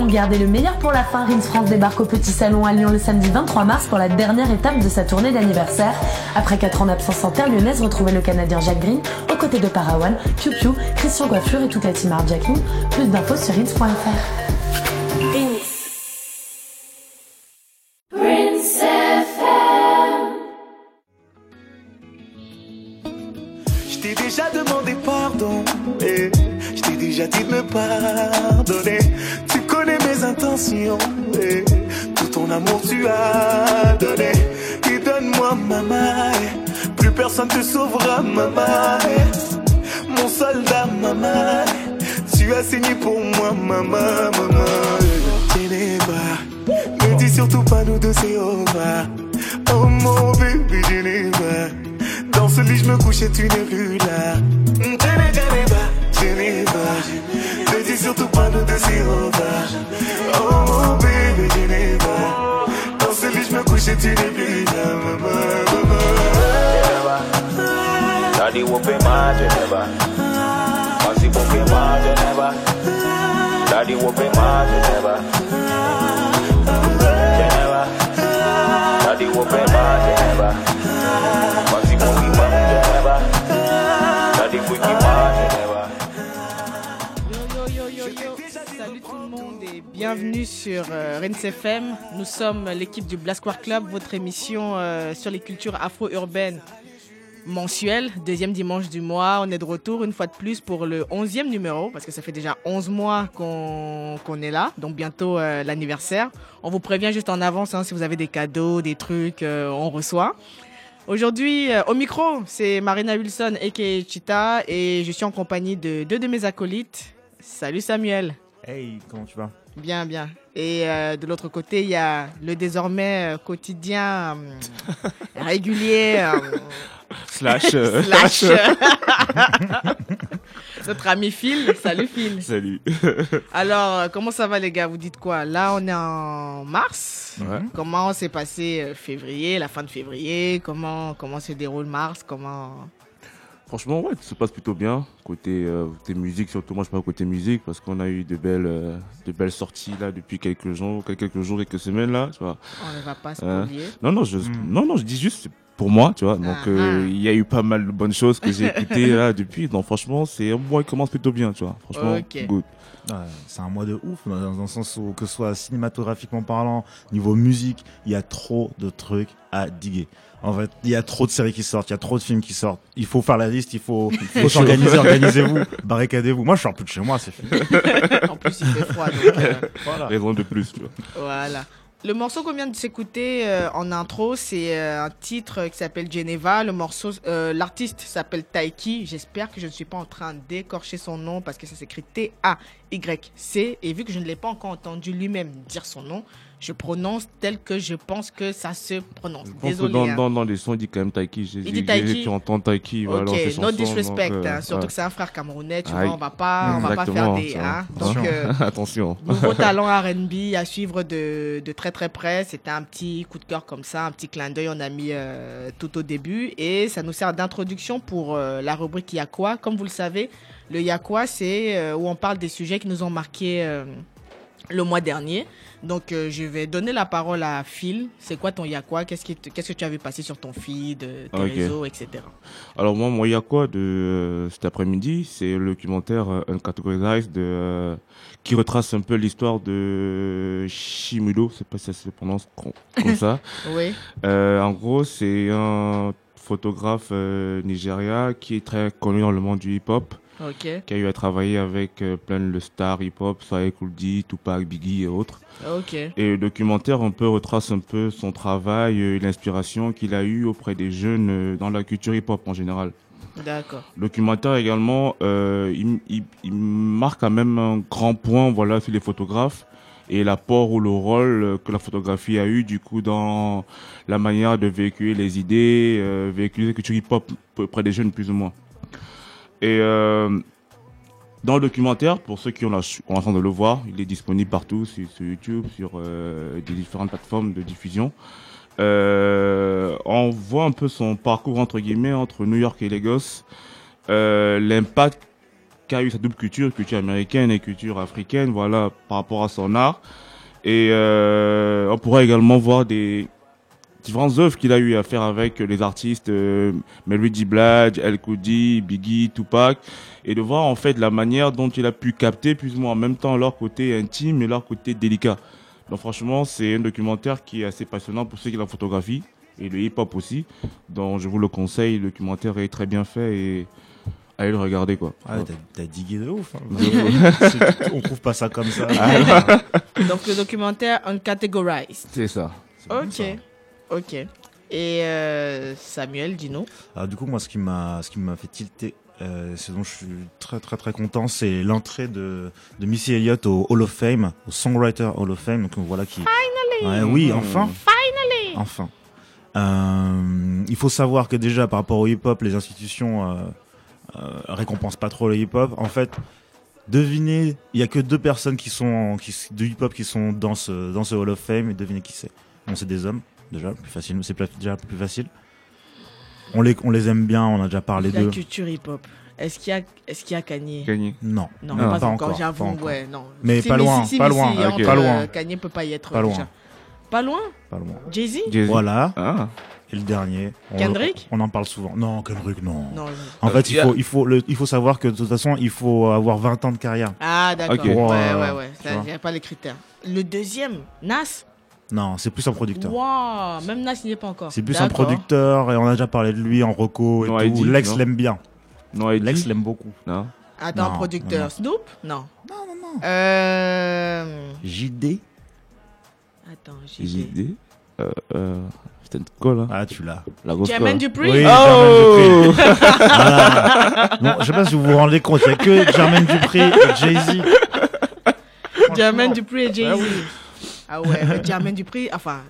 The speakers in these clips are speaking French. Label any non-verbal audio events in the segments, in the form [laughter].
On gardait le meilleur pour la fin. Rins France débarque au Petit Salon à Lyon le samedi 23 mars pour la dernière étape de sa tournée d'anniversaire. Après 4 ans d'absence en terre lyonnaise, retrouvez le Canadien Jacques Green aux côtés de Parawan, Piu Piu, Christian Coiffure et toute la team Jacking. Plus d'infos sur rins.fr. Je t'ai déjà demandé pardon et je t'ai déjà dit de me. Tu as donné. Donne-moi maman, plus personne te sauvera maman. Mon soldat maman, tu as saigné pour moi maman, maman. Geneva, ne dis surtout pas nous deux c'est over. Oh mon bébé Geneva. Dans ce lit, je me couche et tu n'es plus là. Geneva, Geneva. Ne dis surtout pas nous deux, c'est over. Oh lit, je me couche et tu n'es plus là. Maman, maman. Daddy whooping my Geneva. Fancy whooping my Geneva. Daddy whooping my Geneva. Geneva. Bienvenue sur euh, Rennes FM. Nous sommes l'équipe du Black Square Club, votre émission euh, sur les cultures afro-urbaines mensuelle, deuxième dimanche du mois. On est de retour une fois de plus pour le 11e numéro, parce que ça fait déjà 11 mois qu'on est là, donc bientôt euh, l'anniversaire. On vous prévient juste en avance hein, si vous avez des cadeaux, des trucs, euh, on reçoit. Aujourd'hui, au micro, c'est Marina Wilson et Chita, et je suis en compagnie de deux de mes acolytes. Salut Samuel. Hey, comment tu vas? Bien, bien. Et euh, de l'autre côté, il y a le désormais euh, quotidien euh, régulier. euh, [laughs] Slash. [laughs] slash. [laughs] Notre ami Phil. Salut Phil. Salut. Alors, comment ça va les gars? Vous dites quoi? Là, on est en mars. Ouais. Comment s'est passé février, la fin de février? Comment comment se déroule mars? Comment Franchement, ouais, ça se passe plutôt bien. Côté, euh, côté musique, surtout moi, je parle côté musique parce qu'on a eu de belles, euh, de belles sorties là depuis quelques jours, quelques jours, quelques semaines là, tu vois. on ne va pas se oublier Non, non, je, non, non, je dis juste pour moi, tu vois. Donc, Ah, euh, ah. il y a eu pas mal de bonnes choses que j'ai écoutées là depuis. Donc, franchement, c'est un mois qui commence plutôt bien, tu vois. Franchement, Ok. good. Ouais, c'est un mois de ouf, dans, dans le sens où, que ce soit cinématographiquement parlant, niveau musique, il y a trop de trucs à diguer. En fait, il y a trop de séries qui sortent, il y a trop de films qui sortent. Il faut faire la liste, il faut, [laughs] faut s'organiser, [laughs] organisez-vous, barricadez-vous. Moi, je sors plus de chez moi, c'est fini. [laughs] En plus, il fait froid. donc, euh, Voilà. Raison de plus, tu vois. Voilà. Le morceau qu'on vient de s'écouter euh, en intro, c'est euh, un titre qui s'appelle Geneva. Le morceau, euh, l'artiste s'appelle Taiki. J'espère que je ne suis pas en train d'écorcher son nom parce que ça s'écrit T-A-Y-C. Et vu que je ne l'ai pas encore entendu lui-même dire son nom, je prononce tel que je pense que ça se prononce. Je pense que Désolé. dans, hein. dans, dans les sons, il dit quand même Taiki. Il dit Taiki Tu entends Taiki, voilà, Ok, chansons. no disrespect, donc, euh, hein, surtout ouais. que c'est un frère camerounais, tu Aïe. vois, on va pas, on va pas faire des, hein, donc Attention. euh, [laughs] Attention. Nouveau [laughs] talent R&B à suivre de, de très très près. C'était un petit coup de cœur comme ça, un petit clin d'œil. On a mis euh, tout au début et ça nous sert d'introduction pour euh, la rubrique Y'a quoi. Comme vous le savez, le Y'a quoi, c'est euh, où on parle des sujets qui nous ont marqué euh, le mois dernier. Donc euh, je vais donner la parole à Phil. C'est quoi ton Y'a quoi Qu'est-ce qu'est-ce que tu avais passé sur ton feed, euh, tes Ok. réseaux, etc. Alors moi, moi, il y a quoi de euh, cet après-midi C'est le documentaire euh, Uncategorized de, euh, qui retrace un peu l'histoire de Shimudo, je sais pas si ça se prononce com- comme ça. [laughs] Oui. Euh, en gros, c'est un photographe euh, nigérien qui est très connu dans le monde du hip-hop, Ok. qui a eu à travailler avec euh, plein de stars hip-hop, Saïk Ouldi, Tupac, Biggie et autres. Ok. Et le documentaire un peu retrace un peu son travail et l'inspiration qu'il a eu auprès des jeunes euh, dans la culture hip-hop en général. D'accord. Le documentaire également, euh, il, il, il marque quand même un grand point voilà, sur les photographes et l'apport ou le rôle euh, que la photographie a eu du coup dans la manière de véhiculer les idées, euh, véhiculer la culture hip-hop auprès des jeunes plus ou moins. Et euh, dans le documentaire, pour ceux qui ont la ont de le voir, il est disponible partout sur, YouTube, sur euh, des différentes plateformes de diffusion. Euh, on voit un peu son parcours entre guillemets entre New York et Lagos, euh, l'impact qui a eu sa double culture, culture américaine et culture africaine, voilà, par rapport à son art. Et euh, on pourrait également voir des différentes œuvres qu'il a eu à faire avec les artistes euh, Mary J. Blige, El Coudi, Biggie, Tupac, et de voir en fait la manière dont il a pu capter plus ou moins en même temps leur côté intime et leur côté délicat. Donc franchement, c'est un documentaire qui est assez passionnant pour ceux qui la photographie et le hip-hop aussi. Donc je vous le conseille, le documentaire est très bien fait et allez le regarder quoi. Ah, t'as, t'as digué de ouf. hein. [laughs] On trouve pas ça comme ça. [laughs] Donc le documentaire Uncategorized. C'est ça. C'est bon, Ok, ça. Ok. Et euh, Samuel, dis-nous. Alors du coup, moi, ce qui m'a, ce qui m'a fait tilter, euh, ce dont je suis très très très content, c'est l'entrée de, de Missy Elliott au Hall of Fame, au Songwriter Hall of Fame. Donc voilà qui. Finally. oui, enfin. Finally. Enfin. Euh, il faut savoir que déjà par rapport au hip-hop, les institutions euh, euh, récompensent pas trop le hip-hop. En fait, devinez, il y a que deux personnes qui sont qui, de hip-hop qui sont dans ce dans ce Hall of Fame et devinez qui c'est. Bon, c'est des hommes déjà, plus facile, c'est déjà plus facile. On les on les aime bien, on a déjà parlé La d'eux. culture hip-hop. Est-ce qu'il y a, est-ce qu'il y a Kanye? Gagné. Non, Non, Non, pas, pas encore, encore, j'avoue. Ouais, non. Mais Si pas loin, si pas Missy loin, est ok. entre, Pas loin. euh, Kanye peut pas y être Pas déjà. loin. Pas loin? Pas loin. Jay-Z? Jay-Z. Voilà. Ah. Et le dernier. on- Kendrick? on, en parle souvent. Non, Kendrick, non. Non. En Euh, fait, il faut, il faut, le- il faut savoir que de toute façon, il faut avoir 20 ans de carrière. Ah, d'accord. Ok. Ouais, ouais, euh, ouais. Il n'y a pas les critères. Le deuxième, Nas? Non, c'est plus un producteur. Waouh, même Nas n'y est pas encore. C'est plus un D'accord. producteur et on a déjà parlé de lui en reco et Non, tout. Eddie, Lex non l'aime bien. Non, Eddie. Lex l'aime beaucoup. Non. Attends, Non, producteur. non, non. Snoop? Non. Non, non, non. Euh... JD. Attends, J'ai j'ai idée. Euh, euh, c'était une colle, hein. Ah, tu l'as. La grosse Jermaine. Dupri? Oui. Oh! [laughs] Voilà. [laughs] Bon, je sais pas si vous vous rendez compte, il y a que Jermaine Dupri et Jay-Z. Jermaine Dupri et Jay-Z. Ah ouais, mais Jermaine Dupri, enfin,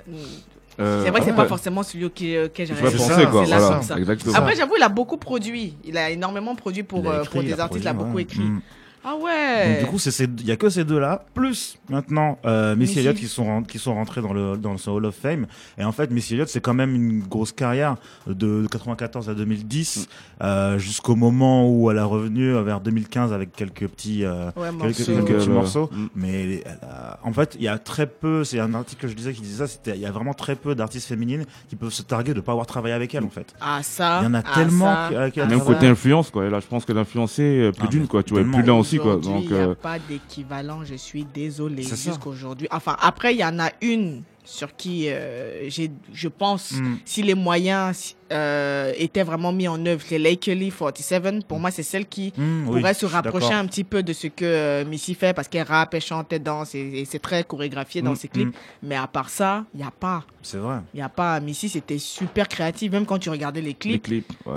Euh, c'est vrai que c'est pas forcément celui auquel euh, que Je j'aurais vais C'est penser, ça, quoi. Voilà. ça. Exactement. Après, j'avoue, il a beaucoup produit. Il a énormément produit pour, euh, écrit, pour des artistes, il a produit, beaucoup ouais. écrit. Mm. Ah Donc ouais. du coup, c'est ces- il y a que ces deux-là, plus maintenant euh, Missy. Elliott qui sont qui sont rentrés dans le dans ce Hall of Fame. Et en fait, Missy Elliott, c'est quand même une grosse carrière de 94 à 2010 euh, jusqu'au moment où elle a revenu vers 2015 avec quelques petits euh, Ouais, quelques, morceau. quelques petits Euh, morceaux. mm. Mais elle a- en fait, il y a très peu. C'est un article que je disais qui disait ça. C'était il y a vraiment très peu d'artistes féminines qui peuvent se targuer de pas avoir travaillé avec elle en fait. Ah ça. Il y en a ah, tellement ça, qui- avec qui elle Même côté influence, quoi. Et là, je pense qu'elle a influencé euh, plus Ah, d'une, quoi. Tu vois, plus d'un aussi, quoi. Aujourd'hui, Donc, il n'y a euh, pas d'équivalent, je suis désolé. Jusqu'aujourd'hui. Enfin, après, il y en a une sur qui euh, j'ai, je pense, Mm. si les moyens euh, étaient vraiment mis en œuvre, c'est Lakely 47. Pour moi, c'est celle qui Mm, oui, pourrait se rapprocher un petit peu de ce que euh, Missy fait parce qu'elle rappe, elle chante, elle danse et, et c'est très chorégraphié dans Mm, ses clips. mm. Mais à part ça, il n'y a pas. C'est vrai. Il n'y a pas. Missy, c'était super créatif. Même quand tu regardais les les clips, ouais.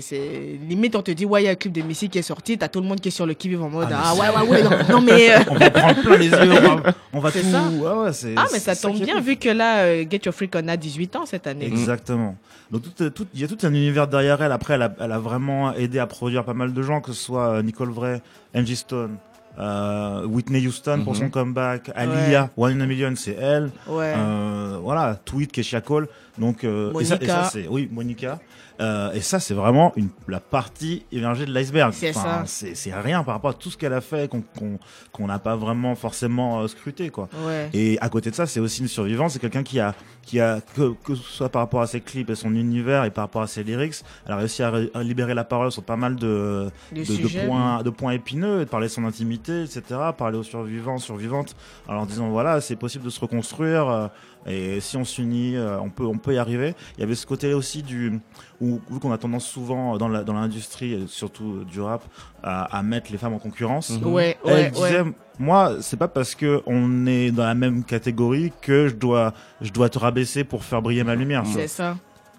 c'est, limite, on te dit, ouais, il y a un clip de Missy qui est sorti, t'as tout le monde qui est sur le qui-vive en mode, Ah, ah, ouais, ouais, ouais, [laughs] non, non, mais, euh, On va prendre plein les yeux. On va, on va C'est tout. ça. Ouais, ah, mais ça tombe qui bien vu que là, Get Your Freak on a 18 ans cette année. Exactement. Donc tout, tout, il y a tout un univers derrière elle. Après, elle a, elle a vraiment aidé à produire pas mal de gens, que ce soit euh, Nicole Vray, Angie Stone, euh, Whitney Houston pour Mhm. son comeback, Alia, One in a Million, c'est elle. Ouais. Euh, voilà, Tweet, Kesha Cole. Donc, euh, et ça, et Monica. ça, c'est, oui, Monica. Euh, et ça, c'est vraiment une, la partie émergée de l'iceberg. C'est rien par rapport à tout ce qu'elle a fait qu'on, n'a pas vraiment forcément euh, scruté, quoi. Ouais. Et à côté de ça, c'est aussi une survivante. C'est quelqu'un qui a, qui a que, que ce soit par rapport à ses clips et son univers et par rapport à ses lyrics, elle a réussi à, libérer la parole sur pas mal de, de, points, de points épineux, de parler de son intimité, etc. Parler aux survivants, survivantes, alors en disant voilà, c'est possible de se reconstruire. Euh, et si on s'unit, euh, on peut, on peut y arriver. Il y avait ce côté aussi du, où, vu qu'on a tendance souvent dans la, dans l'industrie, et surtout du rap, à, à mettre les femmes en concurrence. Mhm. Ouais, Elle ouais, disait, ouais. moi, c'est pas parce que on est dans la même catégorie que je dois, je dois te rabaisser pour faire briller ma lumière. C'est ça.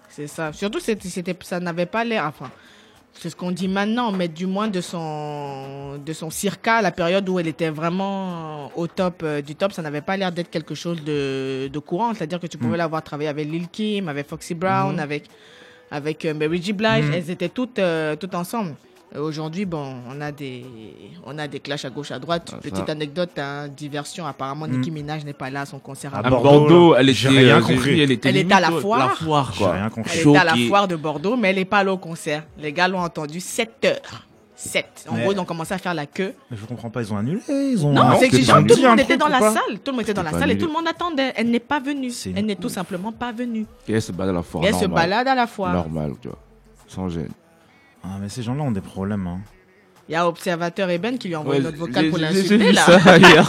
C'est ça. Surtout, c'était, ça n'avait pas l'air, enfin, c'est ce qu'on dit maintenant, mais du moins de son, de son circa, la période où elle était vraiment au top euh, du top, ça n'avait pas l'air d'être quelque chose de, de courant. C'est-à-dire que tu pouvais Mm. l'avoir travaillé avec Lil Kim, avec Foxy Brown, Mhm. avec, avec euh, Mary J. Blige. Mhm. Elles étaient toutes, euh, toutes ensemble. Et Aujourd'hui, bon, on a des, on a des clashs à gauche, à droite. Ah, Petite ça. anecdote, hein, diversion. Apparemment, Mm. Nicki Minaj n'est pas là à son concert. À à Bordeaux, Bordeaux, là. elle J'ai était, rien euh, compris. elle était, Elle était à la foire. La foire, J'ai quoi. rien compris. Elle était à la foire de Bordeaux, mais elle n'est pas allée au concert. Les gars l'ont entendu 7 heures. 7. En Mais- gros, ils ont commencé à faire la queue. Mais je comprends pas, ils ont annulé. Ils ont. Non, non, c'est que c'est genre, pas tout le monde était dans la salle. Tout le monde était dans la salle et tout le monde attendait. Elle n'est pas venue. Elle n'est tout simplement pas venue. Et elle se balade à la foire. Et elle se normal. balade à la fois. Normal, tu vois. Sans gêne. Ah, mais ces gens-là ont des problèmes. Hein. Il y a Observateur Eben qui lui a envoyé Ouais, notre vocal j'ai- pour l'insulter vu là. ça hier.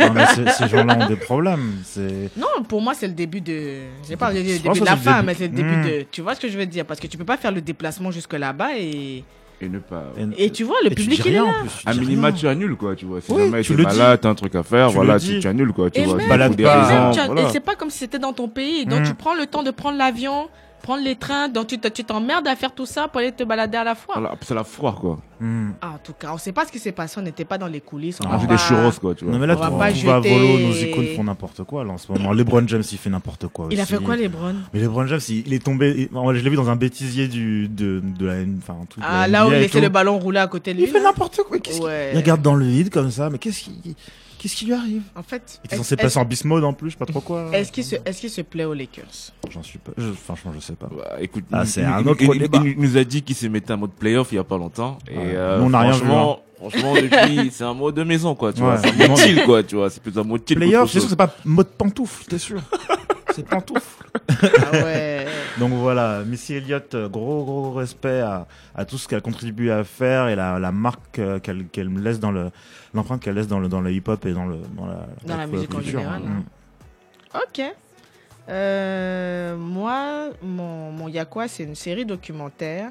Non, mais ces, ces gens-là ont des problèmes. C'est. Non, pour moi, c'est le début de. J'ai pas le début de la fin, début. mais c'est le début Hmm. de. Tu vois ce que je veux dire? Parce que tu peux pas faire le déplacement jusque là-bas et. Et ne pas. Et tu vois, le et tu public, il est là. en plus, tu À dis minima, rien. tu annules, quoi, tu vois. Si Oui, jamais tu tu es malade, t'as un truc à faire, Tu voilà, tu, tu annules, quoi. Tu Et vois, même- pas. Tu as- voilà. Et c'est pas comme si c'était dans ton pays. Donc, Hmm. tu prends le temps de prendre l'avion, prendre les trains. Donc, tu te- tu t'emmerdes à faire tout ça pour aller te balader à la fois. Voilà, c'est la foire, quoi. Hmm. Ah, en tout cas, on sait pas ce qui s'est passé. On n'était pas dans les coulisses. On va a vu des churros, quoi, tu vois. Non, mais là, On va tout, pas va à jeter- volo, nos icônes font n'importe quoi, là, en ce moment. LeBron James, il fait n'importe quoi. Il a aussi. fait quoi, les Browns Mais LeBron James, il, il est tombé. il- je l'ai vu dans un bêtisier du, de, de la. Enfin, tout, de Ah, la là où il laissait le ballon rouler à côté de lui. Il fait n'importe quoi. Qu'est-ce qu'il- Ouais. Il regarde dans le vide comme ça, mais qu'est-ce qui, qu'est-ce qui lui arrive En fait, Il était est-ce- censé passer en beast mode en plus, je sais pas trop quoi. est-ce qu'il se, est-ce qu'il se plaît aux Lakers? J'en suis pas. je- franchement, je sais pas. Bah, écoute, Ah, c'est un autre il- débat. Il, il nous a dit qu'il s'est mettait en mode playoff il y a pas longtemps. Et Ouais. euh, Nous, on n'a rien vu, franchement, franchement, depuis, [laughs] c'est un mot de maison, quoi, tu vois. Ouais. C'est un chill, quoi, tu vois. C'est plus un mot chill. Playoff, c'est sûr, c'est pas mode pantoufle, t'es sûr [laughs] C'est pantoufle. Ah ouais. [laughs] Donc voilà, Missy Elliott, gros gros respect à, à tout ce qu'elle contribue à faire et la, la marque euh, qu'elle qu'elle me laisse dans le l'empreinte qu'elle laisse dans le dans le hip hop et dans le dans la Dans la musique en culture. général, Mm. Ok. Euh, moi, mon, mon Yakwa, c'est une série documentaire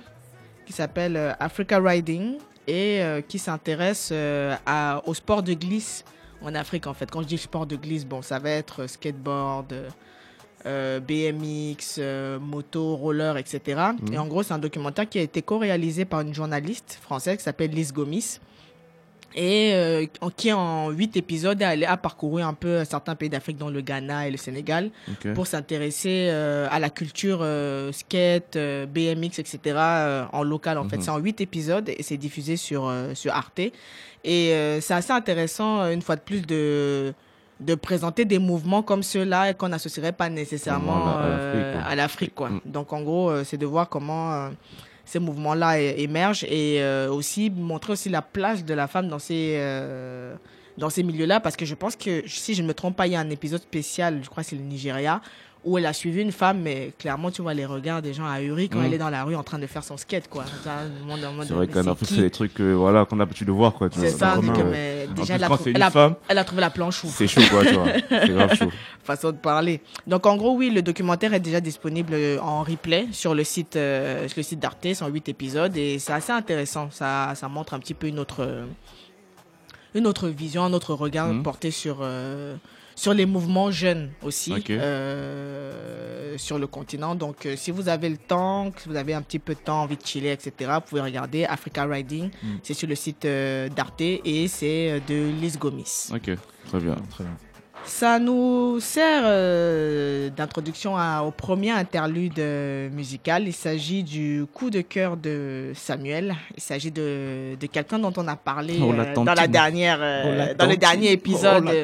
qui s'appelle euh, Africa Riding et euh, qui s'intéresse euh, à- au sport de glisse en Afrique, en fait. Quand je dis sport de glisse, bon, ça va être skateboard, euh, BMX, euh, moto, roller, etc. Et en gros, c'est un documentaire qui a été co-réalisé par une journaliste française qui s'appelle Lise Gomis et euh, qui en huit épisodes a, a parcouru un peu certains pays d'Afrique dont le Ghana et le Sénégal pour s'intéresser euh, à la culture euh, skate, euh, BMX, etc. euh, en local en fait. Mhm. C'est en huit épisodes et c'est diffusé sur euh, sur Arte et euh, c'est assez intéressant une fois de plus de de présenter des mouvements comme ceux-là qu'on n'associerait pas nécessairement à la- à l'Afrique, quoi. Mm. Donc en gros c'est de voir comment euh, ces mouvements-là émergent et euh, aussi montrer aussi la place de la femme dans ces euh, dans ces milieux-là. Parce que je pense que si je ne me trompe pas il y a un épisode spécial je crois que c'est le Nigeria où elle a suivi une femme mais clairement tu vois les regards des gens ahuris quand Mm. elle est dans la rue en train de faire son skate quoi C'est vrai qu'en qui c'est des trucs, euh, voilà, qu'on a l'habitude de voir, quoi, c'est ça, que, mais déjà plus, elle a, quand trou- c'est elle, une a, femme, elle a trouvé la planche c'est chaud, quoi, tu vois. C'est grave chaud. [laughs] façon de parler. Donc en gros, oui, le documentaire est déjà disponible euh, en replay sur le site, euh, sur le site d'Arte, en 8 épisodes et c'est assez intéressant. Ça, ça montre un petit peu une autre, une autre vision, un autre regard Mhm. porté sur, euh, sur les mouvements jeunes aussi euh, sur le continent. Donc euh, si vous avez le temps, que vous avez un petit peu de temps, envie de chiller, etc., vous pouvez regarder Africa Riding. Mhm. C'est sur le site euh, d'Arte et c'est euh, de Liz Gomis. Ok, très bien. Très bien. Ça nous sert euh, d'introduction au premier interlude euh, musical. Il s'agit du coup de cœur de Samuel. Il s'agit de, de quelqu'un dont on a parlé Oh, la euh, dans la dernière, euh, Oh, la dans le dernier épisode, Oh, la euh,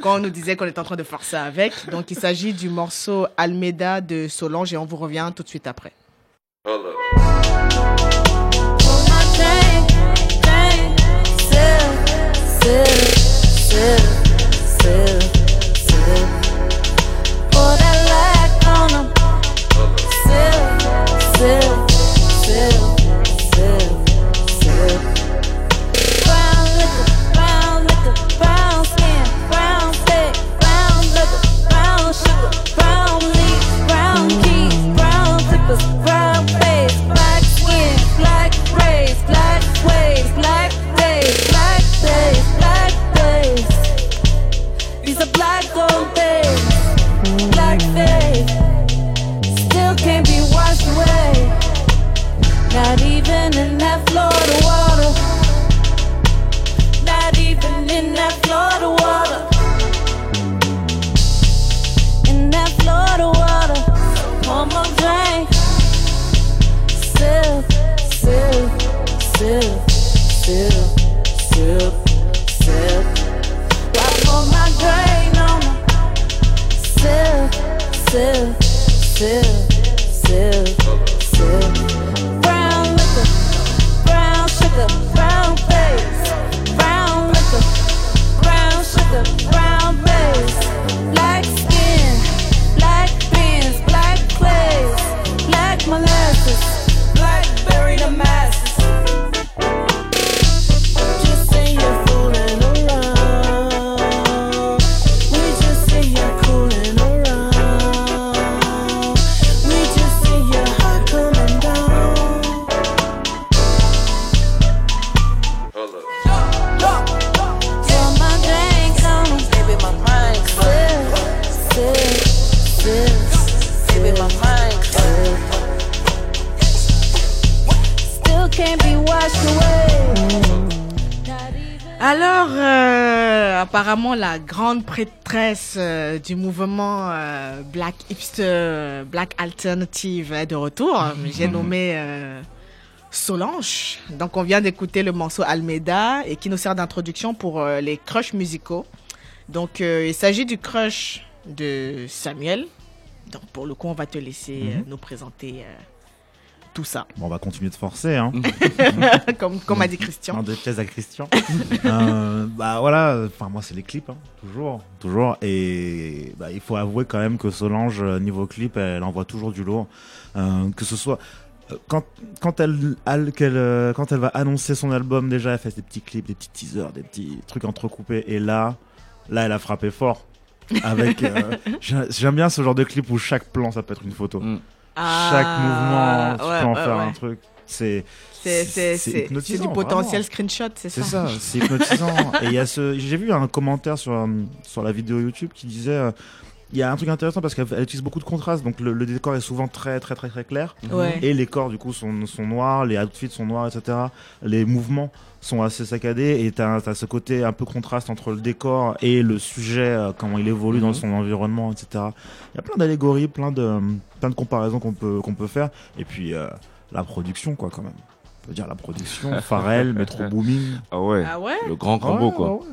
quand on nous disait qu'on était en train de faire ça avec. Donc il s'agit du morceau Almeida de Solange et on vous revient tout de suite après. Brown in that Florida apparemment, la grande prêtresse euh, du mouvement euh, Black Hipster, Black Alternative est de retour. J'ai nommé euh, Solange. Donc, on vient d'écouter le morceau Almeida et qui nous sert d'introduction pour les crushs musicaux. Donc, il s'agit du crush de Samuel. Donc, pour le coup, on va te laisser euh, nous présenter tout ça, Bon, on va continuer de forcer, hein. [laughs] comme, comme a dit Christian. De pièces à Christian. [laughs] Euh, bah voilà, enfin moi c'est les clips, hein, toujours, toujours. Et bah, il faut avouer quand même que Solange, euh, niveau clip, elle envoie toujours du lourd. Euh, que ce soit quand quand elle, quand elle va annoncer son album déjà, elle fait des petits clips, des petits teasers, des petits trucs entrecoupés. Et là, là, elle a frappé fort. Avec, euh, [laughs] j'ai- j'aime bien ce genre de clip où chaque plan ça peut être une photo. Mm. Chaque Ah, mouvement, tu ouais, peux en ouais, faire ouais. un truc. C'est C'est c'est- c'est- c'est hypnotisant, du potentiel vraiment. screenshot, c'est C'est ça. ça, c'est hypnotisant. [laughs] Et il y a ce, j'ai vu un commentaire sur euh, sur la vidéo YouTube qui disait, euh, il y a un truc intéressant parce qu'elle elle utilise beaucoup de contraste, donc le, le décor est souvent très très très très clair Ouais. et les corps du coup sont sont noirs, les outfits sont noirs, etc. Les mouvements sont assez saccadés et t'as as ce côté un peu contraste entre le décor et le sujet, euh, comment il évolue dans Mhm. son environnement, etc. Il y a plein d'allégories, plein de plein de comparaisons qu'on peut qu'on peut faire et puis euh, la production quoi quand même. On peut dire la production, [laughs] Pharrell, Metro Booming. Ah ouais. Ah ouais? Le grand combo, Ouais, quoi. ouais, ouais.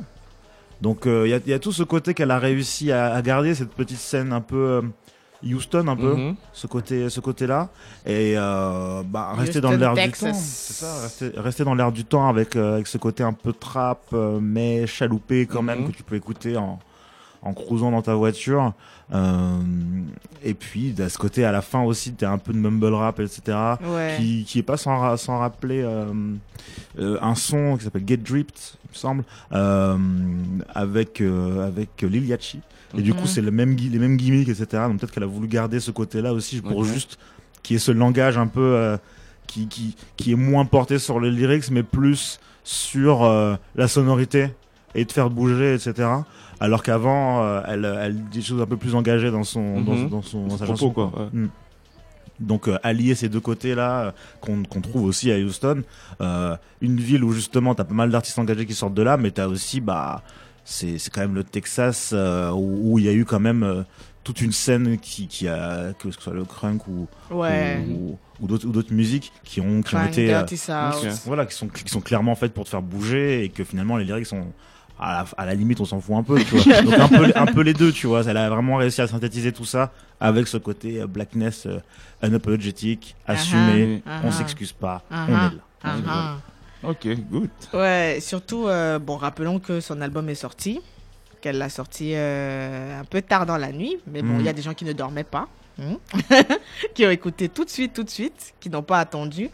Donc il y, a, y a tout ce côté qu'elle a réussi à, à garder, cette petite scène un peu euh, Houston, un peu, Mhm. ce côté, ce côté-là, et euh, bah, rester Houston, dans l'air du temps. C'est ça, rester, rester dans l'air du temps avec, euh, avec ce côté un peu trap, euh, mais chaloupé quand même Mhm. que tu peux écouter en en cruisant dans ta voiture. Euh, et puis, de ce côté, à la fin aussi, t'as un peu de mumble rap, etc Ouais. qui, qui est pas sans, ra- sans rappeler euh, euh, un son qui s'appelle Get Dripped, il me semble, avec avec Lil Yachty. Et du Mhm. coup, c'est le même gui- les mêmes gimmicks, etc. Donc peut-être qu'elle a voulu garder ce côté-là aussi pour Ok. juste qu'il y ait ce langage un peu qui, qui qui est moins porté sur les lyrics, mais plus sur la sonorité et de faire bouger, etc. Alors qu'avant, euh, elle, elle dit des choses un peu plus engagées dans son, dans, Mhm. dans son, dans sa Propos, chanson. quoi, ouais. Mm. Donc euh, allier ces deux côtés-là euh, qu'on qu'on trouve aussi à Houston, euh, une ville où justement t'as pas mal d'artistes engagés qui sortent de là, mais t'as aussi bah c'est c'est quand même le Texas euh, où il y a eu quand même euh, toute une scène qui qui a que ce soit le crunk ou Ouais. ou, ou d'autres ou d'autres musiques qui ont qui ont été euh, voilà qui sont qui sont clairement faites pour te faire bouger et que finalement les lyrics sont à la, à la limite on s'en fout un peu tu vois [laughs] donc un peu un peu les deux tu vois elle a vraiment réussi à synthétiser tout ça avec ce côté euh, blackness euh, unapologetic assumé Ah on ah. s'excuse pas Ah on est là. Ok, good. Ouais, surtout, euh, bon, rappelons que son album est sorti, qu'elle l'a sorti euh, un peu tard dans la nuit, mais bon, il Mm. y a des gens qui ne dormaient pas, hein, [laughs] qui ont écouté tout de suite, tout de suite, qui n'ont pas attendu.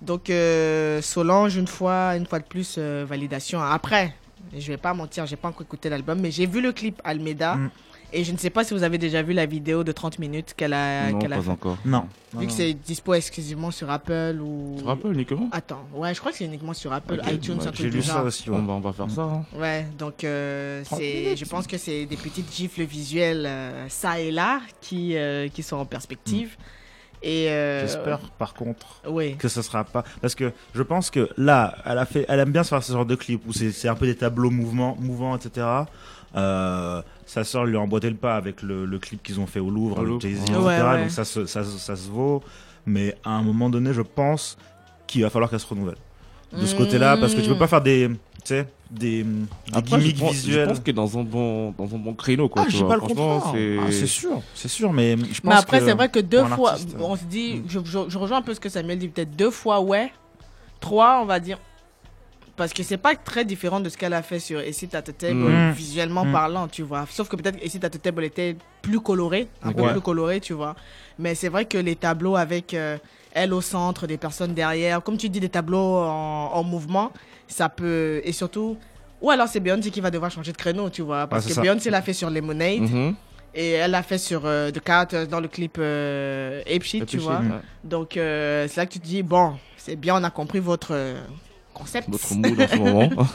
Donc, euh, Solange, une fois, une fois de plus, euh, validation. Après, je vais pas mentir, j'ai pas encore écouté l'album, mais j'ai vu le clip Almeida. Mm. Et je ne sais pas si vous avez déjà vu la vidéo de 30 minutes qu'elle a, non, qu'elle a pas fait. encore. non Vu que c'est dispo exclusivement sur Apple ou. Tu te rappelles, uniquement Attends, ouais, je crois que c'est uniquement sur Apple, Ok, iTunes, bah, un truc j'ai lu genre. ça aussi on, va, on va faire ça. hein. Ouais, donc euh, 30 c'est, minutes. je pense que c'est des petites gifles visuelles euh, ça et là qui, euh, qui sont en perspective. Et euh, j'espère par contre Oui. que ce sera pas parce que je pense que là elle a fait elle aime bien se faire ce genre de clip où c'est c'est un peu des tableaux mouvements mouvants etc euh, sa sœur lui a emboîté le pas avec le, le clip qu'ils ont fait au Louvre Au avec Louvre. Jay-Z Ouais, etc ouais. donc ça se, ça, ça se vaut mais à un moment donné je pense qu'il va falloir qu'elle se renouvelle de ce côté là parce que tu peux pas faire des tu sais des, des Après, je gimmicks pense, je visuels pense qu'elle est dans un bon, dans un bon créneau, quoi. ah, je vois. pas le comprendre. c'est. Ah, c'est sûr, c'est sûr, mais je pense Mais après, que c'est vrai que deux fois, artiste, on se dit, mm. je, je, je rejoins un peu ce que Samuel dit, peut-être deux fois, ouais. Trois, on va dire. Parce que c'est pas très différent de ce qu'elle a fait sur Acid at the Table, Mm. visuellement Mm. parlant, tu vois. Sauf que peut-être at the Table était plus coloré, un peu plus coloré, tu vois. Mais c'est vrai que les tableaux avec euh, elle au centre, des personnes derrière, comme tu dis, des tableaux en, en mouvement, ça peut. Et surtout. Ou alors c'est Beyoncé qui va devoir changer de créneau, tu vois. Parce que. Beyoncé l'a fait sur Lemonade. Mhm. Et elle l'a fait sur euh, The Cat euh, dans le clip euh, Ape Shit, tu Ape vois. Shit, ouais. Donc euh, c'est là que tu te dis, bon, c'est bien, on a compris votre euh, concept. Votre mood en ce moment. [laughs]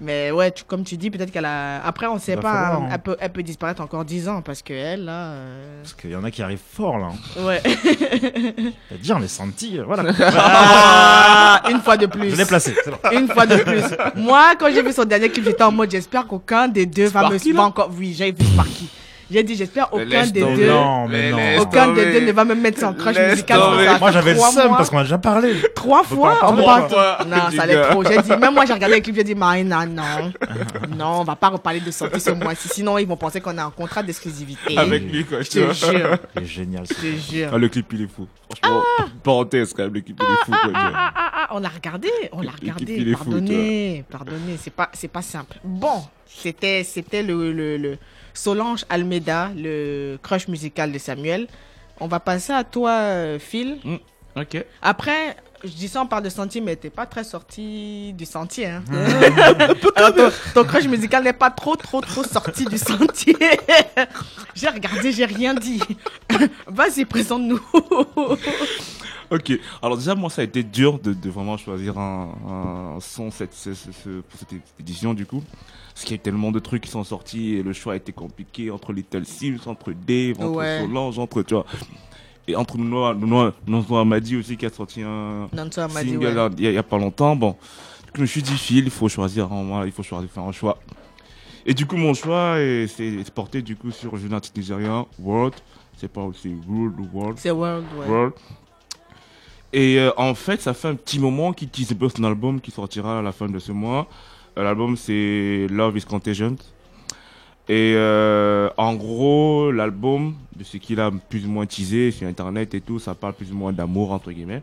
Mais ouais, tu- comme tu dis, peut-être qu'elle a. Après, on sait Va pas. falloir, hein, hein. Elle, peut, elle peut disparaître encore 10 ans parce que elle, là. euh, Parce qu'il y en a qui arrivent fort là. Ouais. [laughs] À dire, on est senti. Voilà. Ah, une fois de plus. Je l'ai placé. c'est bon. Une fois de plus. Moi, quand j'ai vu son dernier clip, j'étais en mode j'espère qu'aucun des deux va me là encore. Oui, j'ai vu Sparky. J'ai dit j'espère aucun des deux. Non, mais non. Aucun des deux ne va me mettre son crush Laisse musical. Moi j'avais le seum parce qu'on a déjà parlé. Trois fois on parle- Non, ça allait trop. J'ai dit, même moi j'ai regardé le clip, j'ai dit, Marina, non. [laughs] Non, on va pas reparler de sortie ce mois-ci. Sinon, ils vont penser qu'on a un contrat d'exclusivité. Avec lui, quoi. Je te jure. Il est génial. Je te jure. Ah, le clip, il est fou. Franchement, parenthèse quand même, le clip, il est fou. Ah, ah, ah, on l'a regardé, on l'a regardé. pardonnez, pardonnez, c'est pas, c'est pas simple. Bon, c'était, c'était le, le, le Solange Almeida, le crush musical de Samuel. On va passer à toi, euh, Phil. Ok. Après, je dis ça, on parle de sentier, mais t'es pas très sorti du sentier. Hein. [laughs] Mmh. Alors, ton, ton crush musical n'est pas trop, trop, trop sorti du sentier. [laughs] j'ai regardé, j'ai rien dit. [laughs] Vas-y, présente-nous. Ok, alors déjà moi ça a été dur de, de vraiment choisir un, un son cette, ce- ce- ce- pour cette édition du coup. Parce qu'il y a tellement de trucs qui sont sortis et le choix a été compliqué entre Little Sims, entre Dave, entre Ouais. Solange, entre tu vois. Et entre Noah, Noah, Noah Amadi aussi qui a sorti un Nanto m'a dit, single ouais. il y, a- il y a pas longtemps. Bon, du coup, je me suis dit Phil, il faut choisir, un moment, il faut choisir, faire un choix. Et du coup mon choix est- c'est c'est porté du coup sur United Nigerian World. C'est pas aussi World ou World. C'est World, ouais. World. Et euh, en fait, ça fait un petit moment qu'il tease un album qui sortira à la fin de ce mois. Euh, L'album, c'est Love is Contagion. Et euh, en gros, l'album, de ce qu'il a plus ou moins teasé sur Internet et tout, ça parle plus ou moins d'amour, entre guillemets.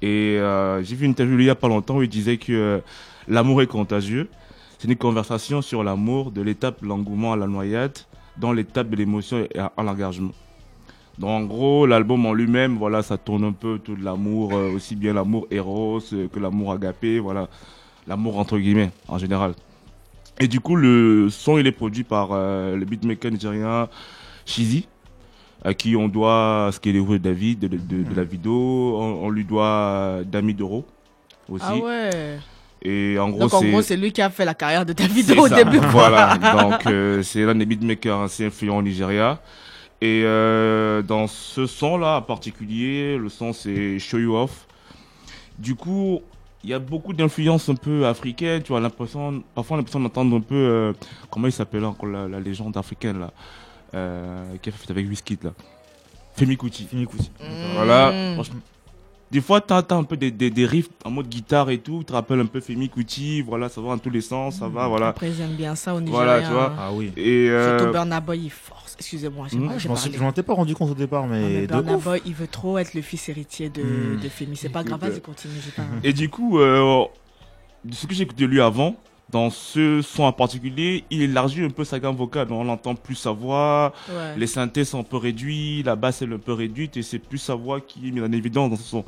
Et j'ai vu une interview il y a pas longtemps où il disait que l'amour est contagieux. C'est une conversation sur l'amour, de l'étape de l'engouement à la noyade, dans l'étape de l'émotion et à l'engagement. Donc en gros, l'album en lui-même, voilà, ça tourne un peu tout de l'amour, euh, aussi bien l'amour éros euh, que l'amour agapé, voilà, l'amour entre guillemets en général. Et du coup, le son il est produit par euh, le beatmaker nigérien Shizy, à qui on doit ce qu'il est David de, de, de- de la vidéo, on, on lui doit Dami Doro aussi. Ah ouais. Et en gros, Donc en c'est gros, c'est lui qui a fait la carrière de vidéo au ça. début. Voilà, [laughs] donc c'est l'un des beatmakers assez influents au Nigeria. Et euh, dans ce son-là en particulier, le son c'est Show You Off. Du coup, il y a beaucoup d'influences un peu africaines. Tu as l'impression, parfois on a l'impression d'entendre un peu, euh, comment il s'appelle encore la, la légende africaine là, euh, qui a fait avec Wizkid là, Femi Kuti. Fini coup. Voilà, franchement. Des fois, t'entends un peu des, des, des riffs en mode guitare et tout, tu te rappelles un peu Femi Kuti, voilà, ça va dans tous les sens, ça va, voilà. Après, ils aiment bien ça au Nigeria. Voilà, tu vois. Ah oui. Et euh, Surtout Burna Boy, il force. Excusez-moi, j'ai pas Je j'ai m'en étais pas rendu compte au départ, Non, mais mais de. Boy, il veut trop être le fils héritier de, Mm. de Femi. C'est pas grave, vas-y, continue. j'ai pas- Et du coup, euh, de ce que j'ai écouté de lui avant, dans ce son en particulier, il élargit un peu sa gamme vocale. On entend plus sa voix, Ouais. les synthés sont un peu réduits, la basse elle est un peu réduite et c'est plus sa voix qui est mise en évidence dans ce son.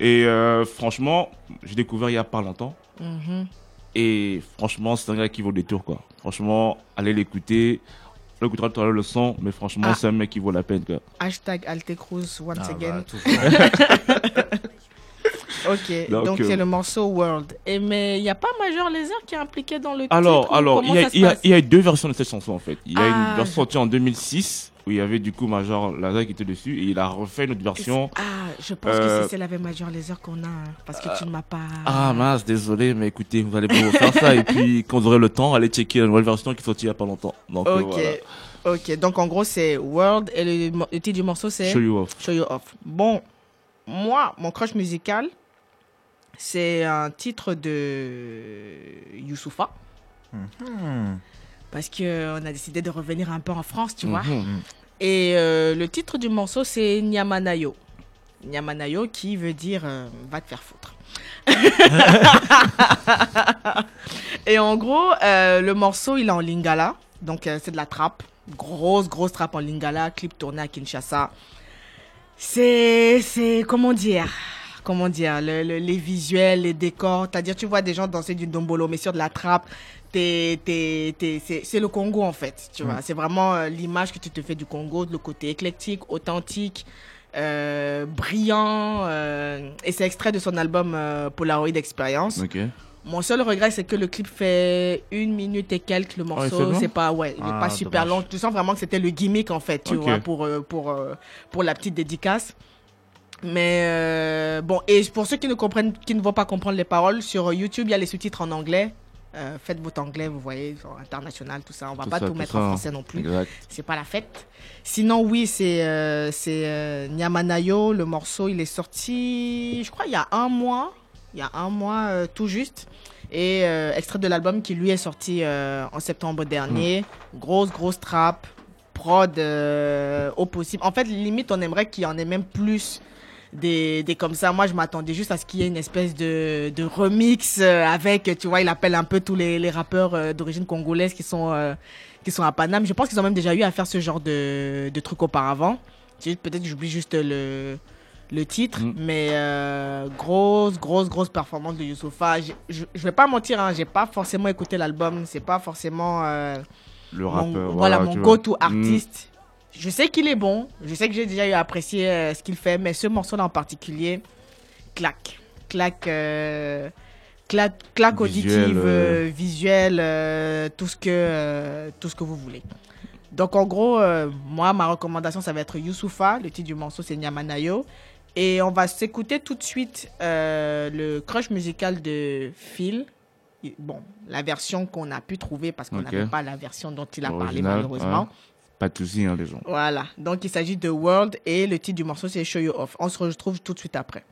Et euh, franchement, j'ai découvert il y a pas longtemps. Mhm. Et franchement, c'est un gars qui vaut des tours, quoi. Franchement, allez l'écouter. On écoutera tout à l'heure le son, mais franchement, Ah. c'est un mec qui vaut la peine, quoi. Hashtag Alte Cruz once Ah, again. bah. [laughs] Ok, Donc, donc, euh, c'est le morceau World. Et mais il n'y a pas Major Laser qui est impliqué dans le Alors, titre alors, il y, a, y y deux versions de cette chanson en fait. Il y a Ah, une version je- sortie en 2006 où il y avait du coup Major Lazer qui était dessus et il a refait une autre version. Ah, je pense Euh, que c'est celle avec Major Laser qu'on a, hein, parce que tu ne m'as pas... Ah mince, désolé, mais écoutez, vous allez pouvoir faire ça et puis [laughs] quand vous aurez le temps, allez checker la nouvelle version qui est sortie il y a pas longtemps. Donc euh, Ok, voilà. ok. Donc en gros, c'est World et le, titre du morceau, c'est Show you off. Show You Off. Bon, moi, mon crush musical, c'est un titre de Youssoufa. Hmm. Parce qu'on a décidé de revenir un peu en France, tu vois. Mhm. Et euh, le titre du morceau, c'est Nyamanayo. Nyamanayo qui veut dire euh, va te faire foutre. [laughs] Et en gros, euh, le morceau, il est en lingala. Donc, c'est de la trappe. Grosse, grosse trappe en lingala. Clip tourné à Kinshasa. C'est, c'est, comment dire? Comment dire? Le- Les visuels, les décors. C'est-à-dire, tu vois des gens danser du dombolo, mais sur de la trappe. C'est, le Congo, en fait. Tu vois, c'est vraiment euh, l'image que tu te fais du Congo, le côté éclectique, authentique, euh, brillant. euh, et c'est extrait de son album euh, Polaroid Experience. Mon seul regret, c'est que le clip fait une minute et quelques. Le morceau, seulement c'est pas, ouais, il est Ah, pas super dommage. long. Tu sens vraiment que c'était le gimmick, en fait, tu vois, pour, euh, pour, pour la petite dédicace. Mais euh, bon, et pour ceux qui ne comprennent, qui ne vont pas comprendre les paroles, sur YouTube, il y a les sous-titres en anglais. Euh, faites votre anglais, vous voyez, international, tout ça. On va Tout pas ça, tout tout mettre ça, en français non plus. C'est pas la fête. Sinon, oui, c'est euh, c'est euh, Nyamanayo. Le morceau, il est sorti, je crois, il y a un mois. Il y a un mois euh, tout juste. Et euh, extrait de l'album qui, lui, est sorti en septembre dernier. Grosse, grosse trap. Prod au possible. En fait, limite, on aimerait qu'il y en ait même plus des, des comme ça. Moi, je m'attendais juste à ce qu'il y ait une espèce de, de remix euh, avec, tu vois, il appelle un peu tous les, les rappeurs euh, d'origine congolaise qui sont, euh, qui sont à Paname. Je pense qu'ils ont même déjà eu à faire ce genre de, de truc auparavant. Peut-être que j'oublie juste le, le titre, Mm. mais euh, grosse, grosse, grosse performance de Youssoufa. Je, je vais pas mentir, hein, j'ai pas forcément écouté l'album, c'est pas forcément euh, Le mon, rappeur. voilà, mon tu vois. go-to Mm. artiste. Je sais qu'il est bon, je sais que j'ai déjà eu à apprécier euh, ce qu'il fait, mais ce morceau-là en particulier, claque. Claque, euh, claque, claque Visuel, auditive, euh. euh, visuel, euh, tout, ce que, euh, tout ce que vous voulez. Donc en gros, euh, moi, ma recommandation, ça va être Youssoufa. Le titre du morceau, c'est Nyamanayo. Et on va s'écouter tout de suite euh, le crush musical de Phil. Bon, la version qu'on a pu trouver parce qu'on n'avait pas la version dont il a parlé malheureusement. ouais. Pas de soucis, hein, les gens. Voilà, donc il s'agit de World et le titre du morceau c'est Show You Off. On se retrouve tout de suite après.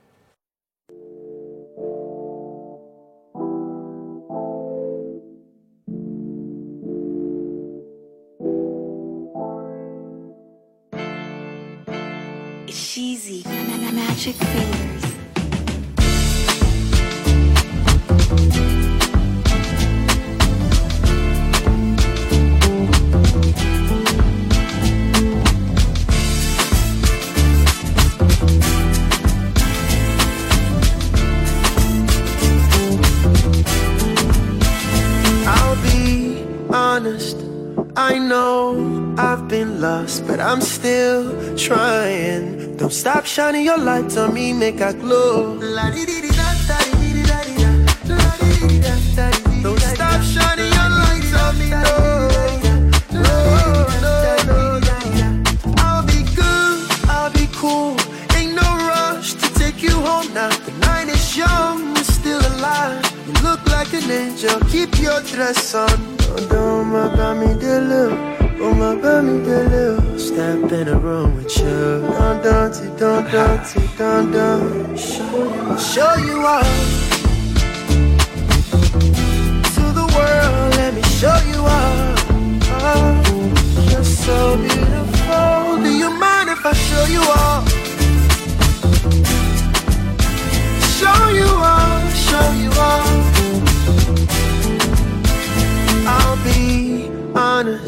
It's cheesy. Magic fingers. But I'm still trying. Don't stop shining your light on me, make I glow. Don't stop shining your light on me, no. No, no, no, no. I'll be good, I'll be cool. Ain't no rush to take you home now. The night is young, we're still alive. You look like an angel, keep your dress on. Oh, don't my baby delu, oh Oh, my baby delu. Step in a room with you. Don't, don't, don't, don't, don't, don't. Show you, show you all to the world. Let me show you all. Oh, you're so beautiful. Do you mind if I show you all? Show you all, show you all. I'll be honest.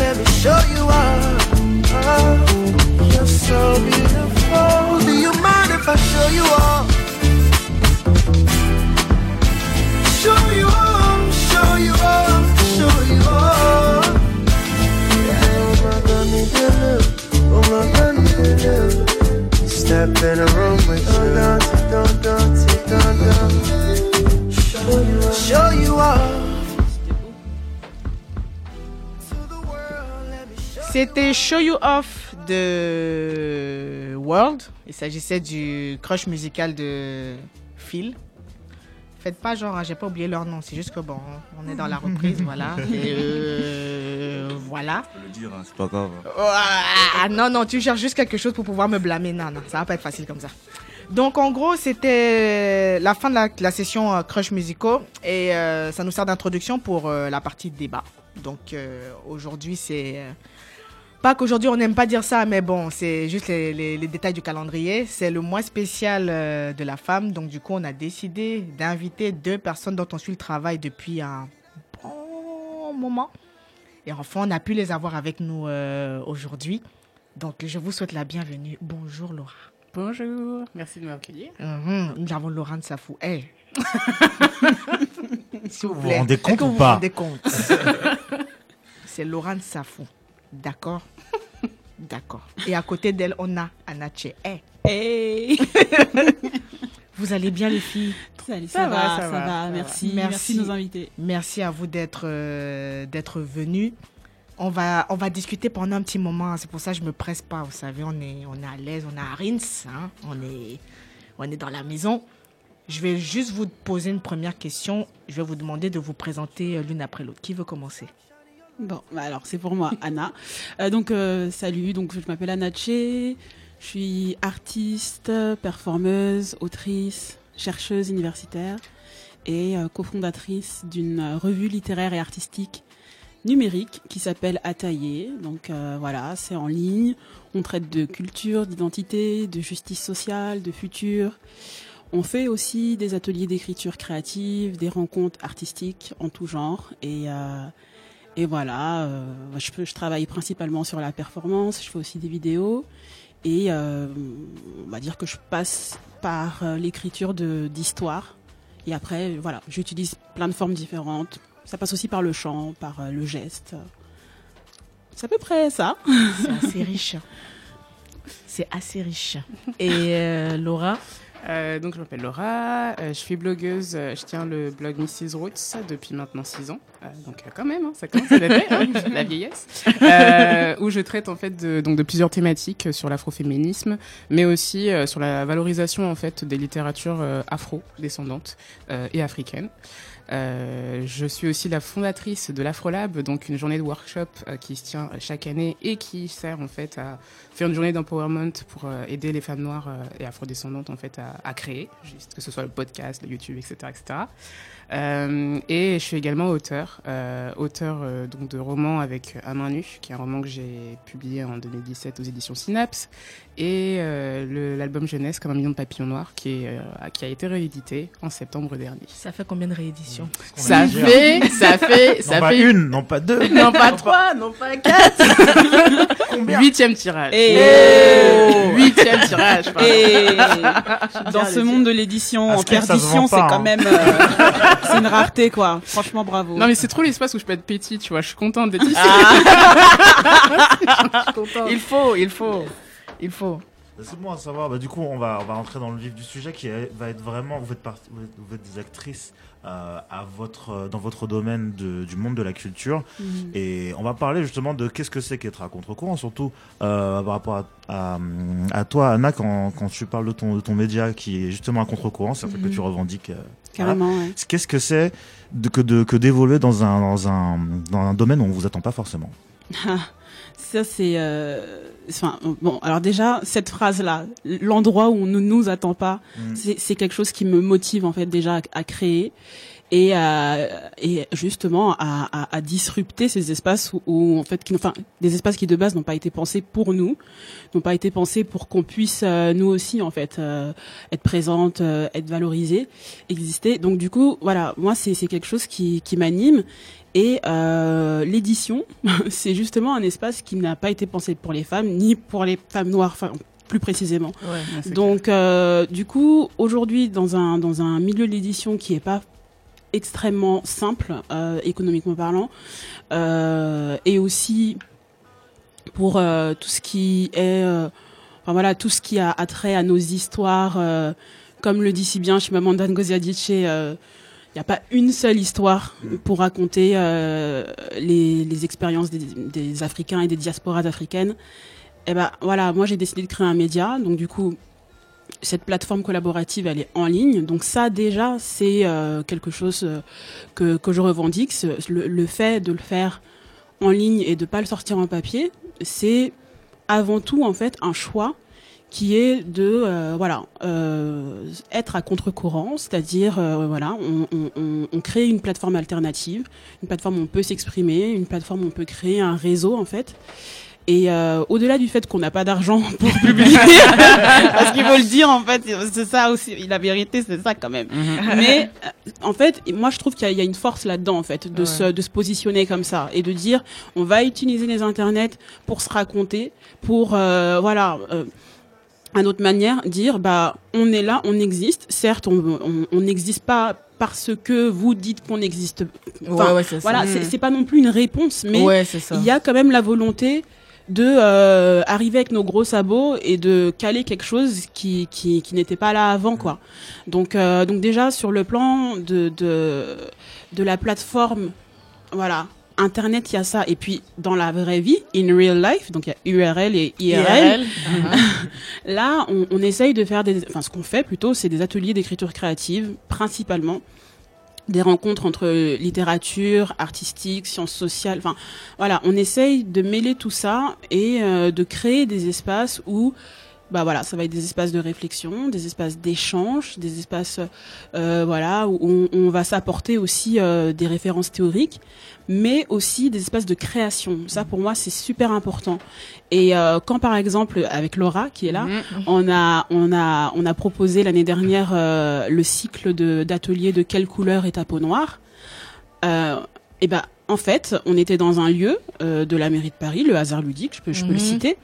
let me show you all. You're so beautiful. Do you mind if I show you all? Show you all, show you all, show you. Step in a room with you. Don't, don't, don't, don't. Show you show you all. C'était Show You Off de World. Il s'agissait du crush musical de Phil. Faites pas genre, hein, j'ai pas oublié leur nom, c'est juste que bon, on est dans la reprise, voilà. [laughs] Et euh, voilà. Je peux le dire, hein, c'est pas grave. Ah, non, non, tu cherches juste quelque chose pour pouvoir me blâmer. Non, non, ça va pas être facile comme ça. Donc, en gros, c'était la fin de la, la session euh, Crush Musicaux et euh, ça nous sert d'introduction pour la partie débat. Donc, aujourd'hui, c'est Pas qu'aujourd'hui on n'aime pas dire ça, mais bon, c'est juste les, les- les détails du calendrier. C'est le mois spécial euh, de la femme, donc du coup on a décidé d'inviter deux personnes dont on suit le travail depuis un bon moment. Et enfin, on a pu les avoir avec nous euh, aujourd'hui. Donc je vous souhaite la bienvenue. Bonjour Laura. Bonjour, merci de m'accueillir. Mhm, Nous avons Laurent Safou. Hey. [laughs] S'il vous Vous plaît. vous rendez compte ou vous vous pas? rendez compte? [laughs] C'est Laurent Safou. D'accord [laughs] D'accord. Et à côté d'elle, on a Anache. Hey. Hey [laughs] Vous allez bien les filles? Ça ça, va, va, ça va, va, ça va. merci, Merci. merci de nous inviter. Merci à vous d'être euh, d'être venus. On va, on va discuter pendant un petit moment. C'est pour ça que je me presse pas. Vous savez, on est, on est à l'aise, on est à Rins. hein. On, est, on est dans la maison. Je vais juste vous poser une première question. Je vais vous demander de vous présenter euh, l'une après l'autre. Qui veut commencer? Bon, bah alors c'est pour moi, Anna. Euh, donc euh, salut, donc je m'appelle Anna Tché. Je suis artiste, performeuse, autrice, chercheuse universitaire et euh, cofondatrice d'une revue littéraire et artistique numérique qui s'appelle Ataillé. Donc euh, voilà, c'est en ligne. On traite de culture, d'identité, de justice sociale, de futur. On fait aussi des ateliers d'écriture créative, des rencontres artistiques en tout genre. Et, euh, et voilà, euh, je, peux- je travaille principalement sur la performance, je fais aussi des vidéos. Et euh, on va dire que je passe par euh, l'écriture d'histoires. Et après, voilà, j'utilise plein de formes différentes. Ça passe aussi par le chant, par le geste. C'est à peu près ça. C'est assez riche. [laughs] C'est assez riche. Et euh, Laura? Euh, donc je m'appelle Laura, euh, je suis blogueuse, euh, je tiens le blog Mrs. Roots depuis maintenant 6 ans, Euh, donc euh, quand même, hein, ça commence à hein, [laughs] la vieillesse, où je traite en fait de, donc de plusieurs thématiques sur l'afroféminisme, mais aussi sur la valorisation en fait des littératures afro-descendantes et africaines. Euh, je suis aussi la fondatrice de l'Afrolab, donc une journée de workshop euh, qui se tient chaque année et qui sert en fait à faire une journée d'empowerment pour euh, aider les femmes noires et afrodescendantes en fait à, à créer, juste que ce soit le podcast, le YouTube, etc., etc. Euh, et je suis également auteur, euh, auteur euh, donc de romans avec À main nue, qui est un roman que j'ai publié en 2017 aux éditions Synapse, et euh, l'album jeunesse comme un million de papillons noirs, qui, est, euh, qui a été réédité en septembre dernier. Ça fait combien de rééditions Ça fait, ça fait, Non ça pas fait une, non pas deux. non pas trois, non pas quatre. [laughs] Huitième tirage. Et- Oh, Huitième tirage. [laughs] Et dans ce monde de l'édition en perdition, c'est pas, quand hein. même euh, [laughs] c'est une rareté quoi. Franchement, bravo. Non mais c'est trop l'espace où je peux être petit, tu vois. Je suis contente d'être ici. [laughs] Il faut, il faut. Il faut. C'est bon à savoir. Bah, du coup, on va, on va rentrer dans le vif du sujet qui va être vraiment. Vous êtes, part- vous êtes, vous êtes des actrices euh, à votre, euh, dans votre domaine de- du monde de la culture. Mhm. Et on va parler justement de qu'est-ce que c'est qu'être à contre-courant, surtout euh, par rapport à, à, à toi, Anna, quand, quand tu parles de ton, de ton média qui est justement à contre-courant, c'est un truc que Mhm. tu revendiques. euh, Carrément, ouais. Qu'est-ce que c'est de, que de- que d'évoluer dans un, dans, un, dans un domaine où on vous attend pas forcément Ça, c'est. euh, Enfin, bon, alors déjà, cette phrase-là, l'endroit où on ne nous attend pas, Mm. c'est c'est quelque chose qui me motive, en fait, déjà à, à créer et, à, et justement à, à, à disrupter ces espaces où, où, en fait, qui, enfin, des espaces qui de base n'ont pas été pensés pour nous, n'ont pas été pensés pour qu'on puisse, euh, nous aussi, en fait, euh, être présente, euh, être valorisée, exister. Donc, du coup, voilà, moi, c'est c'est quelque chose qui, qui m'anime. Et euh, l'édition, [laughs] c'est justement un espace qui n'a pas été pensé pour les femmes, ni pour les femmes noires, enfin, plus précisément. Ouais. Donc, euh, du coup, aujourd'hui, dans un, dans un milieu de l'édition qui est pas extrêmement simple, euh, économiquement parlant, euh, et aussi pour euh, tout ce qui est, enfin voilà, tout ce qui a attrait à nos histoires, comme le dit si bien Chimamanda Ngozi Adichie, il n'y a pas une seule histoire pour raconter les, les expériences des, des Africains et des diasporas africaines. Et ben voilà, moi j'ai décidé de créer un média, donc du coup cette plateforme collaborative elle est en ligne, donc ça déjà c'est euh, quelque chose euh, que, que je revendique. Le, le fait de le faire en ligne et de pas le sortir en papier, c'est avant tout en fait un choix qui est de euh, voilà être à contre-courant, c'est-à-dire voilà on, on crée une plateforme alternative, une plateforme où on peut s'exprimer, une plateforme où on peut créer un réseau en fait. Et euh, au-delà du fait qu'on n'a pas d'argent [laughs] pour publier, [laughs] parce qu'il faut le dire en fait, c'est ça aussi, la vérité c'est ça quand même. [laughs] Mais euh, en fait, moi je trouve qu'il y, a- il y a une force là-dedans en fait, de, Ouais. se, de se positionner comme ça et de dire on va utiliser les internets pour se raconter, pour euh, voilà. Euh, à notre manière, dire bah on est là, on existe. Certes, on on- on n'existe pas parce que vous dites qu'on existe. Enfin, Ouais, ouais, voilà, Mm. c'est pas non plus une réponse, mais Ouais, il y a quand même la volonté de euh, arriver avec nos gros sabots et de caler quelque chose qui qui, qui n'était pas là avant quoi. Donc euh, donc déjà sur le plan de de de la plateforme voilà, internet il y a ça et puis dans la vraie vie in real life donc il y a URL et IRL. [laughs] Là, on, on essaye de faire des enfin ce qu'on fait plutôt c'est des ateliers d'écriture créative principalement des rencontres entre littérature, artistique, sciences sociales. Enfin, voilà, on essaye de mêler tout ça et euh, de créer des espaces où, bah voilà, ça va être des espaces de réflexion, des espaces d'échange, des espaces, euh, voilà, où on, on va s'apporter aussi euh, des références théoriques, mais aussi des espaces de création. Ça, pour moi, c'est super important. Et euh, quand, par exemple, avec Laura qui est là, on a on a on a proposé l'année dernière euh, le cycle de d'ateliers de quelle couleur est ta peau noire. Euh, et ben en fait, on était dans un lieu euh, de la mairie de Paris, le hasard ludique, je peux je peux le Mhm. citer.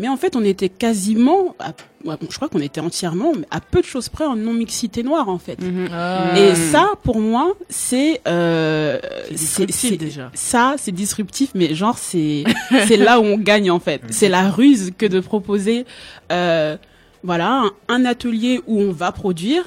Mais en fait, on était quasiment, à- je crois qu'on était entièrement, à peu de choses près en non mixité noire en fait. Ah. Et ça, pour moi, c'est euh, C'est déjà. Ça, c'est disruptif, mais genre c'est [laughs] c'est là où on gagne en fait. C'est la ruse que de proposer, euh, voilà, un, un atelier où on va produire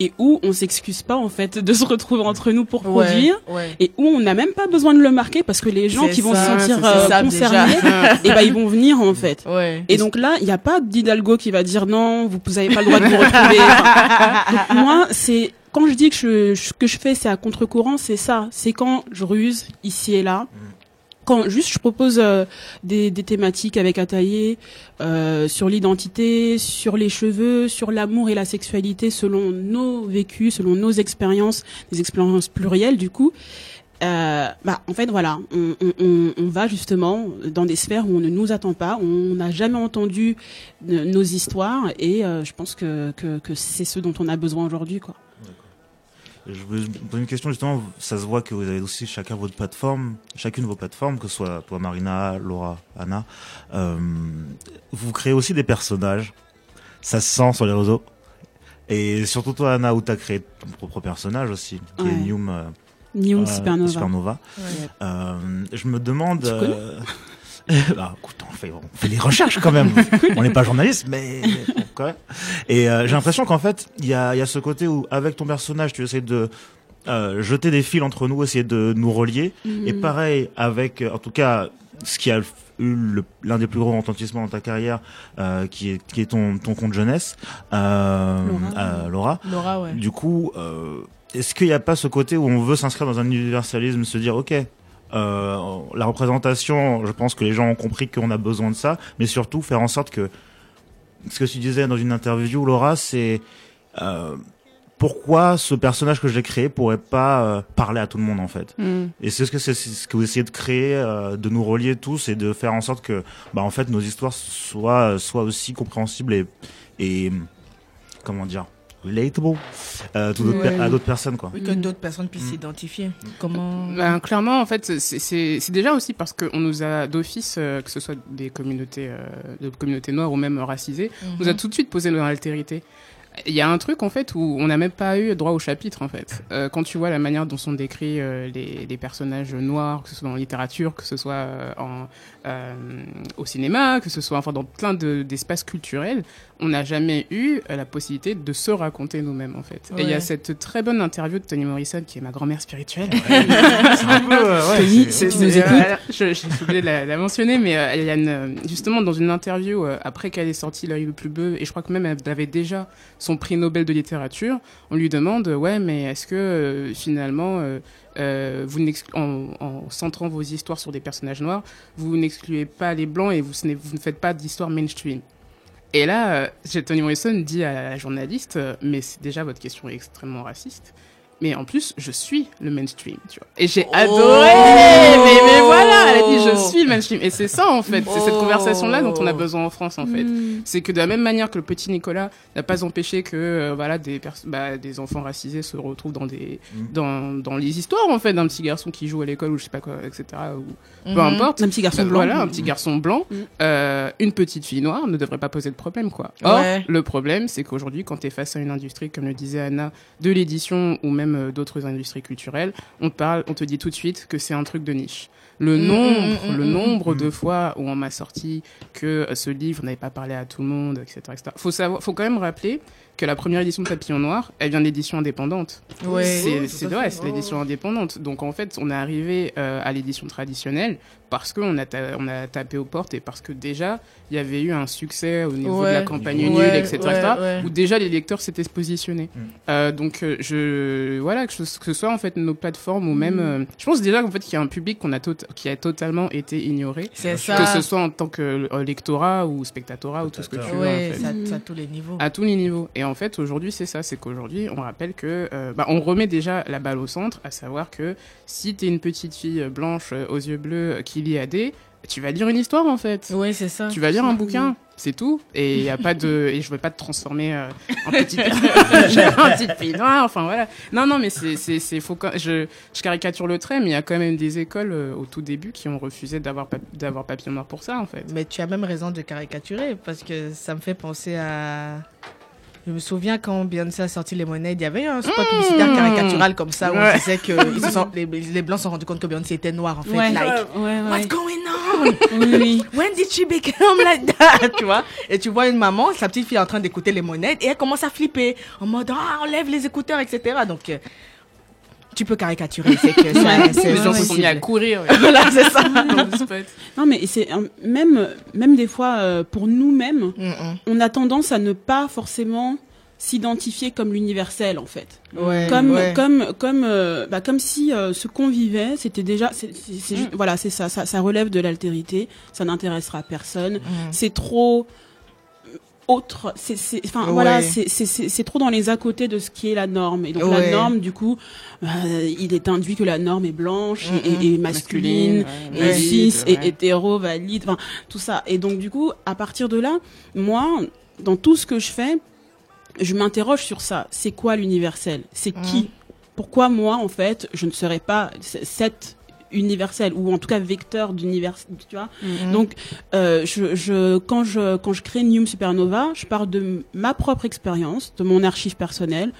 et où on s'excuse pas en fait de se retrouver entre nous pour produire ouais. et où on n'a même pas besoin de le marquer parce que les gens qui vont se sentir euh, ça, concernés, déjà. [laughs] et ben ils vont venir en fait. Ouais. Et donc là, il n'y a pas d'Hidalgo qui va dire non, vous n'avez pas le droit de vous retrouver. Donc moi, c'est quand je dis que je, ce que je fais, c'est à contre-courant, c'est ça. C'est quand je ruse ici et là. Quand juste je propose euh, des, des thématiques avec Ataïe euh, sur l'identité, sur les cheveux, sur l'amour et la sexualité selon nos vécus, selon nos expériences, des expériences plurielles du coup. Euh, bah, en fait, voilà, on, on, on, va justement dans des sphères où on ne nous attend pas, on n'a jamais entendu nos histoires, et euh, je pense que, que, que c'est ce dont on a besoin aujourd'hui, quoi. Je veux vous poser une question justement. Ça se voit que vous avez aussi chacun votre plateforme, chacune vos plateformes, que ce soit toi Marina, Laura, Anna. Euh, vous créez aussi des personnages. Ça se sent sur les réseaux. Et surtout toi Anna, où tu as créé ton propre personnage aussi, qui Ouais. est Nium. euh, Nium euh, Supernova. Supernova. Ouais. Euh, je me demande. Tu [laughs] bah, écoute, on fait, on fait les recherches quand même. on n'est pas journaliste, mais quand même. Et euh, j'ai l'impression qu'en fait, il y a, il y a ce côté où, avec ton personnage, tu essaies de euh, jeter des fils entre nous, essayer de nous relier. Mhm. Et pareil, avec, en tout cas, ce qui a eu l'un des plus gros retentissements dans ta carrière, euh, qui est, qui est ton, ton compte jeunesse, euh, Laura. euh, Laura. Laura, ouais. Du coup, euh, est-ce qu'il n'y a pas ce côté où on veut s'inscrire dans un universalisme, se dire, ok, euh, la représentation, je pense que les gens ont compris qu'on a besoin de ça, mais surtout faire en sorte que ce que tu disais dans une interview, Laura, c'est euh, pourquoi ce personnage que j'ai créé pourrait pas euh, parler à tout le monde en fait. Mm. Et c'est ce que c'est c'est ce que vous essayez de créer, euh, de nous relier tous et de faire en sorte que, bah en fait, nos histoires soient soient aussi compréhensibles et et comment dire relatable euh, tout d'autres Ouais. per- à d'autres personnes quoi. Oui, que d'autres personnes puissent s'identifier. Comment Ben, clairement, en fait, c'est- c'est c'est déjà aussi parce qu'on nous a d'office, euh, que ce soit des communautés, euh, de communautés noires ou même racisées, Mhm. nous a tout de suite posé dans l'altérité. Il y a un truc en fait où on n'a même pas eu droit au chapitre en fait. Euh, quand tu vois la manière dont sont décrits euh, les, les personnages noirs, que ce soit en littérature, que ce soit euh, en, euh, au cinéma, que ce soit enfin dans plein de- d'espaces culturels, on n'a jamais eu euh, la possibilité de se raconter nous-mêmes en fait. Et il y a cette très bonne interview de Toni Morrison qui est ma grand-mère spirituelle. [laughs] C'est un peu, euh, ouais, Tony, c'est- si tu nous C'est- écoutes. euh, je- J'ai oublié de la, la mentionner, mais euh, il y a une, euh, justement dans une interview euh, après qu'elle ait sorti L'œil le plus bleu, et je crois que même elle avait déjà son prix Nobel de littérature, on lui demande ouais, mais est-ce que euh, finalement euh, euh, vous en, en centrant vos histoires sur des personnages noirs, vous n'excluez pas les blancs et vous, vous ne faites pas d'histoire mainstream? Et là, euh, Toni Morrison dit à la journaliste, euh, mais déjà votre question est extrêmement raciste. Mais en plus, je suis le mainstream, tu vois. Et j'ai adoré. Mais, mais voilà, elle a dit, je suis le mainstream. Et c'est ça, en fait. C'est cette conversation-là dont on a besoin en France, en fait. Mm. C'est que de la même manière que le petit Nicolas n'a pas empêché que, euh, voilà, des, bah, des enfants racisés se retrouvent dans des, dans, dans les histoires, en fait, d'un petit garçon qui joue à l'école ou je sais pas quoi, etc. Ou peu Mhm. importe. Un petit garçon Bah, blanc. Voilà, un petit garçon blanc. Euh, une petite fille noire ne devrait pas poser de problème, quoi. Or, Ouais. le problème, c'est qu'aujourd'hui, quand tu es face à une industrie, comme le disait Anna, de l'édition ou même euh, d'autres industries culturelles, on te parle, on te dit tout de suite que c'est un truc de niche. Le Mm, nombre, mm, mm, le mm, nombre de fois où on m'a sorti que euh, ce livre n'avait pas parlé à tout le monde, etc., etc. Faut savoir, faut quand même rappeler que la première édition de Papillon Noir, elle vient de l'édition indépendante. Ouais. C'est Ouais, fait. c'est l'édition indépendante. Donc en fait, on est arrivé euh, à l'édition traditionnelle parce qu'on a, ta- on a tapé aux portes et parce que déjà, il y avait eu un succès au niveau de la Ouais. campagne Ouais, nulle, etc., ouais, ouais. où déjà les lecteurs s'étaient positionnés. Mm. Euh, donc euh, je voilà que ce, que ce soit en fait nos plateformes ou Mm. même, euh, je pense déjà qu'en fait qu'il y a un public qu'on a tot- qui a totalement été ignoré, C'est que ça. ce soit en tant que lectorat ou spectatorat ou tout ce que tu veux. en Ouais, fait. ça, ça à tous les niveaux. À tous les niveaux. Et en fait, aujourd'hui, c'est ça. C'est qu'aujourd'hui, on rappelle que, euh, bah, on remet déjà la balle au centre, à savoir que si t'es une petite fille euh, blanche euh, aux yeux bleus qui lit AD, tu vas lire une histoire en fait. Oui, c'est ça. Tu vas lire un bouquin, c'est tout. Et il y a pas de, et je veux pas te transformer euh, en [laughs] petite, [laughs] en petite fille noire. Enfin voilà. Non, non, mais c'est, c'est, c'est faut quand- je, je caricature le trait, mais il y a quand même des écoles euh, au tout début qui ont refusé d'avoir, pap- d'avoir papillon noir pour ça en fait. Mais tu as même raison de caricaturer parce que ça me fait penser à. Je me souviens quand Beyoncé a sorti les monnaies, il y avait un spot publicitaire caricatural comme ça où Ouais. on disait que ils se sont- [laughs] les, les blancs se sont rendus compte que Beyoncé était noire en fait. Ouais, like, ouais, ouais. what's going on? Oui, oui. [laughs] When did she become like that? [laughs] tu vois? Et tu vois une maman, sa petite fille est en train d'écouter les monnaies et elle commence à flipper en mode ah enlève les écouteurs etc. Donc euh, tu peux caricaturer, c'est que ça, Les gens se possible. sont mis à courir. [laughs] Voilà, c'est ça. [laughs] Non, mais c'est euh, même, même des fois euh, pour nous-mêmes, Mm, mm. on a tendance à ne pas forcément s'identifier comme l'universel en fait. Ouais, Comme ouais. comme comme euh, bah, comme si euh, ce qu'on vivait, c'était déjà c'est c'est- c'est juste- voilà, c'est ça, ça ça relève de l'altérité, ça n'intéressera personne. Mm. C'est trop autre c'est c'est enfin Ouais. voilà c'est c'est c'est c'est trop dans les à côté de ce qui est la norme. Et donc Ouais. la norme du coup euh, il est induit que la norme est blanche Mm, et, et masculine, Masculine, et cis et hétéro valide enfin tout ça. Et donc du coup à partir de là moi dans tout ce que je fais je m'interroge sur ça. C'est quoi l'universel? C'est Mm. qui? Pourquoi moi en fait je ne serais pas cette universelle ou en tout cas vecteur d'univers tu vois. Mhm. donc euh, je, je quand je quand je crée Nium Supernova je pars de ma propre expérience de mon archive personnelle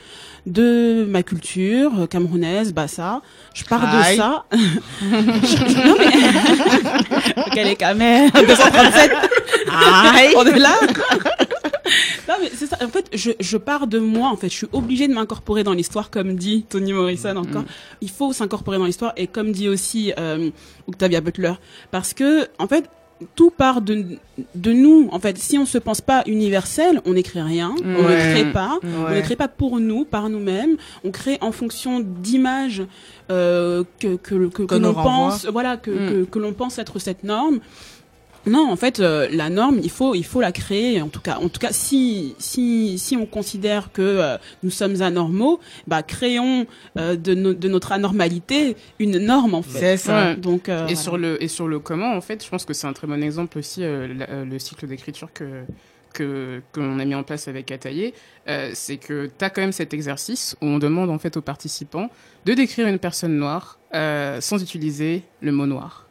de ma culture euh, camerounaise bassa. Je pars de ça. [laughs] Je- non mais quelle est Camer 237 Aïe. on est là [laughs] c'est ça. En fait je, je pars de moi en fait. Je suis obligée de m'incorporer dans l'histoire comme dit Toni Morrison encore. Il faut s'incorporer dans l'histoire et comme dit aussi euh, Octavia Butler. Parce que en fait tout part de, de nous en fait. Si on se pense pas universel on n'écrit rien. On ne crée pas. On ne crée pas pour nous par nous-mêmes. On crée en fonction d'images euh, que que, que, que Que nous l'on pense voilà que, Mm. que, que l'on pense être cette norme non, en fait, euh, la norme, il faut, il faut la créer. En tout cas, en tout cas, si, si, si on considère que euh, nous sommes anormaux, bah, créons euh, de, no- de notre anormalité une norme, en fait. C'est ça. Ouais. Donc, euh, Et voilà. sur le et sur le comment en fait, je pense que c'est un très bon exemple aussi euh, la- euh, le cycle d'écriture que que qu'on a mis en place avec Ataillé, euh, c'est que tu as quand même cet exercice où on demande en fait aux participants de décrire une personne noire euh, sans utiliser le mot noir.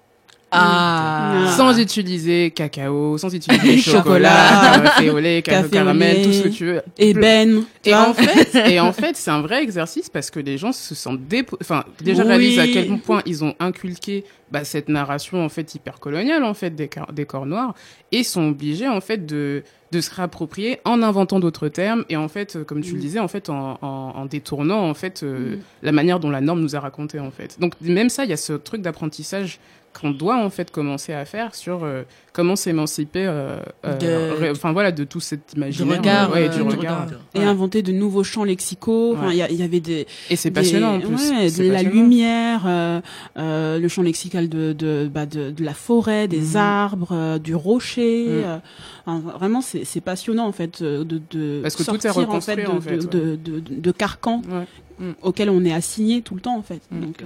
Ah. Sans utiliser cacao, sans utiliser [laughs] Chocolat. café au lait, café caramel, tout ce que tu veux. Ébène, tu Et en [laughs] fait, et en fait, c'est un vrai exercice parce que les gens se sentent dépo... enfin, déjà Oui. réalisent à quel point ils ont inculqué bah, cette narration en fait hyper coloniale en fait des, cor- des corps noirs et sont obligés en fait de de se réapproprier en inventant d'autres termes et en fait, euh, comme tu le disais, en fait, en, en, en détournant en fait euh, la manière dont la norme nous a raconté en fait. Donc même ça, il y a ce truc d'apprentissage qu'on doit en fait commencer à faire sur euh, comment s'émanciper, euh, euh, enfin voilà, de tout cet imaginaire, regard, ouais, euh, du du regard. et Ouais. inventer de nouveaux champs lexicaux. Ouais. il y, avait des Et c'est des- passionnant en plus. de la lumière, euh, euh, le champ lexical de de, bah, de de la forêt, des Mhm. arbres, euh, du rocher. Enfin, vraiment, c'est c'est passionnant en fait de de Parce que tout est sortir, en fait, reconstruit, de, en fait, de, ouais. de, de- de carcans Ouais. Mm. auxquels on est assigné tout le temps en fait. Donc, euh,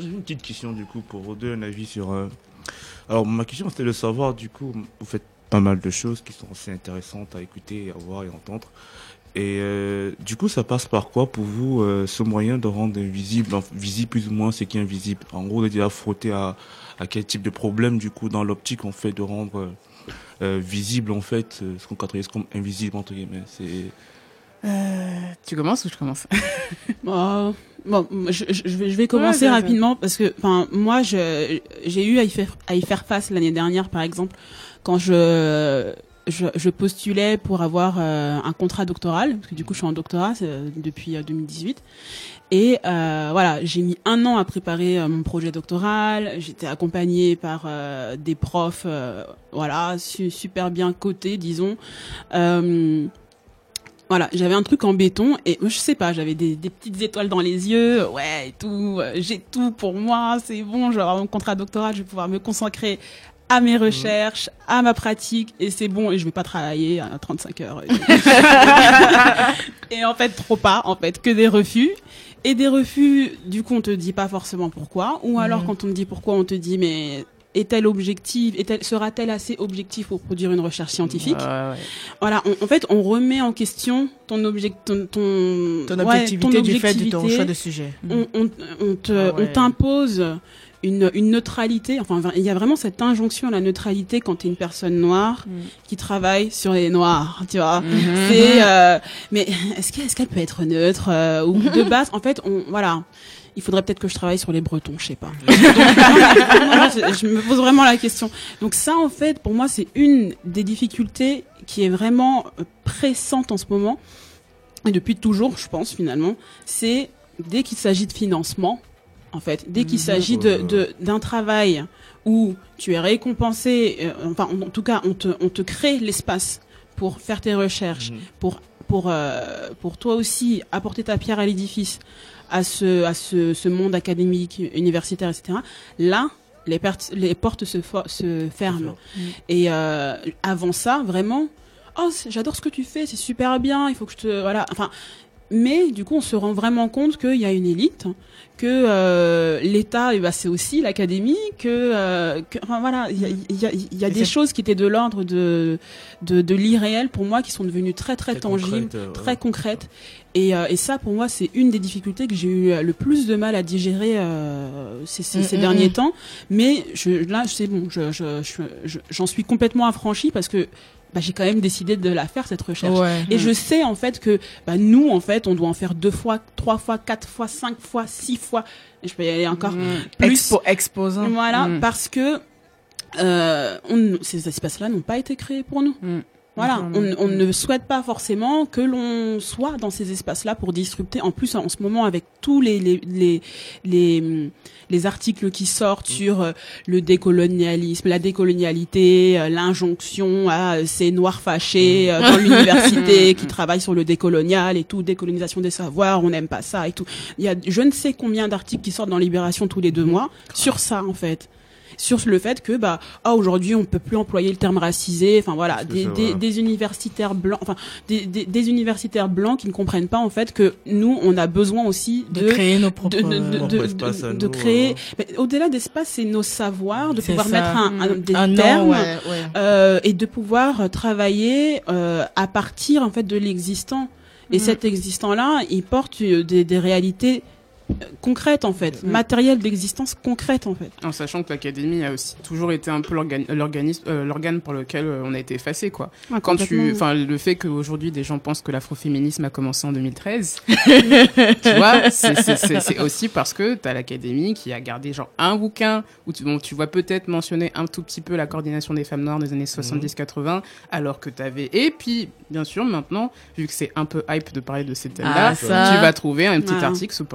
J'ai une petite question du coup pour vous deux, un avis sur. Euh, Alors ma question c'était de savoir du coup, vous faites pas mal de choses qui sont assez intéressantes à écouter, à voir et entendre. Et euh, du coup, ça passe par quoi pour vous euh, ce moyen de rendre visible, enfin, visible plus ou moins ce qui est invisible? En gros, de déjà frotter à, à quel type de problème du coup dans l'optique on fait de rendre visible en fait ce qu'on catégorise comme invisible entre guillemets. C'est Tu commences ou je commence? Oh, [laughs] bon, je, vais, je vais commencer Ouais, rapidement parce que, enfin, moi, je, j'ai eu à y faire, à y faire face l'année dernière, par exemple, quand je, je, je postulais pour avoir euh, un contrat doctoral, parce que du coup, je suis en doctorat euh, depuis euh, 2018. Et euh, voilà, j'ai mis un an à préparer euh, mon projet doctoral. J'étais accompagnée par euh, des profs, euh, voilà, su- super bien cotés, disons. Voilà, j'avais un truc en béton et je sais pas, j'avais des, des petites étoiles dans les yeux, ouais, et tout, euh, j'ai tout pour moi, c'est bon, je vais avoir mon contrat doctoral, je vais pouvoir me consacrer à mes recherches, à ma pratique et c'est bon et je vais pas travailler à 35 heures. [laughs] et en fait, trop pas, en fait, que des refus. Et des refus, du coup, on te dit pas forcément pourquoi. Ou alors, Mhm. quand on te dit pourquoi, on te dit, mais est-elle objective, sera-t-elle assez objective pour produire une recherche scientifique ouais. Voilà, on- en fait, on remet en question ton object, ton, ton, Ton ouais, objectivité du fait de ton objectivité. choix de sujet. On, on, on Ah ouais. t'impose une, une neutralité. Enfin, il y a vraiment cette injonction à la neutralité quand tu es une personne noire Mm. qui travaille sur les noirs, tu vois. Mhm. C'est, euh, mais est-ce qu'elle, est-ce qu'elle peut être neutre euh, ou de [laughs] base En fait, on, voilà. Il faudrait peut-être que je travaille sur les Bretons, je sais pas. Donc, [laughs] je, je me pose vraiment la question. Donc ça, en fait, pour moi, c'est une des difficultés qui est vraiment euh, pressante en ce moment et depuis toujours, je pense finalement. C'est dès qu'il s'agit de financement, en fait, dès qu'il Mhm. s'agit de, de- d'un travail où tu es récompensé, euh, enfin, en, en tout cas, on te, on te crée l'espace pour faire tes recherches, pour pour euh, pour toi aussi apporter ta pierre à l'édifice à ce à ce, ce monde académique universitaire etc là les, pertes- les portes se, se ferment. Et euh, avant ça vraiment oh j'adore ce que tu fais c'est super bien il faut que je te voilà. Enfin mais du coup on se rend vraiment compte qu'il y a une élite que euh, l'État eh ben, c'est aussi l'académie que, euh, que- enfin voilà il y a, il y a, il y a Et des choses qui étaient de l'ordre de de, de l'irréel pour moi qui sont devenues très très, Très tangibles ouais. très concrètes et, euh, et ça pour moi c'est une des difficultés que j'ai eu le plus de mal à digérer euh, ces, ces, Mm, ces mm, derniers mm. temps mais je, là c'est bon je, je, je- je- j'en suis complètement affranchie parce que bah, j'ai quand même décidé de la faire cette recherche Ouais. et je sais en fait que bah, nous en fait on doit en faire deux fois trois fois quatre fois cinq fois six fois je peux y aller encore plus Expo- exposant. voilà parce que euh, on, ces espaces-là n'ont pas été créés pour nous. Voilà, on, on ne souhaite pas forcément que l'on soit dans ces espaces-là pour disrupter. En plus, en ce moment, avec tous les les les les, hum, les articles qui sortent sur euh, le décolonialisme, la décolonialité, euh, l'injonction à euh, ces noirs fâchés euh, dans l'université [laughs] qui travaillent sur le décolonial et tout, décolonisation des savoirs, on n'aime pas ça et tout. Il y a je ne sais combien d'articles qui sortent dans Libération tous les deux mois sur ça en fait sur le fait que bah ah aujourd'hui on peut plus employer le terme racisé enfin voilà des, ça, des, des universitaires blancs enfin des, des, des universitaires blancs qui ne comprennent pas en fait que nous on a besoin aussi de, de créer nos propres. de, de, de, nous, créer euh. mais au-delà d'espace c'est nos savoirs de pouvoir ça. mettre un, un- des Un nom, termes ouais, ouais. euh, et de pouvoir travailler euh, à partir en fait de l'existant et Mhm. cet existant là il porte euh, des, des réalités concrètes en fait Mhm. matérielles d'existence concrète en fait En sachant que l'académie a aussi toujours été un peu l'organe l'organisme euh, l'organe pour lequel euh, on a été effacé quoi. Ah, Quand tu enfin le fait qu'aujourd'hui des gens pensent que l'afroféminisme a commencé en 2013 [laughs] tu vois c'est aussi parce que t'as l'académie qui a gardé genre un bouquin où tu, bon, tu vois peut-être mentionner un tout petit peu la coordination des femmes noires des années 70-80 alors que t'avais et puis bien sûr maintenant vu que c'est un peu hype de parler de ces thèmes là Ah, ça. tu vas trouver un petit article sur,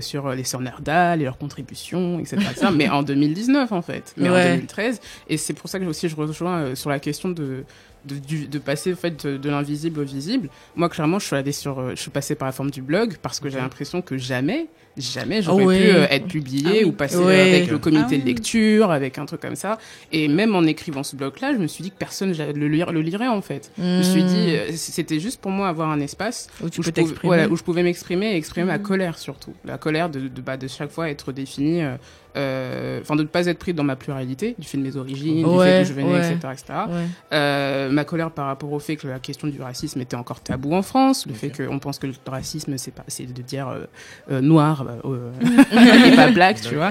sur euh, les sœurs Nerdal et leurs contributions, etc. etc. mais en 2019 en fait, mais Ouais. en 2013. Et c'est pour ça que aussi je rejoins euh, sur la question de de, du- de passer en fait de, de l'invisible au visible. Moi clairement je suis allée sur, euh, je suis passée par la forme du blog parce que j'ai l'impression que jamais, jamais j'aurais Ouais. pu euh, être publié Ah ou passer Ouais. avec le comité Ah de lecture, avec un truc comme ça. Et même en écrivant ce blog-là, je me suis dit que personne le, lire- le lirait en fait. Je me suis dit, euh, c'était juste pour moi avoir un espace Où tu où, peux je pouvais, t'exprimer. voilà, où je pouvais m'exprimer et exprimer ma colère surtout. La colère de, de, bah, de chaque fois être définie, euh, euh, enfin de ne pas être pris dans ma pluralité, du fait de mes origines, du Ouais, fait que je venais, ouais. etc. etc. Ouais. Euh, ma colère par rapport au fait que la question du racisme était encore tabou en France, le fait qu'on pense que le racisme c'est pas c'est de dire euh, euh, noir bah, euh, [laughs] et pas black, tu vois.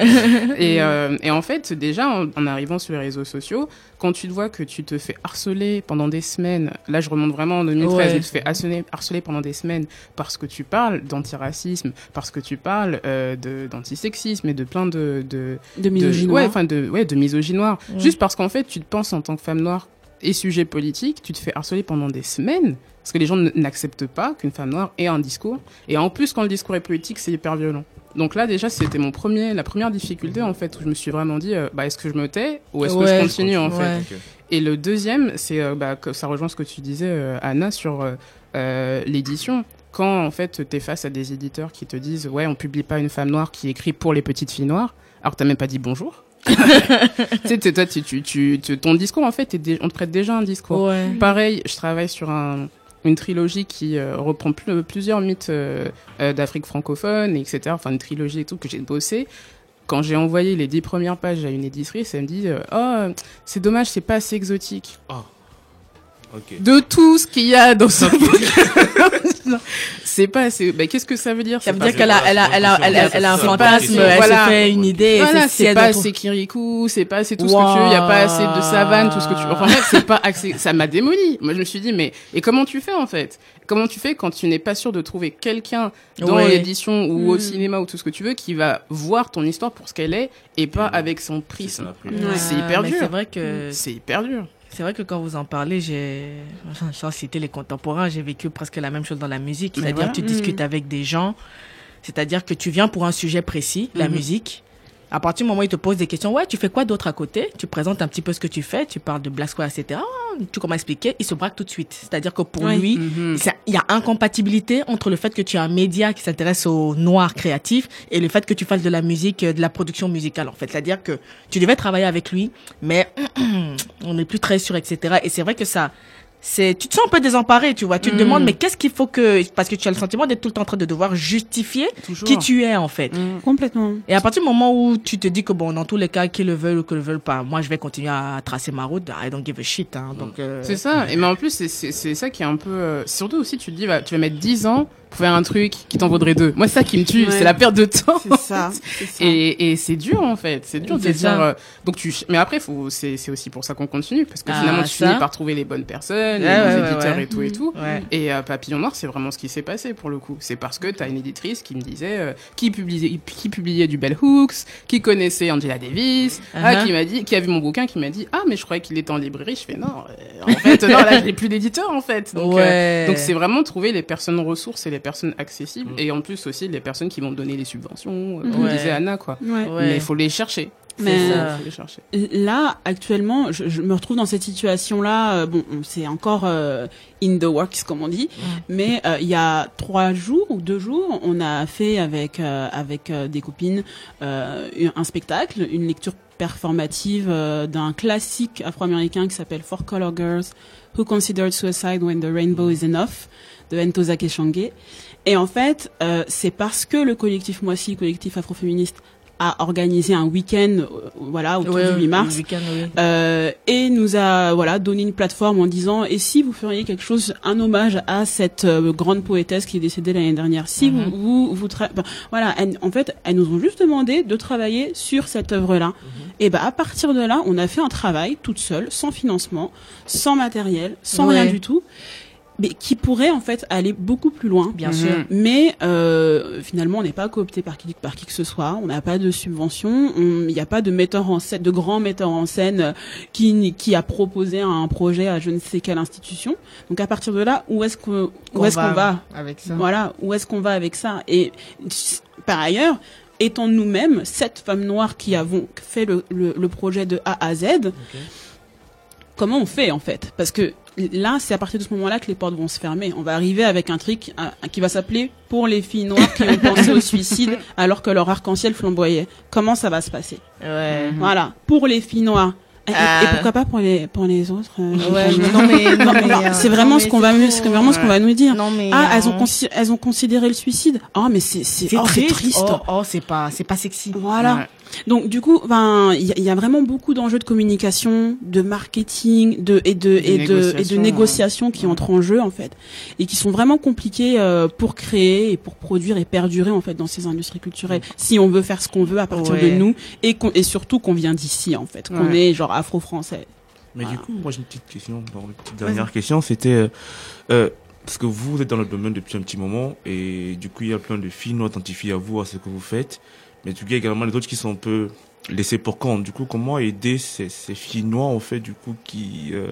Et, euh, et en fait, déjà en, en arrivant sur les réseaux sociaux, quand tu te vois que tu te fais harceler pendant des semaines, là je remonte vraiment en 2013, Ouais. tu te fais harceler, harceler pendant des semaines parce que tu parles d'antiracisme, parce que tu parles euh, de- d'antisexisme et de plein de, de, De misogynie ouais, enfin de ouais de misogynie noire. Ouais. Juste parce qu'en fait, tu te penses en tant que femme noire et sujet politique, tu te fais harceler pendant des semaines parce que les gens n'acceptent pas qu'une femme noire ait un discours. Et en plus, quand le discours est politique, c'est hyper violent. Donc là, déjà, c'était mon premier, la première difficulté en fait où je me suis vraiment dit, euh, bah est-ce que je me tais ou est-ce que je continue en fait? Ouais. Et le deuxième, c'est euh, bah, que ça rejoint ce que tu disais, euh, Anna, sur euh, l'édition. Quand en fait t'es face à des éditeurs qui te disent ouais on publie pas une femme noire qui écrit pour les petites filles noires, alors que t'as même pas dit bonjour. [laughs] tu sais, toi, tu, tu, tu, tu- ton discours en fait, on te prête déjà un discours. Ouais. Pareil, je travaille sur un, une trilogie qui euh, reprend plus- plusieurs mythes euh, euh, d'Afrique francophone, et etc. Enfin, une trilogie et tout que j'ai bossé. Quand j'ai envoyé les dix premières pages à une éditrice, elle me dit euh, Oh, c'est dommage, c'est pas assez exotique. Ok. De tout ce qu'il y a dans ce [laughs] bouquin. [laughs] c'est pas assez. Bah, Qu'est-ce que ça veut dire Ça C'est veut pas dire qu'elle a, elle a, elle a, elle a, elle a un fantasme, elle voilà. se fait une idée. Voilà, c'est pas assez Kirikou, c'est pas assez tout ce que tu veux, il y a pas assez de savane, tout ce que tu Enfin bref, c'est pas assez, ça m'a démoli. Moi je me suis dit mais et comment tu fais en fait? Comment tu fais quand tu n'es pas sûr de trouver quelqu'un dans Ouais. l'édition ou au Mm. cinéma ou tout ce que tu veux qui va voir ton histoire pour ce qu'elle est et pas avec son prisme? Ouais. C'est hyper mais dur. C'est vrai que C'est hyper dur. C'est vrai que quand vous en parlez, j'ai, sans citer les contemporains, j'ai vécu presque la même chose dans la musique. C'est-à-dire, voilà. tu Mm. discutes avec des gens. C'est-à-dire que tu viens pour un sujet précis, la Mhm. musique. À partir du moment où ils te posent des questions, ouais, tu fais quoi d'autre à côté? Tu présentes un petit peu ce que tu fais, tu parles de Black Square, etc. Ah, Tu commences à expliquer, il se braque tout de suite. C'est-à-dire que pour lui, Mhm. ça- il y a incompatibilité entre le fait que tu as un média qui s'intéresse aux noirs créatifs et le fait que tu fasses de la musique, euh, de la production musicale, en fait. C'est-à-dire que tu devais travailler avec lui, mais [clears throat] on n'est plus très sûr, etc. Et c'est vrai que ça, c'est, tu te sens un peu désemparé, tu vois. Tu te Mm. demandes, mais qu'est-ce qu'il faut que, parce que tu as le sentiment d'être tout le temps en train de devoir justifier Toujours. qui tu es, en fait. Mm. Complètement. Et à partir du moment où tu te dis que bon, dans tous les cas, qu'ils le veulent ou qu'ils le veulent pas, moi, je vais continuer à tracer ma route. I don't give a shit, hein. Donc, euh, C'est ça. Et mais en plus, c'est- c'est c'est ça qui est un peu. euh, Surtout aussi, tu te dis, bah, tu vas mettre 10 ans pour faire un truc qui t'en vaudrait deux. Moi, c'est ça qui me tue, Ouais. c'est la perte de temps. [laughs] C'est ça. Et, et c'est dur en fait, c'est dur de dire. euh, donc tu, mais après, faut, c'est, c'est aussi pour ça qu'on continue parce que Ah, finalement tu ça. finis par trouver les bonnes personnes, les bons ouais, ouais, éditeurs ouais. et tout et tout. ouais. Et euh, Papillon Noir, c'est vraiment ce qui s'est passé pour le coup. C'est parce que t'as une éditrice qui me disait, euh, qui publiait, qui publiait du Bell Hooks, qui connaissait Angela Davis, ah, Uh-huh. qui m'a dit, qui a vu mon bouquin, qui m'a dit, ah mais je croyais qu'il était en librairie. Je fais non, euh, en fait non, là j'ai plus d'éditeur en fait. Donc, euh, ouais. donc c'est vraiment trouver les personnes ressources et les personnes accessibles et en plus aussi les personnes qui vont donner les subventions, euh, comme Ouais. disait Anna quoi. Ouais. Mais il faut les chercher. Mais- ça. faut les chercher. Là, actuellement, je, je me retrouve dans cette situation-là. euh, bon, c'est encore euh, in the works, comme on dit. Mais euh, il y a trois jours ou deux jours, on a fait avec euh, avec euh, des copines euh, un spectacle, une lecture performative euh, d'un classique afro-américain qui s'appelle Four Color Girls Who Considered Suicide When the Rainbow Is Enough de Ntozake Shange. Et en fait, euh, c'est parce que le collectif Moissy, collectif afroféministe, a organisé un week-end, euh, voilà, autour Ouais, du 8 mars, oui. euh, et nous a voilà donné une plateforme en disant et si vous feriez quelque chose un hommage à cette euh, grande poétesse qui est décédée l'année dernière si Mhm. vous vous, vous enfin, voilà en fait elles nous ont juste demandé de travailler sur cette œuvre là et ben à partir de là on a fait un travail toute seule sans financement sans matériel sans Ouais. rien du tout mais qui pourrait en fait aller beaucoup plus loin Bien Mhm. sûr. mais euh, finalement, on n'est pas coopté par qui, par qui que ce soit. On n'a pas de subvention. on- Il n'y a pas de metteur en scène, de grand metteur en scène euh, qui qui a proposé un projet à je ne sais quelle institution. Donc à partir de là, où est-ce qu'on où est-ce qu'on va avec ça Voilà, où est-ce qu'on va avec ça? Et par ailleurs, étant nous-mêmes sept femmes noires qui avons fait le, le, le projet de A à Z, comment on fait en fait? Parce que là, c'est à partir de ce moment-là que les portes vont se fermer. On va arriver avec un truc euh, qui va s'appeler pour les filles noires qui ont pensé au suicide [laughs] alors que leur arc-en-ciel flamboyait. Comment ça va se passer Ouais. Voilà, pour les filles noires. Et, et- Euh. et pourquoi pas pour les pour les autres euh, Ouais, mais [laughs] non, mais- non, mais, euh, c'est vraiment non, ce mais qu'on va c'est nous- trop. c'est vraiment ce qu'on va nous dire. Non, mais, ah, elles ont consi- elles ont considéré le suicide. Oh mais c'est c'est C'est oh, c'est triste. triste. Oh, oh, c'est pas, c'est pas sexy. Voilà. Ouais. Donc du coup, ben il y, a- il y a vraiment beaucoup d'enjeux de communication, de marketing, de et de et de et de négociations, qui entrent en jeu en fait et qui sont vraiment compliquées euh, pour créer et pour produire et perdurer en fait dans ces industries culturelles. Si on veut faire ce qu'on veut à partir Ouais. de nous et qu'on et surtout qu'on vient d'ici en fait, qu'on Ouais. est genre afro-français. Mais Voilà. du coup, moi j'ai une petite question, bon, une petite dernière question, c'était euh, euh, parce que vous êtes dans le domaine depuis un petit moment et du coup il y a plein de filles non identifiées à vous à ce que vous faites, mais du coup il y a également les autres qui sont un peu laissés pour compte. Du coup, comment aider ces, ces filles noires en fait du coup qui euh,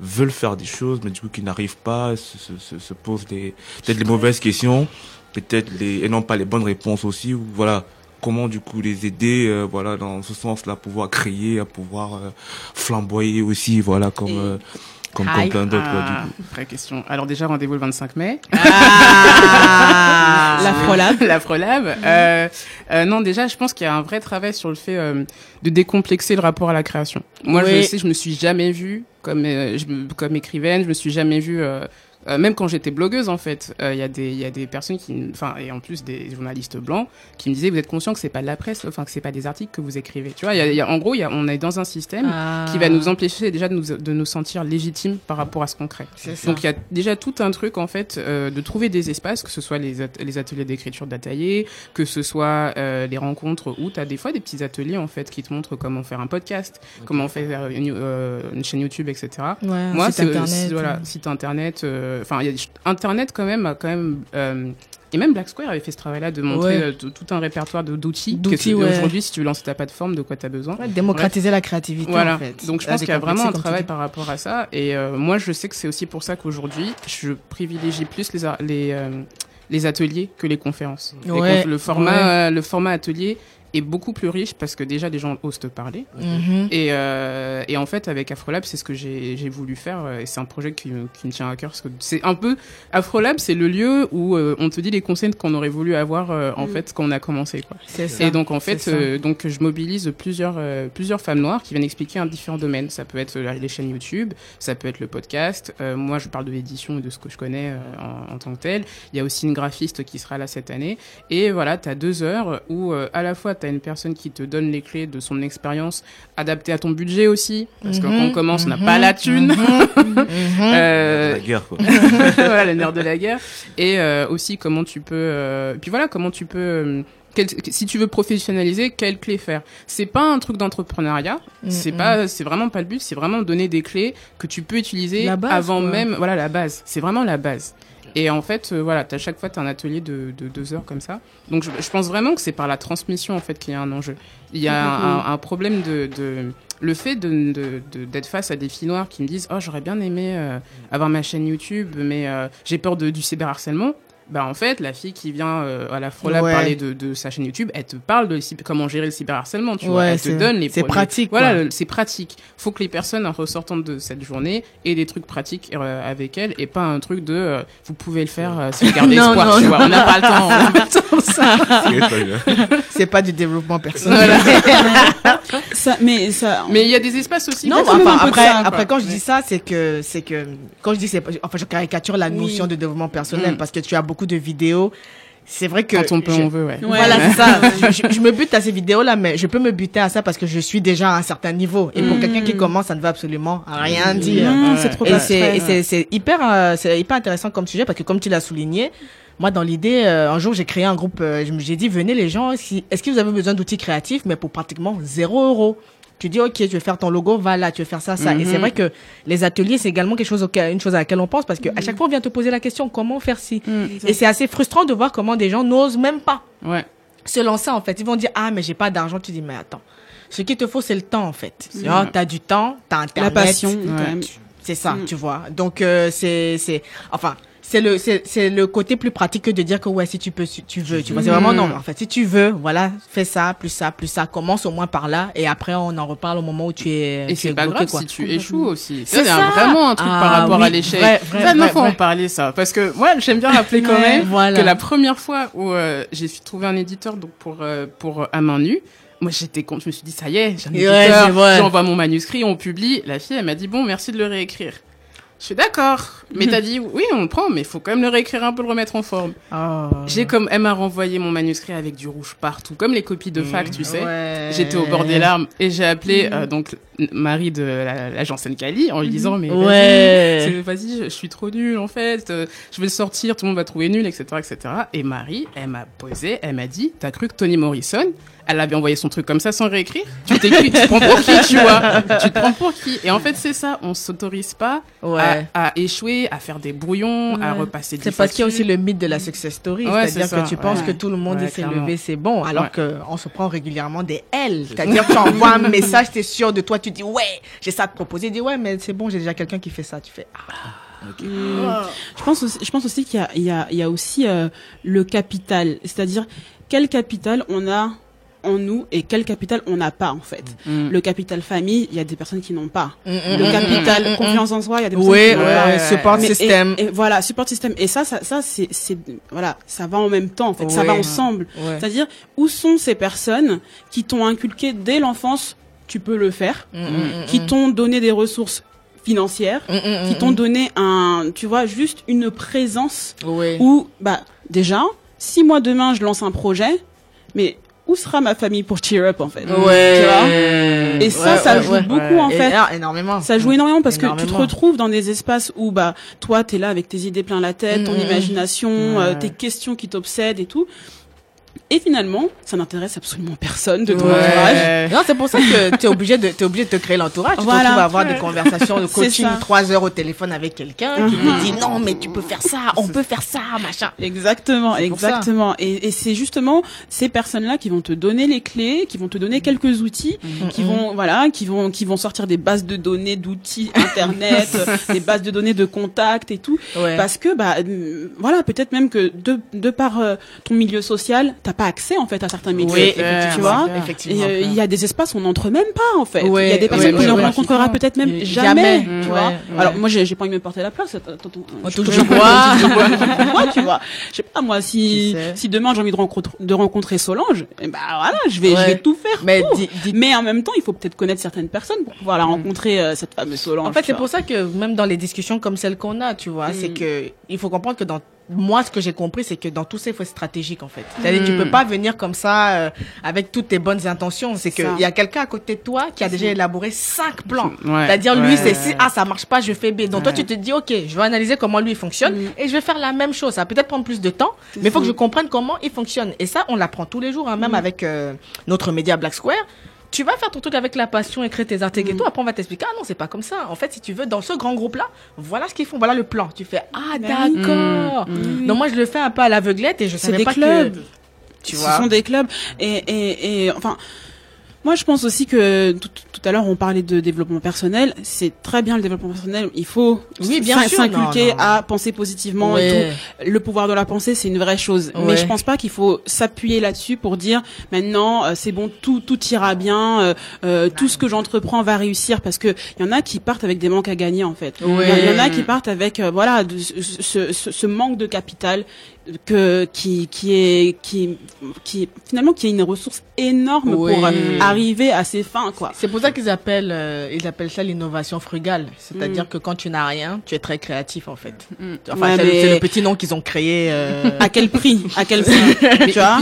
veulent faire des choses mais du coup qui n'arrivent pas, se, se, se, se posent des peut-être les mauvaises questions, peut-être les et non pas les bonnes réponses aussi ou voilà comment du coup les aider euh, voilà dans ce sens-là pouvoir créer à pouvoir euh, flamboyer aussi voilà comme euh, comme, comme plein d'autres quoi, Ah, du coup vraie question. Alors déjà, rendez-vous le 25 mai. Ah. [laughs] L'Afrolab. L'Afrolab. Euh, euh, non, déjà, je pense qu'il y a un vrai travail sur le fait euh, de décomplexer le rapport à la création. Moi, Oui. je sais, je me suis jamais vue comme euh, je comme écrivaine. Je me suis jamais vue. Euh, euh, même quand j'étais blogueuse, en fait, euh, il y a des il y a des personnes qui, enfin, et en plus des journalistes blancs qui me disaient, vous êtes conscient que c'est pas de la presse, enfin que c'est pas des articles que vous écrivez. Tu vois, y a, y a- en gros, y a, on est dans un système Ah. qui va nous empêcher déjà de nous, de nous sentir légitimes par rapport à ce qu'on crée. Donc il y a déjà tout un truc en fait euh, de trouver des espaces, que ce soit les, at- les ateliers d'écriture d'Ataillé, que ce soit euh, les rencontres où tu as des fois des petits ateliers en fait qui te montrent comment faire un podcast, comment faire une, euh, une chaîne YouTube, etc. Ouais, Moi, site internet, voilà, euh. site internet. Enfin, internet quand même a quand même. euh, et même Black Square avait fait ce travail-là de montrer Ouais. euh, tout un répertoire d'outils. D'outils, ouais. Aujourd'hui, si tu veux lancer ta plateforme, de quoi tu as besoin? Ouais, démocratiser la créativité, Voilà. en fait. Donc je pense qu'il y a vraiment un travail par rapport à ça. Et euh, moi, je sais que c'est aussi pour ça qu'aujourd'hui, je privilégie plus les, les, euh, les ateliers que les conférences. Les Ouais, conf- le, format, le format atelier est beaucoup plus riche parce que déjà les gens osent te parler. Mhm. Et, euh, et en fait, avec Afrolab, c'est ce que j'ai j'ai voulu faire. euh, Et c'est un projet qui, me- qui me tient à cœur. Parce que c'est un peu. Afrolab, c'est le lieu où euh, on te dit les conseils qu'on aurait voulu avoir euh, en Mm. fait quand on a commencé. Quoi. Ça, Et donc, en fait, euh, donc, je mobilise plusieurs, euh, plusieurs femmes noires qui viennent expliquer un différent domaine. Ça peut être les chaînes YouTube, ça peut être le podcast. Euh, moi, je parle de l'édition et de ce que je connais euh, en, en tant que tel. Il y a aussi une graphiste qui sera là cette année. Et voilà, tu as deux heures où euh, à la fois tu as une personne qui te donne les clés de son expérience adaptée à ton budget aussi. Parce que Mhm, quand on commence, on n'a mhm, pas la thune. mhm. [laughs] Euh, La guerre, quoi. [laughs] voilà, le nerf de la guerre. Et euh, aussi comment tu peux... euh, Puis voilà, comment tu peux... euh, quel- si tu veux professionnaliser, quelles clés faire? C'est pas un truc d'entrepreneuriat, Mm, c'est mm. pas, c'est vraiment pas le but. C'est vraiment donner des clés que tu peux utiliser base, avant quoi. même, voilà la base. C'est vraiment la base. Et en fait, euh, voilà, à chaque fois t'as un atelier de, de deux heures comme ça. Donc je, je pense vraiment que c'est par la transmission en fait qu'il y a un enjeu. Il y a un, un problème de, de le fait de de- de- d'être face à des filles noires qui me disent oh j'aurais bien aimé euh, avoir ma chaîne YouTube mais euh, j'ai peur de, du cyberharcèlement. Bah en fait la fille qui vient euh, à la Frolab Ouais. parler de, de sa chaîne YouTube, elle te parle de cyber- comment gérer le cyberharcèlement, tu vois, elle te c'est- donne les c'est les- pratique, Voilà, c'est pratique. Faut que les personnes en ressortant de cette journée aient des trucs pratiques euh, avec elles et pas un truc de euh, vous pouvez le faire euh, si vous gardez Non, [laughs] espoir, non, tu non. vois. On n'a pas le temps. on n'a pas le temps [laughs] ça. C'est pas du développement personnel. [laughs] ça, mais ça. Mais il y a des espaces aussi. Non, après, ça, après quand je dis ça, c'est que c'est que quand je dis c'est enfin je caricature la notion de développement personnel Mm. parce que tu as beaucoup de vidéos. C'est vrai que Quand on peut, je- on veut, ouais. Voilà, Ouais. c'est ça. je, je- je me bute à ces vidéos-là, mais je peux me buter à ça parce que je suis déjà à un certain niveau. Et pour Mm. quelqu'un qui commence, ça ne veut absolument rien dire. Non, c'est trop Et c'est hyper euh, c'est hyper intéressant comme sujet parce que comme tu l'as souligné, moi dans l'idée euh, un jour j'ai créé un groupe, euh, je me- j'ai dit venez les gens, si, est-ce que vous avez besoin d'outils créatifs mais pour pratiquement zéro euro. Tu dis ok, tu veux faire ton logo, va là, tu veux faire ça, ça. Et Mhm. c'est vrai que les ateliers c'est également quelque chose auquel, une chose à laquelle on pense parce que à Mm. chaque fois on vient te poser la question comment faire ci? Et c'est assez frustrant de voir comment des gens n'osent même pas Ouais. se lancer en fait. Ils vont dire ah mais j'ai pas d'argent. Tu dis mais attends, ce qu'il te faut c'est le temps en fait. Mm. Tu as du temps, t'as internet, La passion. C'est ça, Mm. tu vois. Donc euh, c'est c'est enfin c'est le c'est c'est le côté plus pratique que de dire que ouais si tu peux si tu veux tu vois c'est vraiment non en fait si tu veux voilà fais ça plus ça plus ça commence au moins par là et après on en reparle au moment où tu es Et c'est es pas bloqué, grave quoi. si tu échoues aussi. C'est Ça, ça. c'est vraiment un truc Ah par rapport oui, à l'échec. vrai, vrai, Ça, non, vrai, faut en parler ça. Parce que moi, j'aime bien rappeler quand Ouais, même voilà. que la première fois où euh, j'ai trouvé un éditeur donc pour euh, pour à main nue. Moi, j'étais con, je me suis dit, ça y est, j'ai un Ouais, éditeur, j'envoie mon manuscrit, on publie. La fille, elle m'a dit, bon, merci de le réécrire. Je suis d'accord. Mais [laughs] t'as dit, oui, on le prend, mais il faut quand même le réécrire un peu, le remettre en forme. Oh. J'ai comme, elle m'a renvoyé mon manuscrit avec du rouge partout, comme les copies de fac, tu sais. Ouais. J'étais au bord des larmes et j'ai appelé euh, donc Marie de la- l'agence Nkali en lui disant mais vas-y, Ouais. vas-y, je, je suis trop nulle en fait, euh, je vais le sortir, tout le monde va trouver nul, etc., etc. Et Marie, elle m'a posé, elle m'a dit, t'as cru que Toni Morrison, elle avait envoyé son truc comme ça sans réécrire? Tu t'écris, tu te prends pour qui, tu vois? Tu te prends pour qui? Et en fait c'est ça, on s'autorise pas Ouais. à, à échouer, à faire des brouillons, à repasser. dix C'est parce qu'il y a aussi le mythe de la success story, Ouais, c'est-à-dire que tu penses ouais. que tout le monde s'est levé, c'est bon, alors Ouais. que on se prend régulièrement des L. C'est-à-dire que tu envoies un message, t'es sûr de toi, tu dis ouais, j'ai ça à te proposer, dis ouais, mais c'est bon, j'ai déjà quelqu'un qui fait ça, tu fais ah. Hmm. Je pense aussi, je pense aussi qu'il y a, il y a, il y a aussi euh, le capital, c'est-à-dire quel capital on a en nous et quel capital on n'a pas en fait. Mm. Le capital famille, il y a des personnes qui n'ont pas. Mm, mm, le mm, capital mm, mm, confiance en soi, il y a des personnes Ouais, qui n'ont ouais, pas. ouais, support Mais- et- system. Et, voilà, support system. Et ça, ça, ça c'est, c'est, voilà, ça va en même temps en fait, ça va ensemble. Ouais. C'est-à-dire où sont ces personnes qui t'ont inculqué dès l'enfance, tu peux le faire, Mm, mm, mm, qui mm. t'ont donné des ressources financières, Mm, mm, qui mm, t'ont mm. donné un, tu vois, juste une présence Ouais. où, bah, déjà, si moi demain je lance un projet, mais où sera ma famille pour cheer up en fait Ouais. Tu vois Et ça, Ouais, ça ouais, joue ouais. beaucoup en fait. ah, énormément. Ça joue énormément parce que tu te retrouves dans des espaces où bah toi t'es là avec tes idées plein la tête, ton Mm, mm, imagination, euh, tes questions qui t'obsèdent et tout. Et finalement, ça n'intéresse absolument personne de ton Ouais. entourage. Non, c'est pour ça que tu es obligé de t'es obligé de te créer l'entourage. Tu Voilà. te retrouves à avoir des conversations de [laughs] coaching trois heures au téléphone avec quelqu'un qui te dit non mais tu peux faire ça, on peut faire ça, machin. Exactement, ça. exactement. Et, et c'est justement ces personnes-là qui vont te donner les clés, qui vont te donner quelques outils, Mhm. qui vont voilà, qui vont qui vont sortir des bases de données, d'outils [laughs] internet, [laughs] des bases de données de contacts et tout. Ouais. Parce que bah euh, voilà, peut-être même que de de par euh, ton milieu social, t'as pas accès en fait à certains milieux. Oui, tu vois. euh, il y a des espaces où on n'entre même pas en fait. Il y a des personnes qu'on ne rencontrera peut-être même jamais. jamais, tu vois. Alors moi j'ai pas envie de me porter la place. Bois. Moi, tu vois. Je sais pas moi si si demain j'ai envie de rencontrer de rencontrer Solange, ben voilà, je vais je vais tout faire. Mais en même temps, il faut peut-être connaître certaines personnes pour pouvoir la rencontrer euh, cette fameuse Solange. En fait, c'est pour ça que même dans les discussions comme celle qu'on a, tu vois, c'est que il faut comprendre que dans moi, ce que j'ai compris, c'est que dans tout ça, il faut être stratégique, en fait. C'est-à-dire, tu peux pas venir comme ça, euh, avec toutes tes bonnes intentions. C'est que Ça. il y a quelqu'un à côté de toi qui a déjà élaboré cinq plans. Ouais, C'est-à-dire, lui, c'est si, ah, ça marche pas, je fais B. Donc, toi, tu te dis, OK, je vais analyser comment lui il fonctionne et je vais faire la même chose. Ça va peut-être prendre plus de temps, mais il faut que je comprenne comment il fonctionne. Et ça, on l'apprend tous les jours, hein, même avec euh, notre média Black Square. Tu vas faire ton truc avec la passion, écrire tes articles et tout. Après, on va t'expliquer, ah non, c'est pas comme ça. En fait, si tu veux, dans ce grand groupe-là, voilà ce qu'ils font, voilà le plan. Tu fais, ah, Ben oui. d'accord. Donc, moi, je le fais un peu à l'aveuglette et je savais des pas clubs. que, tu Ce vois. sont des clubs et et, et enfin. Moi, je pense aussi que tout, à l'heure, on parlait de développement personnel. C'est très bien le développement personnel. Il faut Oui, bien s'inculquer à penser positivement et tout. Le pouvoir de la pensée, c'est une vraie chose. Mais je pense pas qu'il faut s'appuyer là-dessus pour dire maintenant, euh, c'est bon, tout tout ira bien, euh, euh, tout ce que j'entreprends va réussir parce que il y en a qui partent avec des manques à gagner en fait. Il y, en a qui partent avec euh, voilà de- ce- ce- ce manque de capital que qui qui est qui qui finalement qui est une ressource énorme pour euh, arriver à ses fins quoi. C'est pour ça qu'ils appellent, euh, ils appellent ça l'innovation frugale. C'est-à-dire que quand tu n'as rien, tu es très créatif, en fait. Enfin, Ouais, c'est le- mais- c'est le petit nom qu'ils ont créé. euh, À quel prix? À quel prix? [laughs] Tu vois?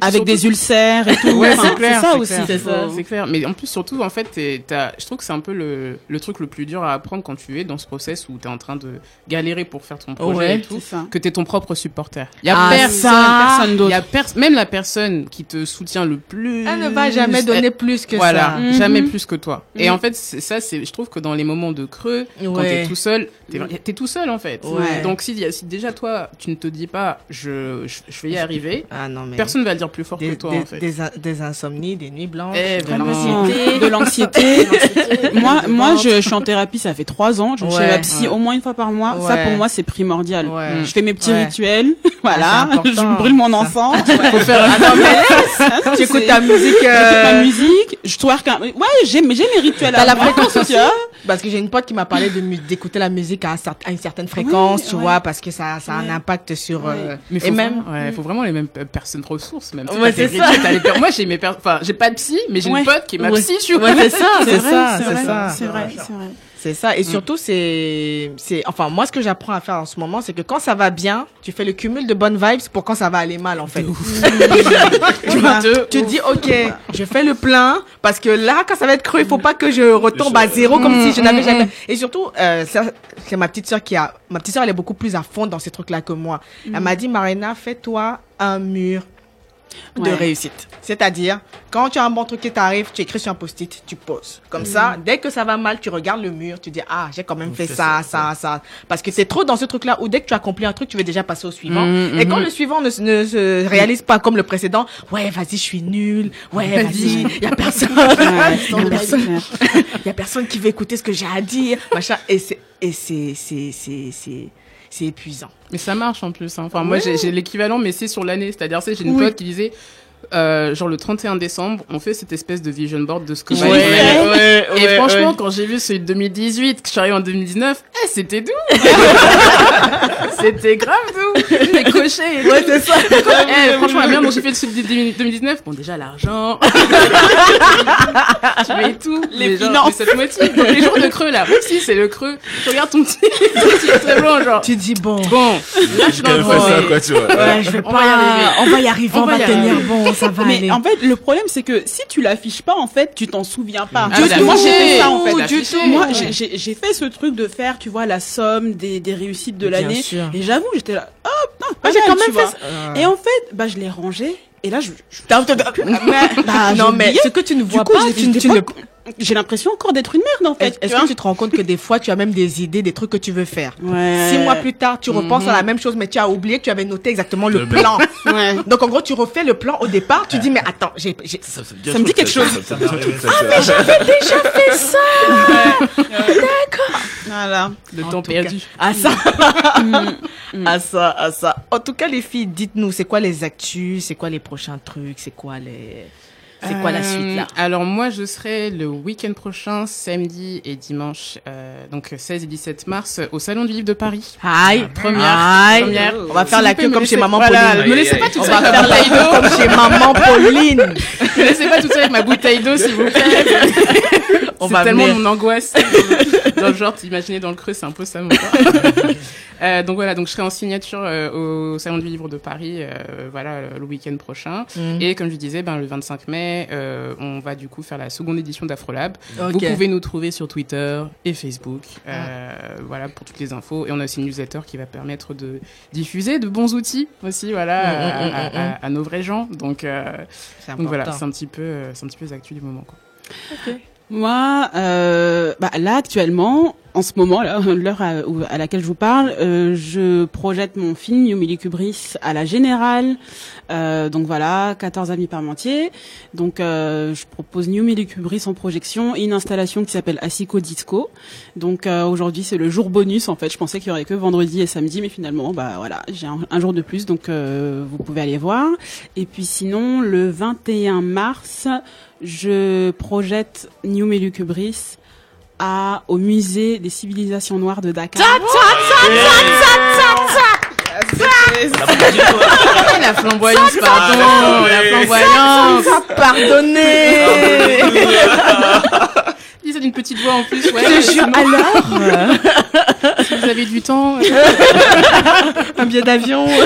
Avec des ulcères et tout. Ouais, Enfin, c'est clair. ça aussi. c'est ça. C'est clair. Mais en plus, surtout, en fait, je trouve que c'est un peu le, le truc le plus dur à apprendre quand tu es dans ce process où tu es en train de galérer pour faire ton projet Ouais, et tout. Que tu es ton propre supporter. Il y a Ah, personne, ça. personne d'autre. Il y a pers- même la personne qui te soutient le plus. Elle ne va jamais donner plus que voilà, ça. Mhm. jamais plus que toi. Et Mhm. en fait, ça, c'est, je trouve que dans les moments de creux, quand Ouais. t'es tout seul, t'es, t'es tout seul en fait. Ouais. Donc si, si déjà toi, tu ne te dis pas, je, je, je vais y arriver, Ah non, mais. personne va le dire plus fort des, que toi des, en fait. des, in- des insomnies, des nuits blanches, Eh, [laughs] de l'anxiété. [laughs] de l'anxiété. moi, moi, je, je suis en thérapie, ça fait trois ans. Je chez Ouais. ma psy au moins une fois par mois. Ça, pour moi, c'est primordial. Ouais. Je fais mes petits Ouais. rituels. [laughs] Ah, voilà. important. je brûle mon enfant. [laughs] Faut faire un non, mais [laughs] laisse. Tu écoutes ta musique. Euh, ma musique. Je twerk un... Ouais, j'ai, mais j'ai mes rituels T'as à la fréquence aussi. Parce que j'ai une pote qui m'a parlé de d'écouter la musique à, une certaine fréquence, Oui, tu ouais. vois, parce que ça, ça a un impact sur. euh, Mais faut et même. vraiment, ouais, faut vraiment les mêmes personnes ressources même. Ouais, c'est ça. les Moi, j'ai mes, per- enfin, j'ai pas de psy, mais j'ai Ouais. une pote qui est ma Ouais. psy, tu vois. Ouais, c'est ça, c'est ça, c'est ça. C'est vrai, c'est vrai. C'est ça. Et surtout, c'est, c'est, enfin, moi, ce que j'apprends à faire en ce moment, c'est que quand ça va bien, tu fais le cumul de bonnes vibes pour quand ça va aller mal, en fait. [laughs] tu vois, tu te dis, ok, je fais le plein, parce que là, quand ça va être creux, il faut pas que je retombe à zéro comme si je n'avais jamais. Et surtout, euh, ça, c'est ma petite sœur qui a, ma petite sœur, elle est beaucoup plus à fond dans ces trucs-là que moi. Elle m'a dit, Marina, fais-toi un mur de Ouais. réussite. C'est-à-dire, quand tu as un bon truc qui t'arrive, tu écris sur un post-it, tu poses. Comme ça, dès que ça va mal, tu regardes le mur, tu dis, ah, j'ai quand même fait ça, ça, ça, Parce que c'est trop dans ce truc-là où dès que tu accomplis un truc, tu veux déjà passer au suivant. Mhm, Et quand le suivant ne, se- ne se réalise pas comme le précédent, ouais, vas-y, je suis nul. Ouais, vas-y, y a [laughs] personne. [laughs] y a personne. [laughs] y a personne qui veut écouter ce que j'ai à dire. Machin. Et c'est, et c'est, c'est, c'est, c'est, c'est épuisant. Mais ça marche en plus. hein. Enfin, moi, j'ai l'équivalent, mais c'est sur l'année. C'est-à-dire, c'est j'ai une Oui. pote qui disait, euh, genre le 31 décembre, on fait cette espèce de vision board de ce que Ouais, va être l'année. ouais, Et ouais, franchement, ouais. quand j'ai vu celui de 2018, que je suis arrivée en 2019, eh, c'était doux. [laughs] c'était grave doux. J'ai coché. et Ouais, tout. c'est ça. Eh, franchement, la manière dont j'ai fait celui de 2019, bon, déjà l'argent. [laughs] tu mets tout. Les mais genre, finances. mais ça te motive. Les jours de creux, là, même si c'est le creux, tu regardes ton petit, [laughs] ton petit très blanc, genre. Tu dis, bon. Bon, là, je suis dans le Quand même fait ça, bon. quoi, tu vois. Ouais, je vais On pas, va y arriver. on va y arriver, on, On va, y tenir bon, ça va Mais aller. en fait, le problème, c'est que si tu l'affiches pas, en fait, tu t'en souviens pas. Ah, Du mais tout. Moi, j'ai afficher, fait ça, en fait. du tout. Moi, j'ai- j'ai j'ai fait ce truc de faire, tu vois, la somme des, des réussites de Bien l'année. sûr. Et j'avoue, j'étais là, oh, putain, pas j'ai quand tu même fait ça. Euh. Et en fait, bah, je l'ai rangé. Et là, je, je- bah, j'ai [laughs] non, mais ce que tu ne Du vois coup, pas, j'ai- tu, tu j'étais ne pas- j'ai l'impression encore d'être une merde, en fait. Est-ce que tu te rends compte que des fois, tu as même des idées, des trucs que tu veux faire? Ouais. Six mois plus tard, tu repenses Mhm. à la même chose, mais tu as oublié que tu avais noté exactement le Le plan. [laughs] Ouais. Donc, en gros, tu refais le plan au départ, tu dis, mais attends, j'ai j'ai- Ça, Ça me dit quelque chose. Ça, ça, ça, ça, ça, ça. déjà fait [laughs] ça Voilà. Le En temps perdu. À ça À [laughs] ça, à ça. En tout cas, les filles, dites-nous, c'est quoi les actus? C'est quoi les prochains trucs? C'est quoi les... C'est quoi la suite, là Euh, Alors moi, je serai le week-end prochain, samedi et dimanche, euh, donc 16 et 17 mars, au Salon du Livre de Paris. Aïe Première, Aïe. première. On va faire la queue me comme laissez- chez Maman voilà, Pauline. Me laissez pas tout On seul va avec faire ma la bouteille queue d'eau. comme chez Maman Pauline [laughs] Me laissez pas tout seul avec ma bouteille d'eau, s'il vous plaît. [laughs] On c'est tellement venir. mon angoisse. [laughs] dans le genre, t'imaginer dans le creux, c'est un peu ça mon. [laughs] Euh, donc voilà, donc je serai en signature euh, au Salon du Livre de Paris, euh, voilà, le week-end prochain. Mhm. Et comme je disais, ben, le 25 mai, euh, on va du coup faire la seconde édition d'Afrolab. Vous pouvez nous trouver sur Twitter et Facebook, euh, voilà, pour toutes les infos. Et on a aussi une newsletter qui va permettre de diffuser de bons outils aussi, voilà, Mm, à, mm, mm, à- à- à nos vrais gens. Donc, voilà, c'est un petit peu, c'est un petit peu les actus du moment, quoi. Moi, euh, bah, là actuellement, en ce moment, là, [laughs] l'heure à, laquelle je vous parle, euh, je projette mon film Yumili Kubris à la Générale. Euh, donc voilà, 14 amis parmentiers. Donc euh, je propose Yumili Kubris en projection et une installation qui s'appelle Asico Disco. Donc euh, aujourd'hui c'est le jour bonus en fait. Je pensais qu'il y aurait que vendredi et samedi, mais finalement bah voilà, j'ai un, un jour de plus, donc euh, vous pouvez aller voir. Et puis sinon le 21 mars, je projette New Melucubris à au musée des civilisations noires de Dakar. la flamboyance, pardon, la flamboyance. Pardonnez Dis ça d'une petite voix en plus, ouais. Je jure, alors si vous avez du temps. Un billet d'avion [laughs]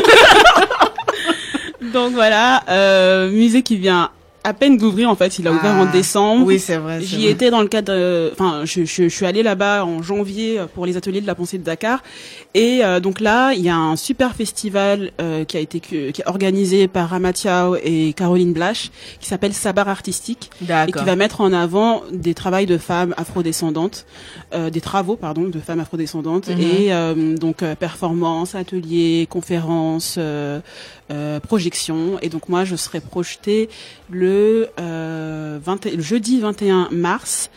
Donc voilà, euh, musée qui vient à peine d'ouvrir en fait. Il a ouvert en Ah. décembre. Oui, c'est vrai. J'y étais dans le cadre, euh, enfin, je, je, je suis allée là-bas en janvier pour les ateliers de la pensée de Dakar, et euh, donc là, il y a un super festival euh, qui a été qui est organisé par Ramatiao et Caroline Blash, qui s'appelle Sabar Artistique, et qui va mettre en avant des travaux de femmes afrodescendantes, euh, des travaux pardon de femmes afrodescendantes, Mhm. et euh, donc euh, performances, ateliers, conférences, euh, projections, et donc moi je serai projetée le, euh, 20 et- le jeudi 21 mars.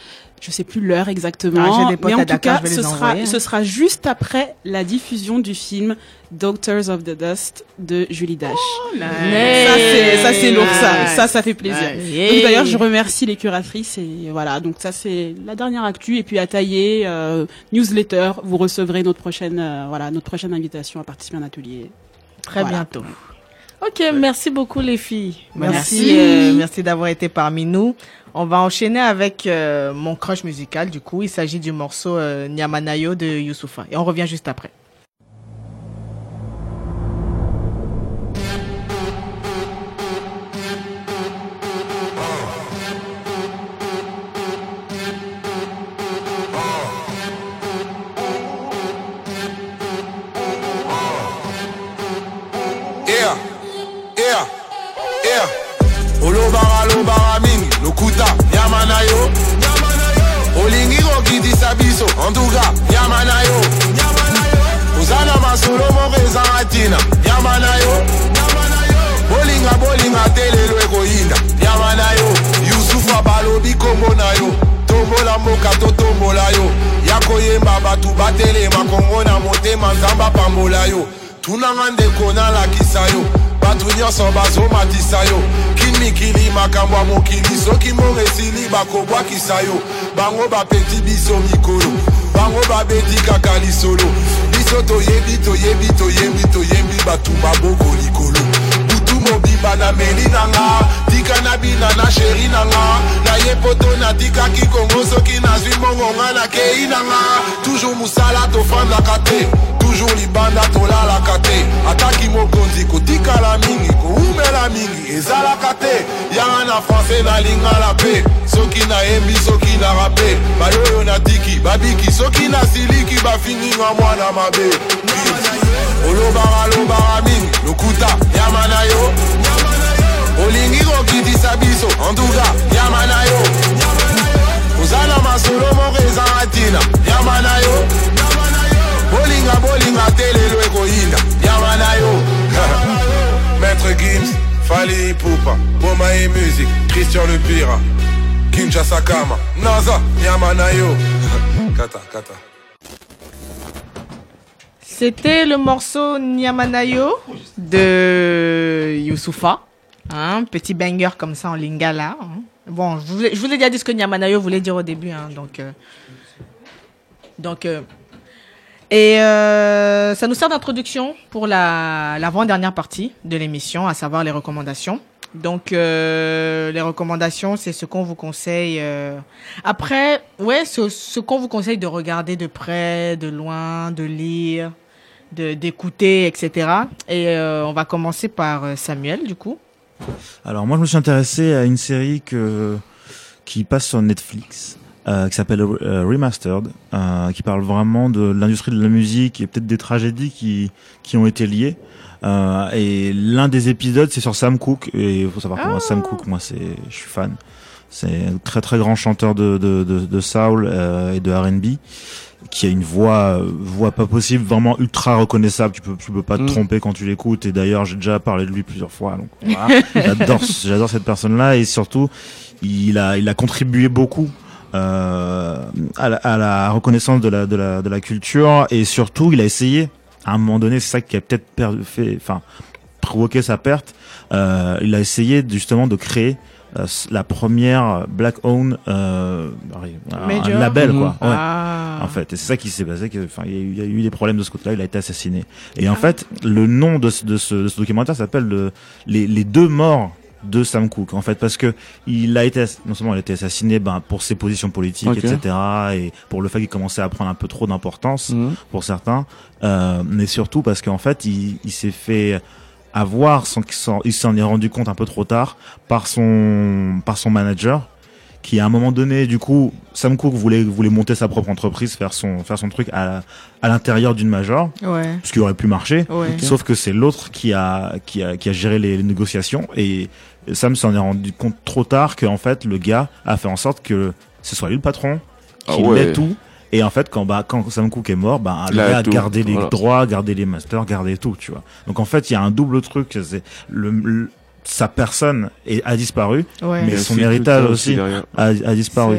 Je sais plus l'heure exactement, Ah, mais en tout cas, ce sera, ce sera juste après la diffusion du film Doctors of the Dust de Julie Dash. nice. Ça c'est ça c'est lourd ça, Nice. ça ça fait plaisir. Donc d'ailleurs je remercie les curatrices et voilà donc ça c'est la dernière actu et puis à tailler euh, newsletter vous recevrez notre prochaine euh, voilà notre prochaine invitation à participer à un atelier. Très Voilà. bientôt. Ok, merci beaucoup les filles. Merci, Merci. euh, merci d'avoir été parmi nous. On va enchaîner avec euh, mon crush musical. Du coup, il s'agit du morceau euh, Nyamanayo de Youssoufa. Et on revient juste après. Bakobwakisa yo. Bango bapeti biso mikolo. Bango babeti kaka lisolo. Biso toyebi toyebi toyembi toyembi bato maboko likolo. Butu mobimba na meli na nga tika na bina na sheri na nga naye poto natikaki kongo soki nazwi mbongo nga nakei na nga toujours mosala tofandaka te. Toujours libanda tolalaka te. Ataki mokonzi kotikala mingi koumela mingi. Ezalaka te. Yanga na francais nalingala mpe soki nayembi soki na rape bayoyo natiki babiki soki nasiliki bafinginga mwana mabe olobaka lobaka mingi lokuta yama na yo olingi kokitisa biso antuka yama na yo oza na masolo moko eza atina yama na yo bolinga bolinga te lelo ekoyinda yama na yo [laughs] maître gims fali pupa boma e musique christian le pira naza [laughs] kata kata C'était le morceau Nyamanayo de Youssoufa. Hein, petit banger comme ça en lingala. hein. Bon, je vous, ai, je déjà dit ce que Nyamanayo voulait dire au début. Hein, donc, euh, donc euh, et euh, ça nous sert d'introduction pour la l'avant-dernière partie de l'émission, à savoir les recommandations. Donc euh, les recommandations, c'est ce qu'on vous conseille. euh, Après, ouais, ce, qu'on vous conseille de regarder de près, de loin, de lire, de d'écouter, etc. Et euh, on va commencer par Samuel, du coup. Alors moi je me suis intéressé à une série qui passe sur Netflix qui s'appelle Remastered qui parle vraiment de l'industrie de la musique et peut-être des tragédies qui qui ont été liées Euh, et l'un des épisodes c'est sur Sam Cooke. Et il faut savoir que moi Sam Cooke moi c'est je suis fan. C'est un très très grand chanteur de de de, de soul euh, et de R&B qui a une voix euh, voix pas possible vraiment ultra reconnaissable. Tu peux tu peux pas te Mm. tromper quand tu l'écoutes. Et d'ailleurs j'ai déjà parlé de lui plusieurs fois donc voilà. [laughs] j'adore j'adore cette personne là et surtout il a il a contribué beaucoup euh, à, la, à la reconnaissance de la de la de la culture. Et surtout il a essayé à un moment donné c'est ça qui a peut-être fait enfin provoqué sa perte euh, il a essayé justement de créer euh, la première black owned euh, un label quoi Mhm. ouais Ah. en fait. Et c'est ça qui s'est passé. Enfin, il y, a eu- des problèmes de ce côté-là. Il a été assassiné. Et en fait, le nom de ce, de ce, de ce documentaire s'appelle le- les, les deux morts de Sam Cooke. En fait, parce que il a été non seulement il a été assassiné, ben pour ses positions politiques, etc., et pour le fait qu'il commençait à prendre un peu trop d'importance Mhm. pour certains, euh, mais surtout parce qu'en fait, il, il s'est fait à voir sans qu'il s'en, il s'en est rendu compte un peu trop tard par son, par son manager, qui à un moment donné, du coup, Sam Cooke voulait, voulait monter sa propre entreprise, faire son, faire son truc à, à l'intérieur d'une major, Ouais. ce qui aurait pu marcher. Ouais. Sauf que c'est l'autre qui a, qui a, qui a géré les, les négociations et Sam s'en est rendu compte trop tard que en fait le gars a fait en sorte que ce soit lui le patron, Ah qu'il ouais. ait tout. Et en fait, quand, bah, quand Sam Cooke est mort, bah, le Il a gars a gardé les Voilà. droits, gardé les masters, gardé tout, tu vois. Donc en fait, il y a un double truc. C'est le, le- sa personne est, a disparu, Ouais. mais Et son héritage aussi a disparu.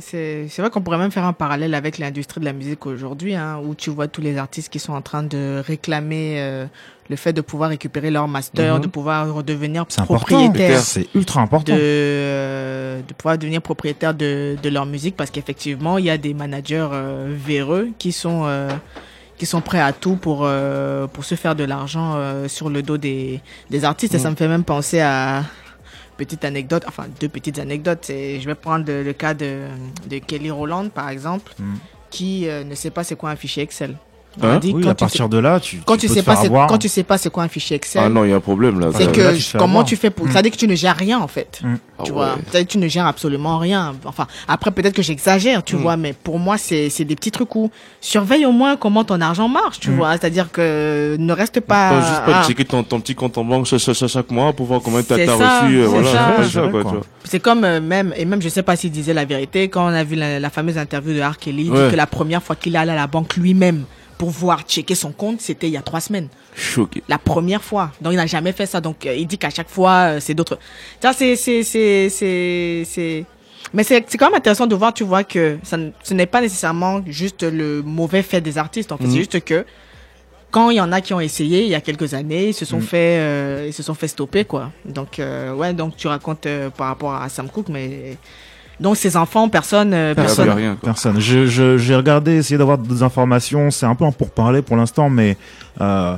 C'est- vrai qu'on pourrait même faire un parallèle avec l'industrie de la musique aujourd'hui, hein, où tu vois tous les artistes qui sont en train de réclamer euh, le fait de pouvoir récupérer leur master, Mhm. de pouvoir redevenir propriétaire. C'est ultra important. De, euh, de pouvoir devenir propriétaire de, de leur musique parce qu'effectivement, il y a des managers euh, véreux qui sont, euh, qui sont prêts à tout pour, euh, pour se faire de l'argent euh, sur le dos des, des artistes. Et ça Mm. me fait même penser à petite anecdote, enfin deux petites anecdotes. Je vais prendre le, le cas de, de Kelly Rowland, par exemple, Mm. qui euh, ne sait pas c'est quoi un fichier Excel. On Hein a dit Oui, quand à tu partir sais- de là, tu- quand tu tu sais pas avoir. quand tu sais pas c'est quoi un fichier Excel Ah non, il y a un problème là. c'est que là, tu comment avoir. tu fais pour Mm. ça dit que tu ne gères rien en fait Mm. tu Ah vois ouais. Ça dit que tu ne gères absolument rien enfin après peut-être que j'exagère tu Mm. vois mais pour moi c'est c'est des petits trucs où surveille au moins comment ton argent marche tu Mm. vois c'est-à-dire que ne reste pas juste pas ah, checker ton, ton petit compte en banque chaque, chaque, chaque mois pour voir combien t'as C'est t'as ça, reçu. euh, c'est voilà, tu comme euh, même et même je sais pas s'il disait la vérité quand on a vu la, fameuse interview de Ouais. que la première fois qu'il est allé à la banque lui-même pour voir checker son compte c'était il y a trois semaines Choqué. la première fois. Donc il n'a jamais fait ça. Donc euh, il dit qu'à chaque fois euh, c'est d'autres. Ça c'est c'est c'est c'est c'est. Mais c'est c'est quand même intéressant de voir, tu vois que ça, ce n'est pas nécessairement juste le mauvais fait des artistes. En fait, Mhm. c'est juste que quand il y en a qui ont essayé il y a quelques années, ils se sont Mhm. fait euh, ils se sont fait stopper quoi. Donc euh, ouais, donc tu racontes euh, par rapport à Sam Cooke, mais donc ses enfants, personne euh, Personne. personne. rien, quoi. Personne. Je, je, j'ai regardé, essayé d'avoir des informations. C'est un peu en pourparler pour l'instant, mais euh,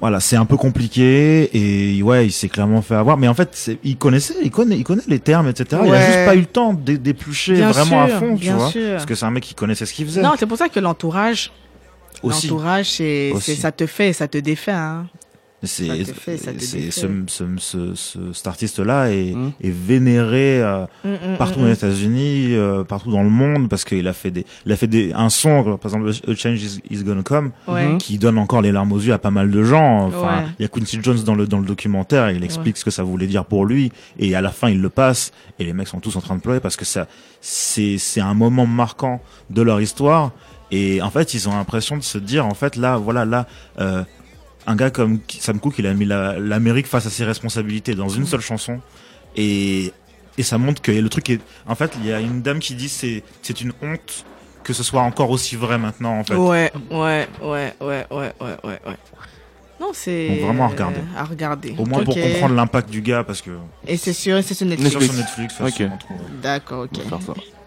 voilà, c'est un peu compliqué et ouais, il s'est clairement fait avoir. Mais en fait, c'est- il connaissait, il connaît, il connaît les termes, etc. Il a juste pas eu le temps d'é- d'éplucher Bien vraiment sûr, à fond, tu bien vois. sûr. Parce que c'est un mec qui connaissait ce qu'il faisait. Non, c'est pour ça que l'entourage, Aussi. l'entourage, c'est, Aussi. c'est, ça te fait, ça te défait. Hein. C'est, ce, ce, ce, ce- cet artiste-là est, Mm. est vénéré euh, Mm, mm, partout aux. États-Unis, euh, partout dans le monde, parce qu'il a fait des, il a fait des, un son, par exemple, A Change is, is Gonna Come, Ouais. qui donne encore les larmes aux yeux à pas mal de gens. Enfin, Ouais. il y a Quincy Jones dans le dans le documentaire, il explique ce que ça voulait dire pour lui, et à la fin il le passe, et les mecs sont tous en train de pleurer parce que ça, c'est c'est un moment marquant de leur histoire. Et en fait, ils ont l'impression de se dire, en fait, là, voilà, là, euh, un gars comme Sam Cooke, il a mis la- l'Amérique face à ses responsabilités dans une seule chanson. Et, et ça montre que le truc est. En fait, il y a une dame qui dit c'est c'est une honte que ce soit encore aussi vrai maintenant, en fait. Ouais, ouais, ouais, ouais, ouais, ouais, ouais, ouais. Non, c'est. Donc vraiment à regarder. euh, À regarder. Au moins pour comprendre l'impact du gars, parce que. Et c'est sûr, c'est sur Netflix. C'est sur Netflix. D'accord, ok.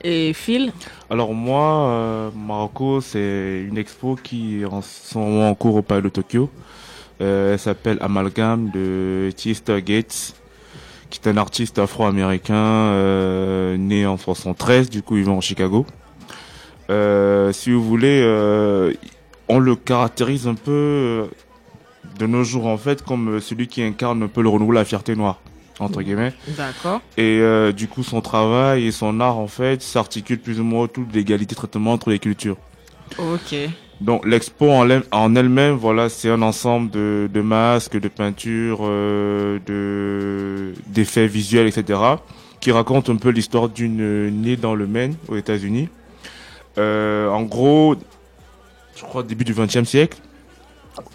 Et Phil? Alors moi, euh, Marocco, c'est une expo qui est en en cours au Palais de Tokyo. Euh, elle s'appelle Amalgam de Chester Gates, qui est un artiste afro-américain euh, né en 73, du coup il vit en Chicago. Euh, si vous voulez, on le caractérise un peu de nos jours en fait comme celui qui incarne un peu le renouveau de la fierté noire, entre guillemets. D'accord. Et euh, du coup, son travail et son art, en fait, s'articulent plus ou moins autour de l'égalité de traitement entre les cultures. Ok. Donc, l'expo en, elle- en elle-même, voilà, c'est un ensemble de, masques, de peintures, euh, de d'effets visuels, etc., qui raconte un peu l'histoire d'une née dans le Maine, aux États-Unis. Euh, en gros, je crois début du XXe siècle,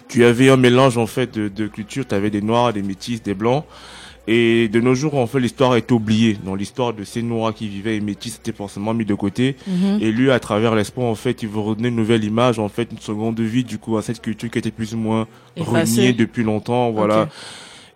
tu avais un mélange en fait de, de cultures. Tu avais des noirs, des métis, des blancs. Et de nos jours, en fait, l'histoire est oubliée. Donc, l'histoire de ces noirs qui vivaient et métis était forcément mis de côté. Mhm. Et lui, à travers l'espoir, en fait, il veut redonner une nouvelle image, en fait, une seconde vie, du coup, à cette culture qui était plus ou moins Effacée. reniée depuis longtemps, voilà.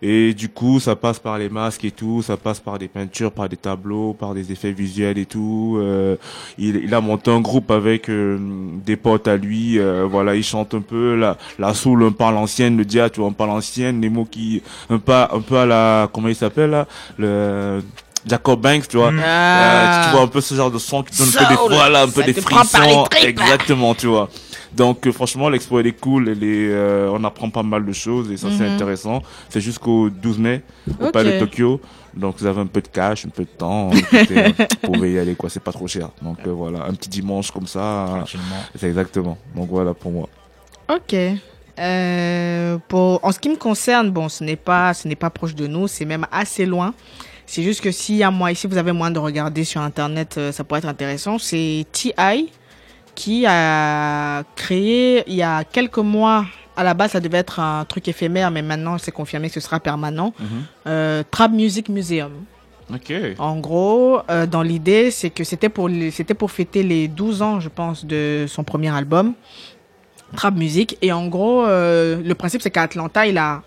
Et du coup, ça passe par les masques et tout, ça passe par des peintures, par des tableaux, par des effets visuels et tout. Euh, il, il a monté un groupe avec euh, des potes à lui. euh, voilà, il chante un peu la, la soul, un peu à l'ancienne, le dia, tu vois, un peu à l'ancienne, les mots qui, un peu, un peu à la, comment il s'appelle là, le Jacob Banks, tu vois. Ah. Euh, tu vois un peu ce genre de son qui donne un peu des, Soul. voilà, un peu des frissons. Exactement, tu vois. Donc euh, franchement, l'expo elle est cool, elle est, euh, on apprend pas mal de choses et ça c'est Mhm. intéressant. C'est jusqu'au 12 mai au Ok. Palais de Tokyo. Donc vous avez un peu de cash, un peu de temps, écoutez, [laughs] vous pouvez y aller quoi, c'est pas trop cher. Donc euh, voilà, un petit dimanche comme ça. C'est exactement. Donc voilà pour moi. Ok. Euh, pour, en ce qui me concerne, bon, ce n'est pas, ce n'est pas proche de nous, c'est même assez loin. C'est juste que s'il y a moyen, si vous avez moyen de regarder sur internet, euh, ça pourrait être intéressant. C'est T.I. qui a créé il y a quelques mois. À la base, ça devait être un truc éphémère, mais maintenant, c'est confirmé que ce sera permanent. Euh, Trap Music Museum. Ok. En gros, euh, dans l'idée, c'est que c'était pour c'était pour fêter les 12 ans, je pense, de son premier album, Trap Music. Et en gros, euh, le principe, c'est qu'à Atlanta, il a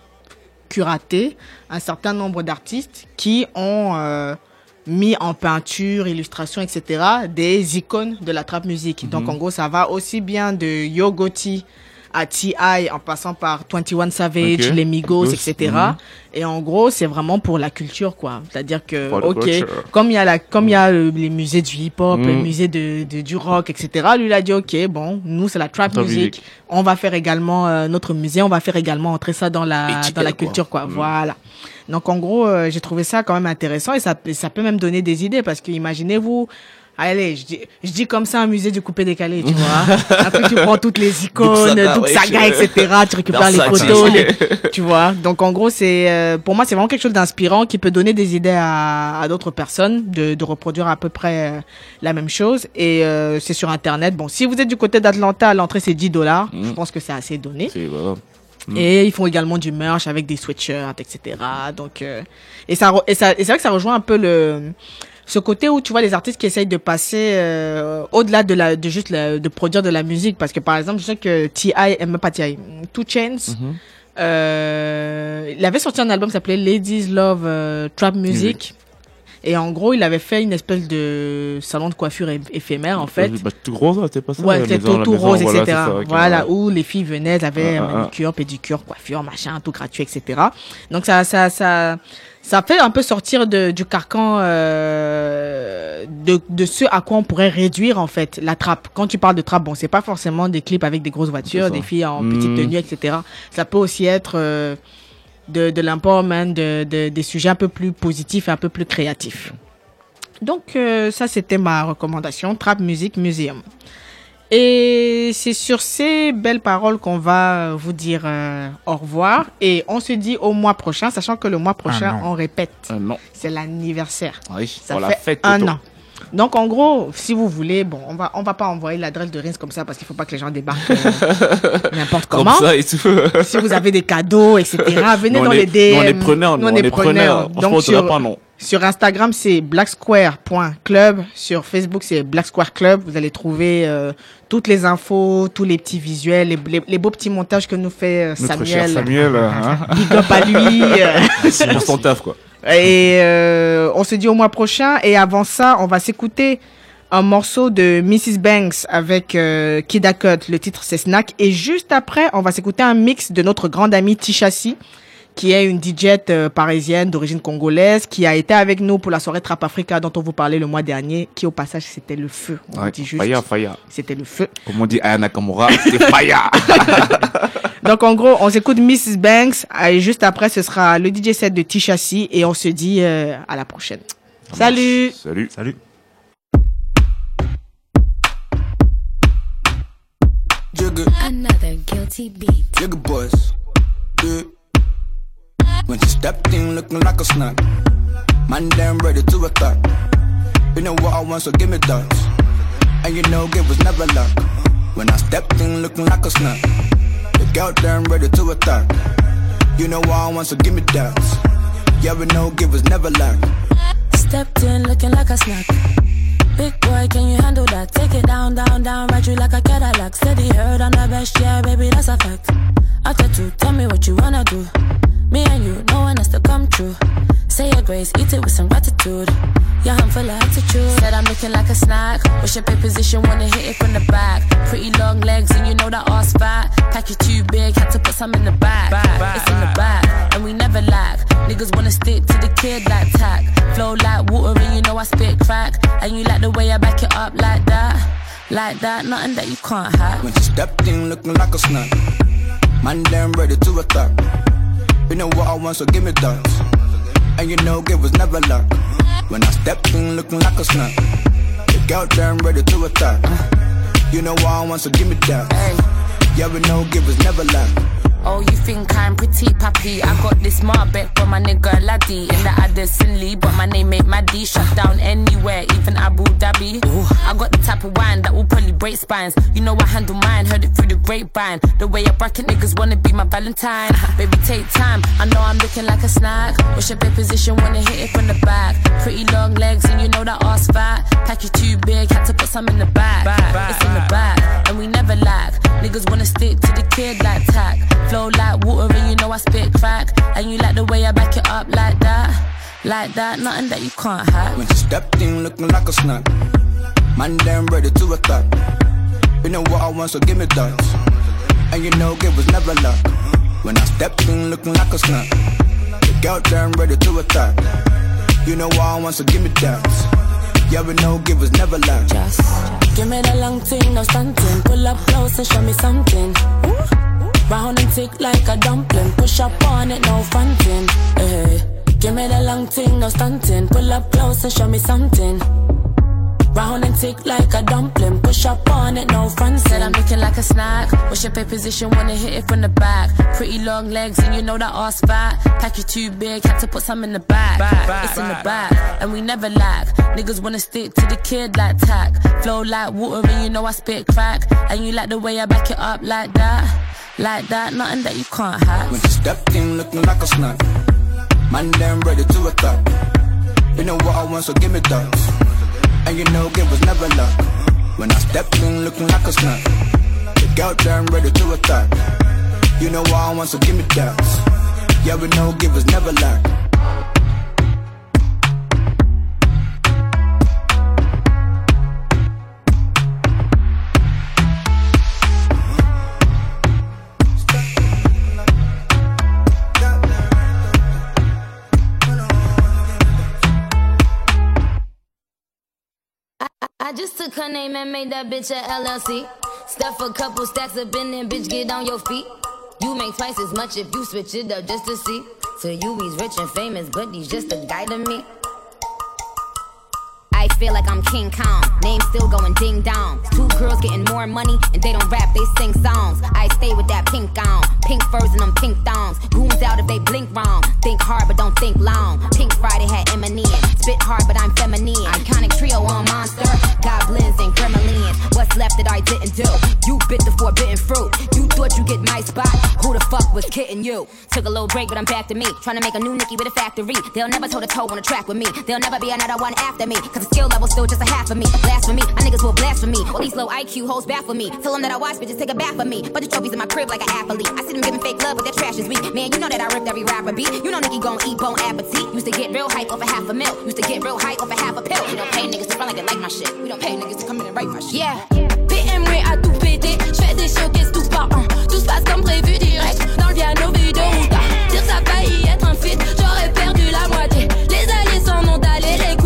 curaté un certain nombre d'artistes qui ont mis en peinture, illustration, etc., des icônes de la trap music. Donc, Mhm. en gros, ça va aussi bien de Yo Gotti à T.I. en passant par 21 Savage, les Migos, etc. mhm. Et en gros, c'est vraiment pour la culture, quoi. C'est-à-dire que, For the ok, culture. comme il y a la, comme il y a euh, les musées du hip-hop, Mm. les musées de, de- du rock, etc. Lui, il a dit, ok, bon, nous, c'est la trap music. music. On va faire également euh, notre musée, on va faire également entrer ça dans la, dans la quoi. culture, quoi. Mm. Voilà. Donc, en gros, euh, j'ai trouvé ça quand même intéressant et ça, ça peut même donner des idées parce que imaginez-vous, Allez, je dis, je dis comme ça un musée du coupé décalé, tu vois. [laughs] Après, tu prends toutes les icônes, Saga, ouais, Saga, je- etc. Tu récupères les photos, les- [laughs] tu vois. Donc, en gros, c'est, euh, pour moi, c'est vraiment quelque chose d'inspirant qui peut donner des idées à, à d'autres personnes de, de reproduire à peu près euh, la même chose. Et euh, c'est sur Internet. Bon, si vous êtes du côté d'Atlanta, l'entrée, c'est 10 dollars. Je pense que c'est assez donné. C'est voilà. Mm. Et ils font également du merch avec des sweatshirts, etc. Donc, euh, et ça, et ça, et c'est vrai que ça rejoint un peu le, ce côté où tu vois les artistes qui essayent de passer euh, au-delà de la, de juste la- de produire de la musique, parce que par exemple, je sais que T.I., euh, même pas T.I., Two Chains, Mhm. euh, il avait sorti un album qui s'appelait Ladies Love euh, Trap Music. Et en gros, il avait fait une espèce de salon de coiffure ép- éphémère, en fait. Bah, tout rose, c'était pas ça Ouais, c'était tout, tout rose, voilà, etc. ça, voilà, ouais. où les filles venaient, elles avaient Ah, euh, ah, ah. manucure, pédicure, coiffure, machin, tout gratuit, etc. Donc ça, ça, ça, ça fait un peu sortir de, du carcan euh, de, de ce à quoi on pourrait réduire en fait la trappe. Quand tu parles de trappe, bon, c'est pas forcément des clips avec des grosses voitures, des filles en petite Mm. tenue, etc. Ça peut aussi être euh, de, de l'empowerment, de, de, des sujets un peu plus positifs et un peu plus créatifs. Donc euh, ça c'était ma recommandation, Trap Music Museum. Et c'est sur ces belles paroles qu'on va vous dire euh, au revoir et on se dit au mois prochain, sachant que le mois prochain non. on répète. Ah non. C'est l'anniversaire. Oui, Ça la fait fête, un an. Donc en gros, si vous voulez, bon, on va on va pas envoyer l'adresse de Rins comme ça parce qu'il faut pas que les gens débarquent euh, [laughs] n'importe Comme comment. ça et tout. si vous avez des cadeaux, etc., venez dans est- les DM. nous, on est preneurs, nous, on est preneurs. Donc sur, pas non. sur Instagram, c'est blacksquare.club. Sur Facebook, c'est Black Square Club. Vous allez trouver euh, toutes les infos, tous les petits visuels, les, les- les beaux petits montages que nous fait euh, Notre Samuel. cher Samuel, hein. Big up à lui. [laughs] C'est pour son taf, quoi. Et euh, on se dit au mois prochain. Et avant ça, on va s'écouter un morceau de Mrs. Banks avec euh, Kid. Le titre, c'est Snack. Et juste après, on va s'écouter un mix de notre grande amie Tichassi qui est une DJ euh, parisienne d'origine congolaise, qui a été avec nous pour la soirée Trap Africa dont on vous parlait le mois dernier, qui au passage c'était le feu. On Ouais, dit juste. fire, fire. C'était le feu. Comme on dit Aya Nakamura, c'est fire. [laughs] Donc en gros, on s'écoute Mrs. Banks et juste après ce sera le DJ set de Tichassi et on se dit euh, à la prochaine. Salut. Salut. Salut. Another guilty beat. Jigga boys. Yeah. When she stepped in looking like a snack. Man, damn ready to attack. You know what I want, so give me that. And you know, it was never luck. When I stepped in looking like a snack. The girl damn ready to attack. You know what I want, so give me that. Yeah, we know, give was never lack. Stepped in looking like a snack. Big boy, can you handle that? Take it down, down, down, ride you like a Cadillac. Steady heard on the best, yeah, baby, that's a fact. After two, tell me what you wanna do. Me and you, no one has to come true. Say your grace, eat it with some gratitude. Yeah, I'm full of attitude. Said I'm looking like a snack. What's your pay position? Wanna hit it from the back. Pretty long legs, and you know that ass fat. Pack it too big, had to put some in the back. It's in the back, and we never lack. Niggas wanna stick to the kid like tack. Flow like water, and you know I spit crack. And you like the way I back it up like that. Like that, nothing that you can't hack. When she stepped in looking like a snack. Man, damn ready to attack. You know what I want, so give me that. And you know, give was never luck. When I stepped in looking like a snack. The girl damn ready to attack. You know what I want, so give me that. Yeah, we know, give was never luck. Oh, you think I'm pretty pappy? I got this Marbet from my nigga Laddie in the Addison Lee, but my name ain't Maddie. Shut down anywhere, even Abu Dhabi. I got the type of wine that will probably break spines. You know I handle mine, heard it through the grapevine. The way I bracket niggas wanna be my Valentine. Baby, take time. I know I'm looking like a snack. What's your bed position? Wanna hit it from the back. Pretty long legs, and you know that ass fat. Pack you too big, had to put some in the back. It's in the back, and we never lack. Niggas wanna stick to the kid like tack. Flow like water, and you know I spit crack. And you like the way I back it up like that. Like that, nothing that you can't hack. When she stepped in looking like a snack. Man, damn ready to attack. You know what I want, so give me that. And you know, it was never luck. When I stepped in looking like a snack. The girl damn ready to attack. You know what I want, so give me that. Yeah, we know, give was never luck. Just give me the long thing, no stunting. Pull up close and show me something. Round and tick like a dumpling. Push up on it, no fronting. Hey. Give me the long thing, no stunting. Pull up close and show me something. Round and tick like a dumpling. Push up on it, no fronting. Said I'm looking like a snack. What's your pay position? Wanna hit it from the back. Pretty long legs, and you know that ass fat. Pack you too big, had to put some in the back. it's in the back, and we never lack. Niggas wanna stick to the kid like tack. Flow like water, and you know I spit crack. And you like the way I back it up like that. Like that, nothing that you can't hack. When she stepped in looking like a snack. Man, damn ready to attack. You know what I want, so give me that. And you know, give was never luck. When I stepped in looking like a snack. The girl damn ready to attack. You know I want, so give me that. Yeah, we know, give was never luck. I just took her name and made that bitch a LLC. Stuff a couple stacks up in there, bitch, get on your feet. You make twice as much if you switch it up just to see. So you he's rich and famous, but he's just a guy to me. Feel like I'm King Kong. Name still going ding dong. Two girls getting more money and they don't rap, they sing songs. I stay with that pink on. Pink furs and them pink thongs. Goons out if they blink wrong. Think hard but don't think long. Pink Friday had Eminem. Spit hard but I'm feminine. Iconic trio on monster. Goblins and gremlins. What's left that I didn't do? You bit the forbidden fruit. You thought you get my spot. Who the fuck was kidding you? Took a little break but I'm back to me. Trying to make a new Nicki with a factory. They'll never toe to toe on a track with me. There'll never be another one after me. Cause the skill level's still just a half of me. Blasphemy. My niggas will blasphemy. All these low IQ hoes baffle me. Tell them that I watch bitches take a bath for me. But the trophies in my crib like an athlete. I see them giving fake love but their trash is weak. Man, you know that I ripped every rapper beat. You know Nicki gon' eat bone appetite. Used to get real hype off a half a mil. Used to get real hype off a half a pill. We don't pay niggas to like they like my shit. We don't pay niggas to come in and write my shit. Yeah. PMW à tout péter, des showcases par un. Tout se passe comme prévu direct dans le piano Dire ça être un j'aurais perdu la moitié. Les alliés s'en ont les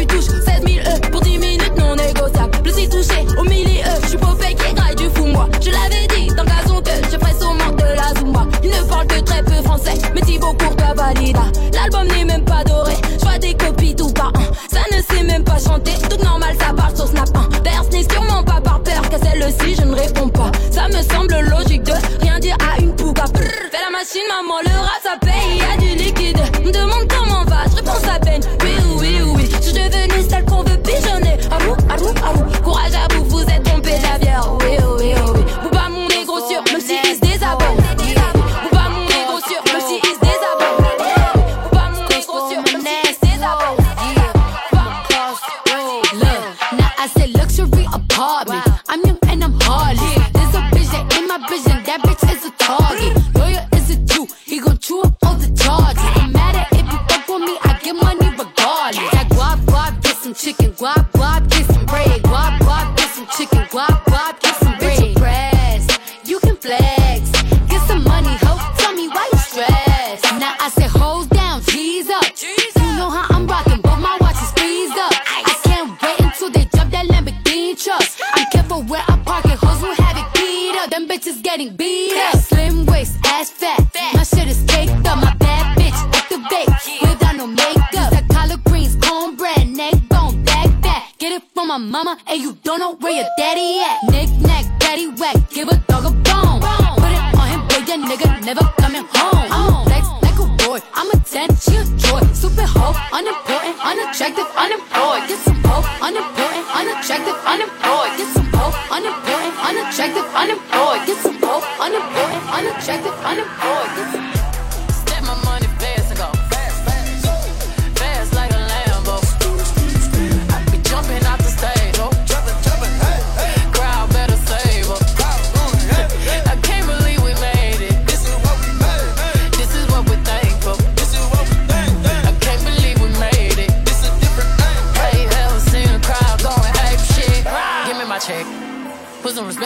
tu touches 16 000 E pour 10 minutes non négociables. Plus si touché au milieu, j'suis pas fake et graille du fou moi. Je l'avais dit dans gazon que je ferais manque de la Zumba. Il ne parle que très peu français, mais Thibaut Courtois valida. L'album n'est même pas doré, j'vois des copies tout par un. Ça ne sait même pas chanter, tout normal ça parle sur Snap 1. D'ailleurs ce n'est sûrement pas par peur qu'à celle-ci je ne réponds pas. Ça me semble logique de rien dire à une. Brrr, Fais la machine maman, le rap ça paye, y a du liquide. Me demande comment va, je réponds à peine. Oui oui oui, je suis devenue celle qu'on veut pigeonner. À vous, à vous, courage à vous, vous êtes trompé mama and you don't know where your daddy at. Nick nack, daddy whack, give a dog a bone. Put it on him, boy, that nigga never coming home. I'm flex like a boy, I'm a 10, she a joy. Super hoe, unimportant, unattractive, unemployed. Get some hoe, unimportant, unattractive, unemployed. Get some hoe, unimportant, unattractive, unemployed. Get some hoe, unimportant, unattractive, unemployed.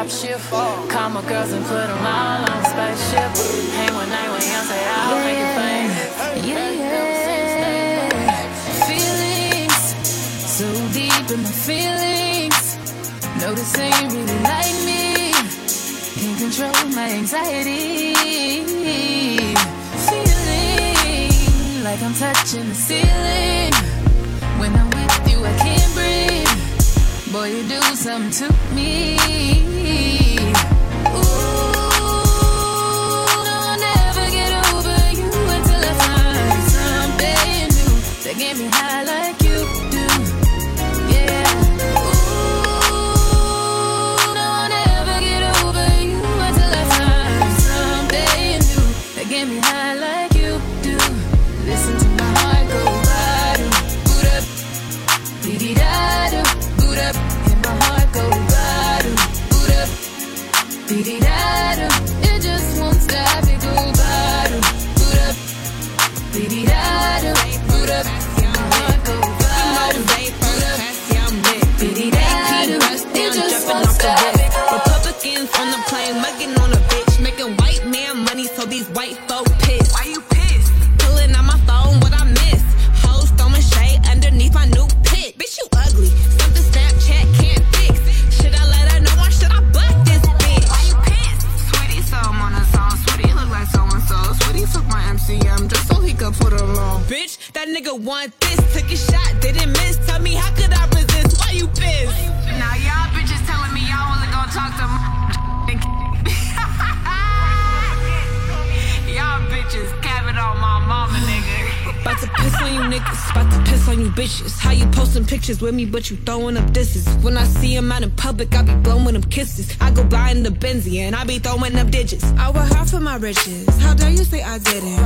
drop shift. Call my girls and put with me, but you throwing up disses. When I see him out in public, I be blowing them kisses. I go blind in the Benzie and I be throwing up digits. I work hard for my riches. How dare you say I didn't?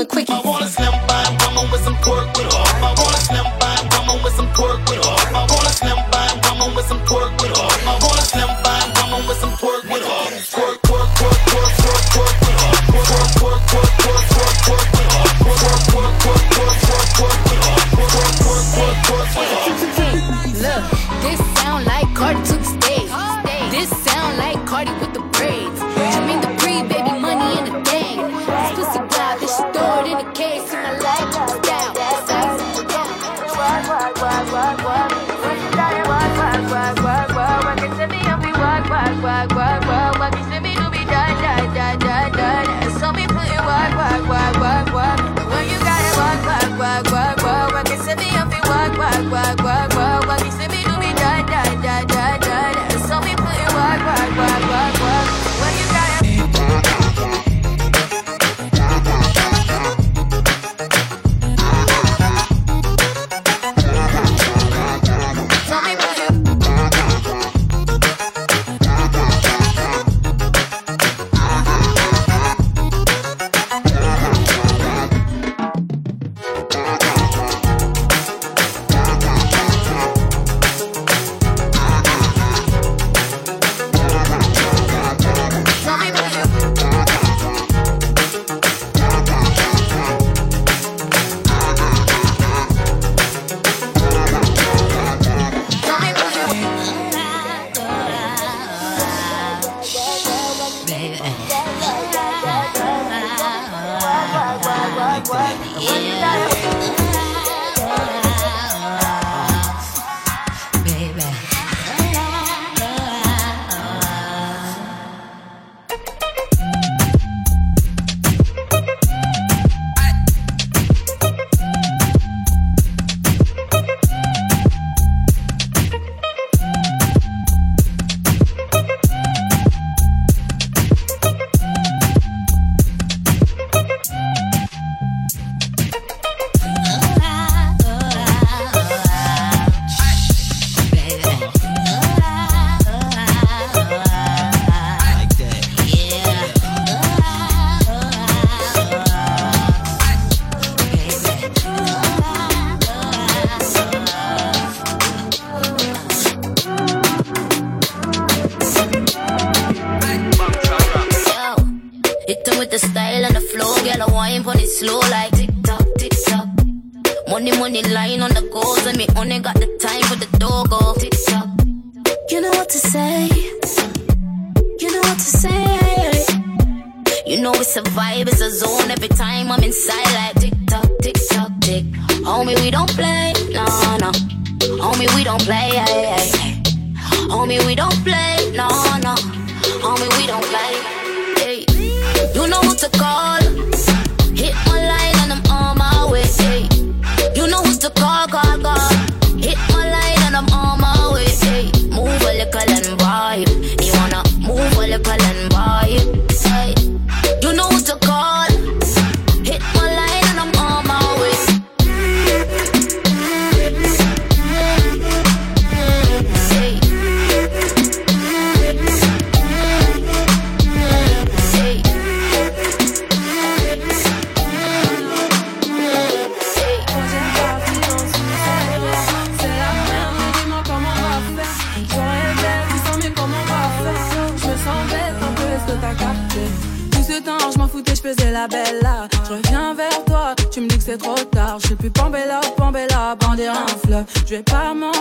it. I wanna slam huele para love. Je vais pas m'en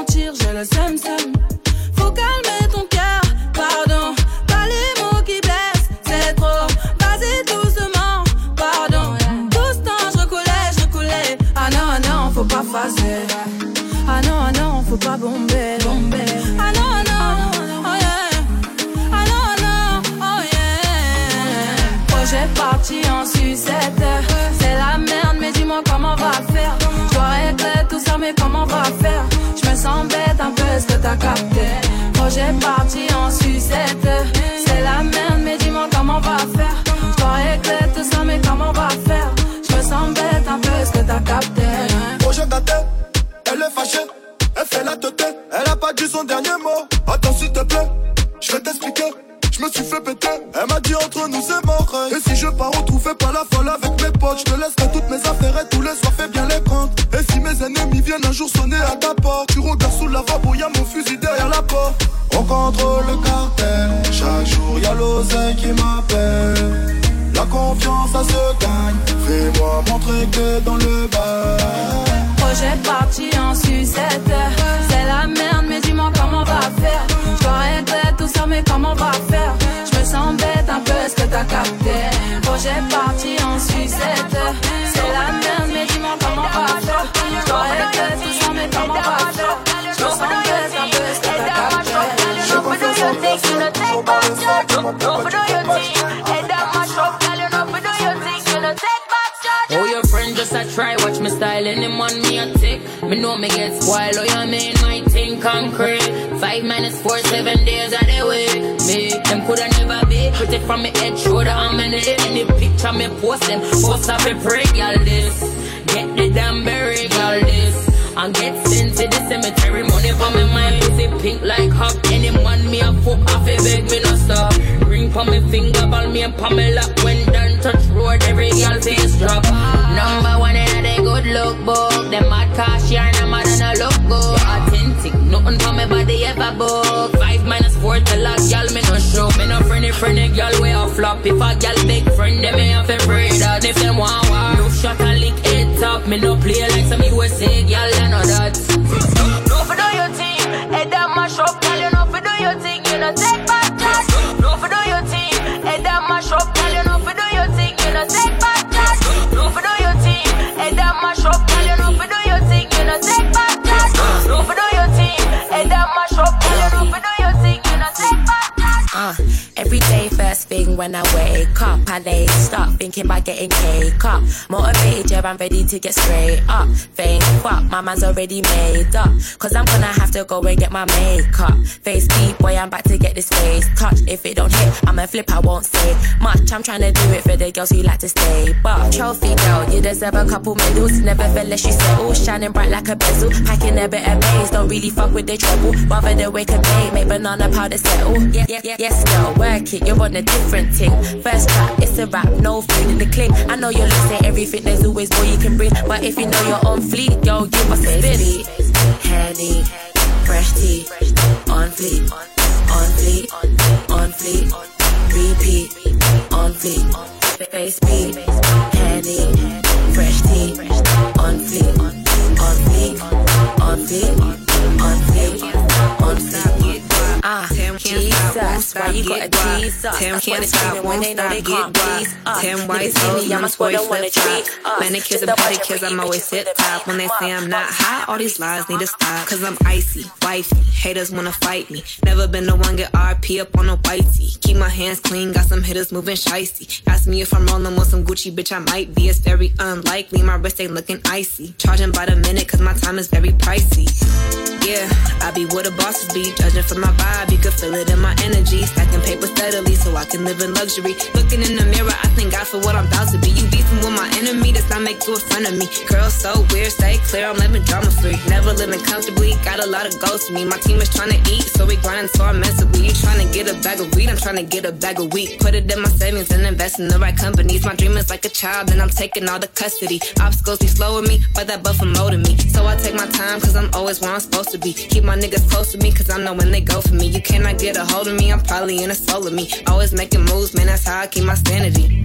niggas. While all your man might concrete. Five minus four, seven days out the way. Me, them coulda never be. Put it from me head, shoulder, I'm in it. Any picture me post them, post up a break, y'all this. Get the damn berry, y'all this. And get sent to the cemetery. Money for me mind, pussy pink like hop. man me a fuck off, it beg me no stop. Ring for me finger, ball me and Pamela. When done touch road, every girl face drop. Number one in the good look book. Them mad cash yarn, I'm mad and I look good. Authentic, nothing for my body ever book. Five minus four to lock, y'all me no show. Me no friendly, friendly, y'all way off flop. If a y'all big friend, them me have a braid out. If them want war, no shot and lick it up. Me no play like some USA, y'all I know that. No, for do your team, head that mash up, y'all you know for do your thing, you know take when I wake up, I lay start thinking about getting cake up. Motivated, yeah, I'm ready to get straight up. Think, fuck, my man's already made up. Cause I'm gonna have to go and get my makeup. Face deep, boy, I'm about to get this face touched. If it don't hit, I'ma flip, I won't say much. I'm trying to do it for the girls who like to stay. But trophy girl, you deserve a couple medals. Never felt less you settle. Shining bright like a bezel. Packing a bit of maze, don't really fuck with the trouble. Rather than wake a day, make banana powder settle. Yeah, yeah, yeah, yes, girl, work it. You're on a different thing. First track, it's a rap, no feeling the cling. I know you're listening, everything there's always more you can bring. But if you know you're on fleet, yo, you must spit. Henny, fresh tea, on fleet, on fleet, on fleet, repeat, on fleet, face beat, Henny, fresh tea, on fleet, on fleet, on fleet, Ah, Jesus, why you gotta tease us? Tim That's what can't stop, won't stop, get can't us. Tim white me, I'm a boy wanna flip flop. Manicures and a bunch of pedicures, I'm always bitches tip with a top. When they say I'm not hot, all these lies need to stop. Cause I'm icy, wifey. Haters wanna fight me. Never been the one get RP up on a whitey. Keep my hands clean, got some hitters moving shicey. Ask me if I'm rolling with some Gucci, bitch, I might be. It's very unlikely, my wrist ain't looking icy. Charging by the minute, cause my time is very pricey. Yeah, I be where the bosses be. Judging from my vibe, you can feel it in my energy. Stacking paper steadily so I can live in luxury. Looking in the mirror, I thank God for what I'm about to be. You beefing with my enemy, does not make you a friend of me. Girl, so weird, stay clear, I'm living drama free. Never living comfortably, got a lot of goals to me. My team is trying to eat, so we grinding so immensely. You trying to get a bag of weed, I'm trying to get a bag of wheat. Put it in my savings and invest in the right companies. My dream is like a child, and I'm taking all the custody. Obstacles be slowing me, but that buffer molding me. So I take my time, cause I'm always where I'm supposed to be. Keep my niggas close to me, cause I know when they go for me. You cannot get a hold of me, I'm probably in a soul of me. Always making moves, man, that's how I keep my sanity.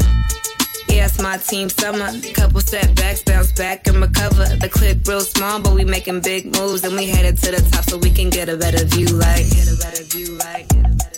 Yeah, it's my team summer. Couple setbacks, bounce back and recover. The clip real small, but we making big moves and we headed to the top so we can get a better view. Like, get a better view. Like.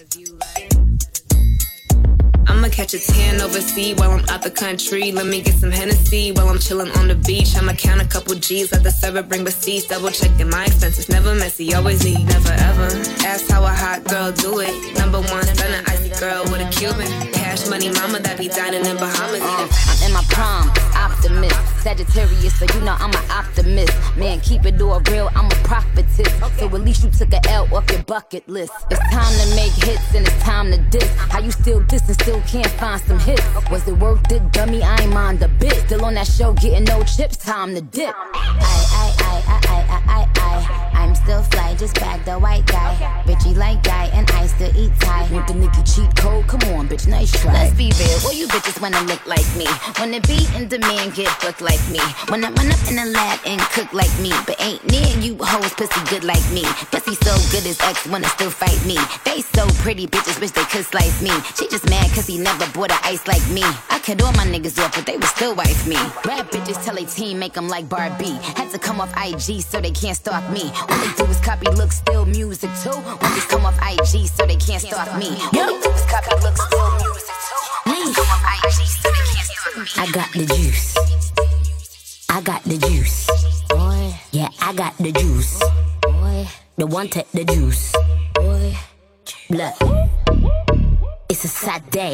I'ma catch a tan overseas while I'm out the country. Let me get some Hennessy while I'm chilling on the beach. I'ma count a couple G's, let the server bring receipts. Double checking my expenses, never messy, always neat, never ever. Ask how a hot girl do it. Number one, stunner, icy girl with a Cuban. Cash money mama that be dining in Bahamas. Uh, I'm in my prime, optimist. Sagittarius, so you know I'm an optimist. Man, keep it all real, I'm a prophetess. So at least you took a L off your bucket list. It's time to make hits and it's time to diss. How you still diss still can't find some hits? Was it worth it, dummy? I ain't mind a bit. Still on that show, getting no chips, time to dip. I, I, I, I, I, I, I. I'm still fly, just bag the white guy. Bitchy like guy, and I still eat Thai. Want the nigga cheat code? Come on, bitch, nice try. Let's be real, all you bitches wanna look like me. Wanna be in demand, get booked like me. Wanna run up in the lab and cook like me. But ain't near you hoes pussy good like me. Pussy so good his ex wanna still fight me. They so pretty, bitches wish they could slice me. She just mad cause he never bought a ice like me. I cut all my niggas off, but they would still wife me. Rap bitches tell a team, make them like Barbie. Had to come off IG so they can't stalk me. All they do is copy, look, still music too. Always come off IG so they can't stalk me. All they do is copy, look, still music too. Come off IG so they can't stalk me. I got the juice. I got the juice. Boy. Yeah, I got the juice. Boy. The one take the juice. Boy. Look. It's a sad day.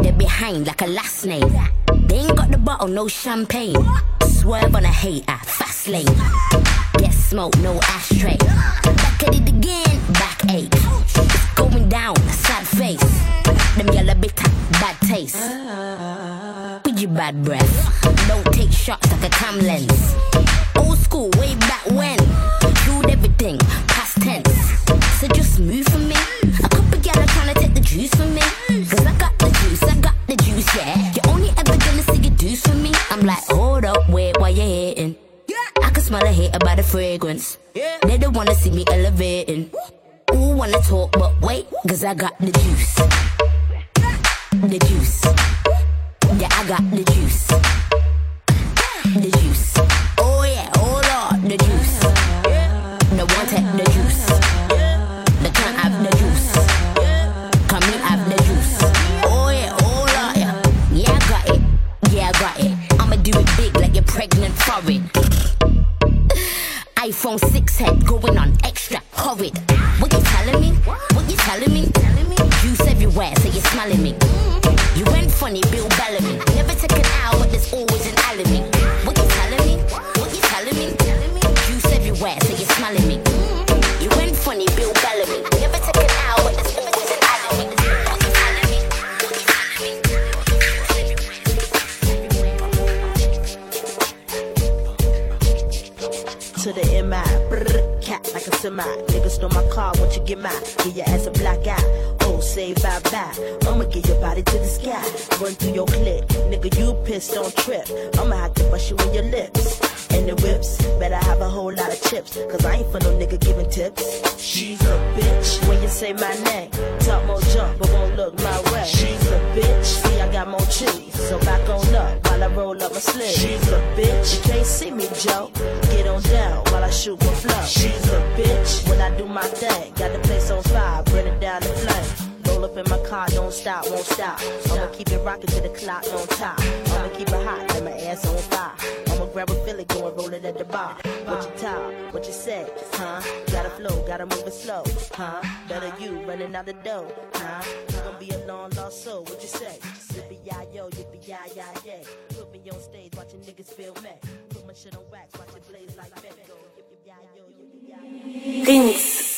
They're behind like a last name. They ain't got the bottle, no champagne. Swerve on a hater, fast lane. Get smoke, no ashtray. Back at it again, back. It's going down, a sad face. Them yellow bitter, bad taste. With your bad breath. Don't take shots like a cam lens. Old school, way back when. Ruled everything, past tense. So just move for me. Juice from me. Cause I got the juice, I got the juice, yeah. You're only ever gonna see your juice for me. I'm like, hold up, wait, why you hating? I can smell a hater by the fragrance. They don't wanna see me elevating. Ooh, wanna talk, but wait, cause I got the juice. The juice. Yeah, I got the juice. The juice. Oh yeah, hold on, the juice. The one take the juice. Do it big like you're pregnant for it. [sighs] iPhone 6 head going on extra horrid. What you telling me? What you telling me? Juice everywhere so you're smelling me. You went funny, Bill Bellamy. Never took an hour, there's always an element. The MI. Brrr, cat like a semi. Nigga stole my car, won't you get mine? Give your ass a black eye. Oh, say bye bye. I'ma get your body to the sky. Run through your clip. Nigga, you pissed, don't trip. I'ma have to bust you in your lips. And the whips, better have a whole lot of chips. Cause I ain't for no nigga giving tips. She's a bitch. When you say my name, talk more jump, but won't look my way. She's a bitch. I got more cheese. So back on up while I roll up my sleeve. She's a bitch. You can't see me, Joe. Get on down while I shoot my flow. She's a bitch. When I do my thing, got the place on fire, burn it down the flame. Roll up in my car, don't stop, won't stop. I'ma keep it rocking to the clock on top. I'ma keep it hot, let my ass on fire. I'ma grab a Philly, go and roll it at the bar. What you talk, what you say, huh? Gotta flow, gotta move it slow, huh? Better you running out the door, huh? You gonna be a long lost soul, what you say? Yippee yo, yippee yi yi yay. Put me on stage, watching niggas feel me. Put my shit on wax, watch it blaze like Go, yippee yi yo, yippee yi Remix.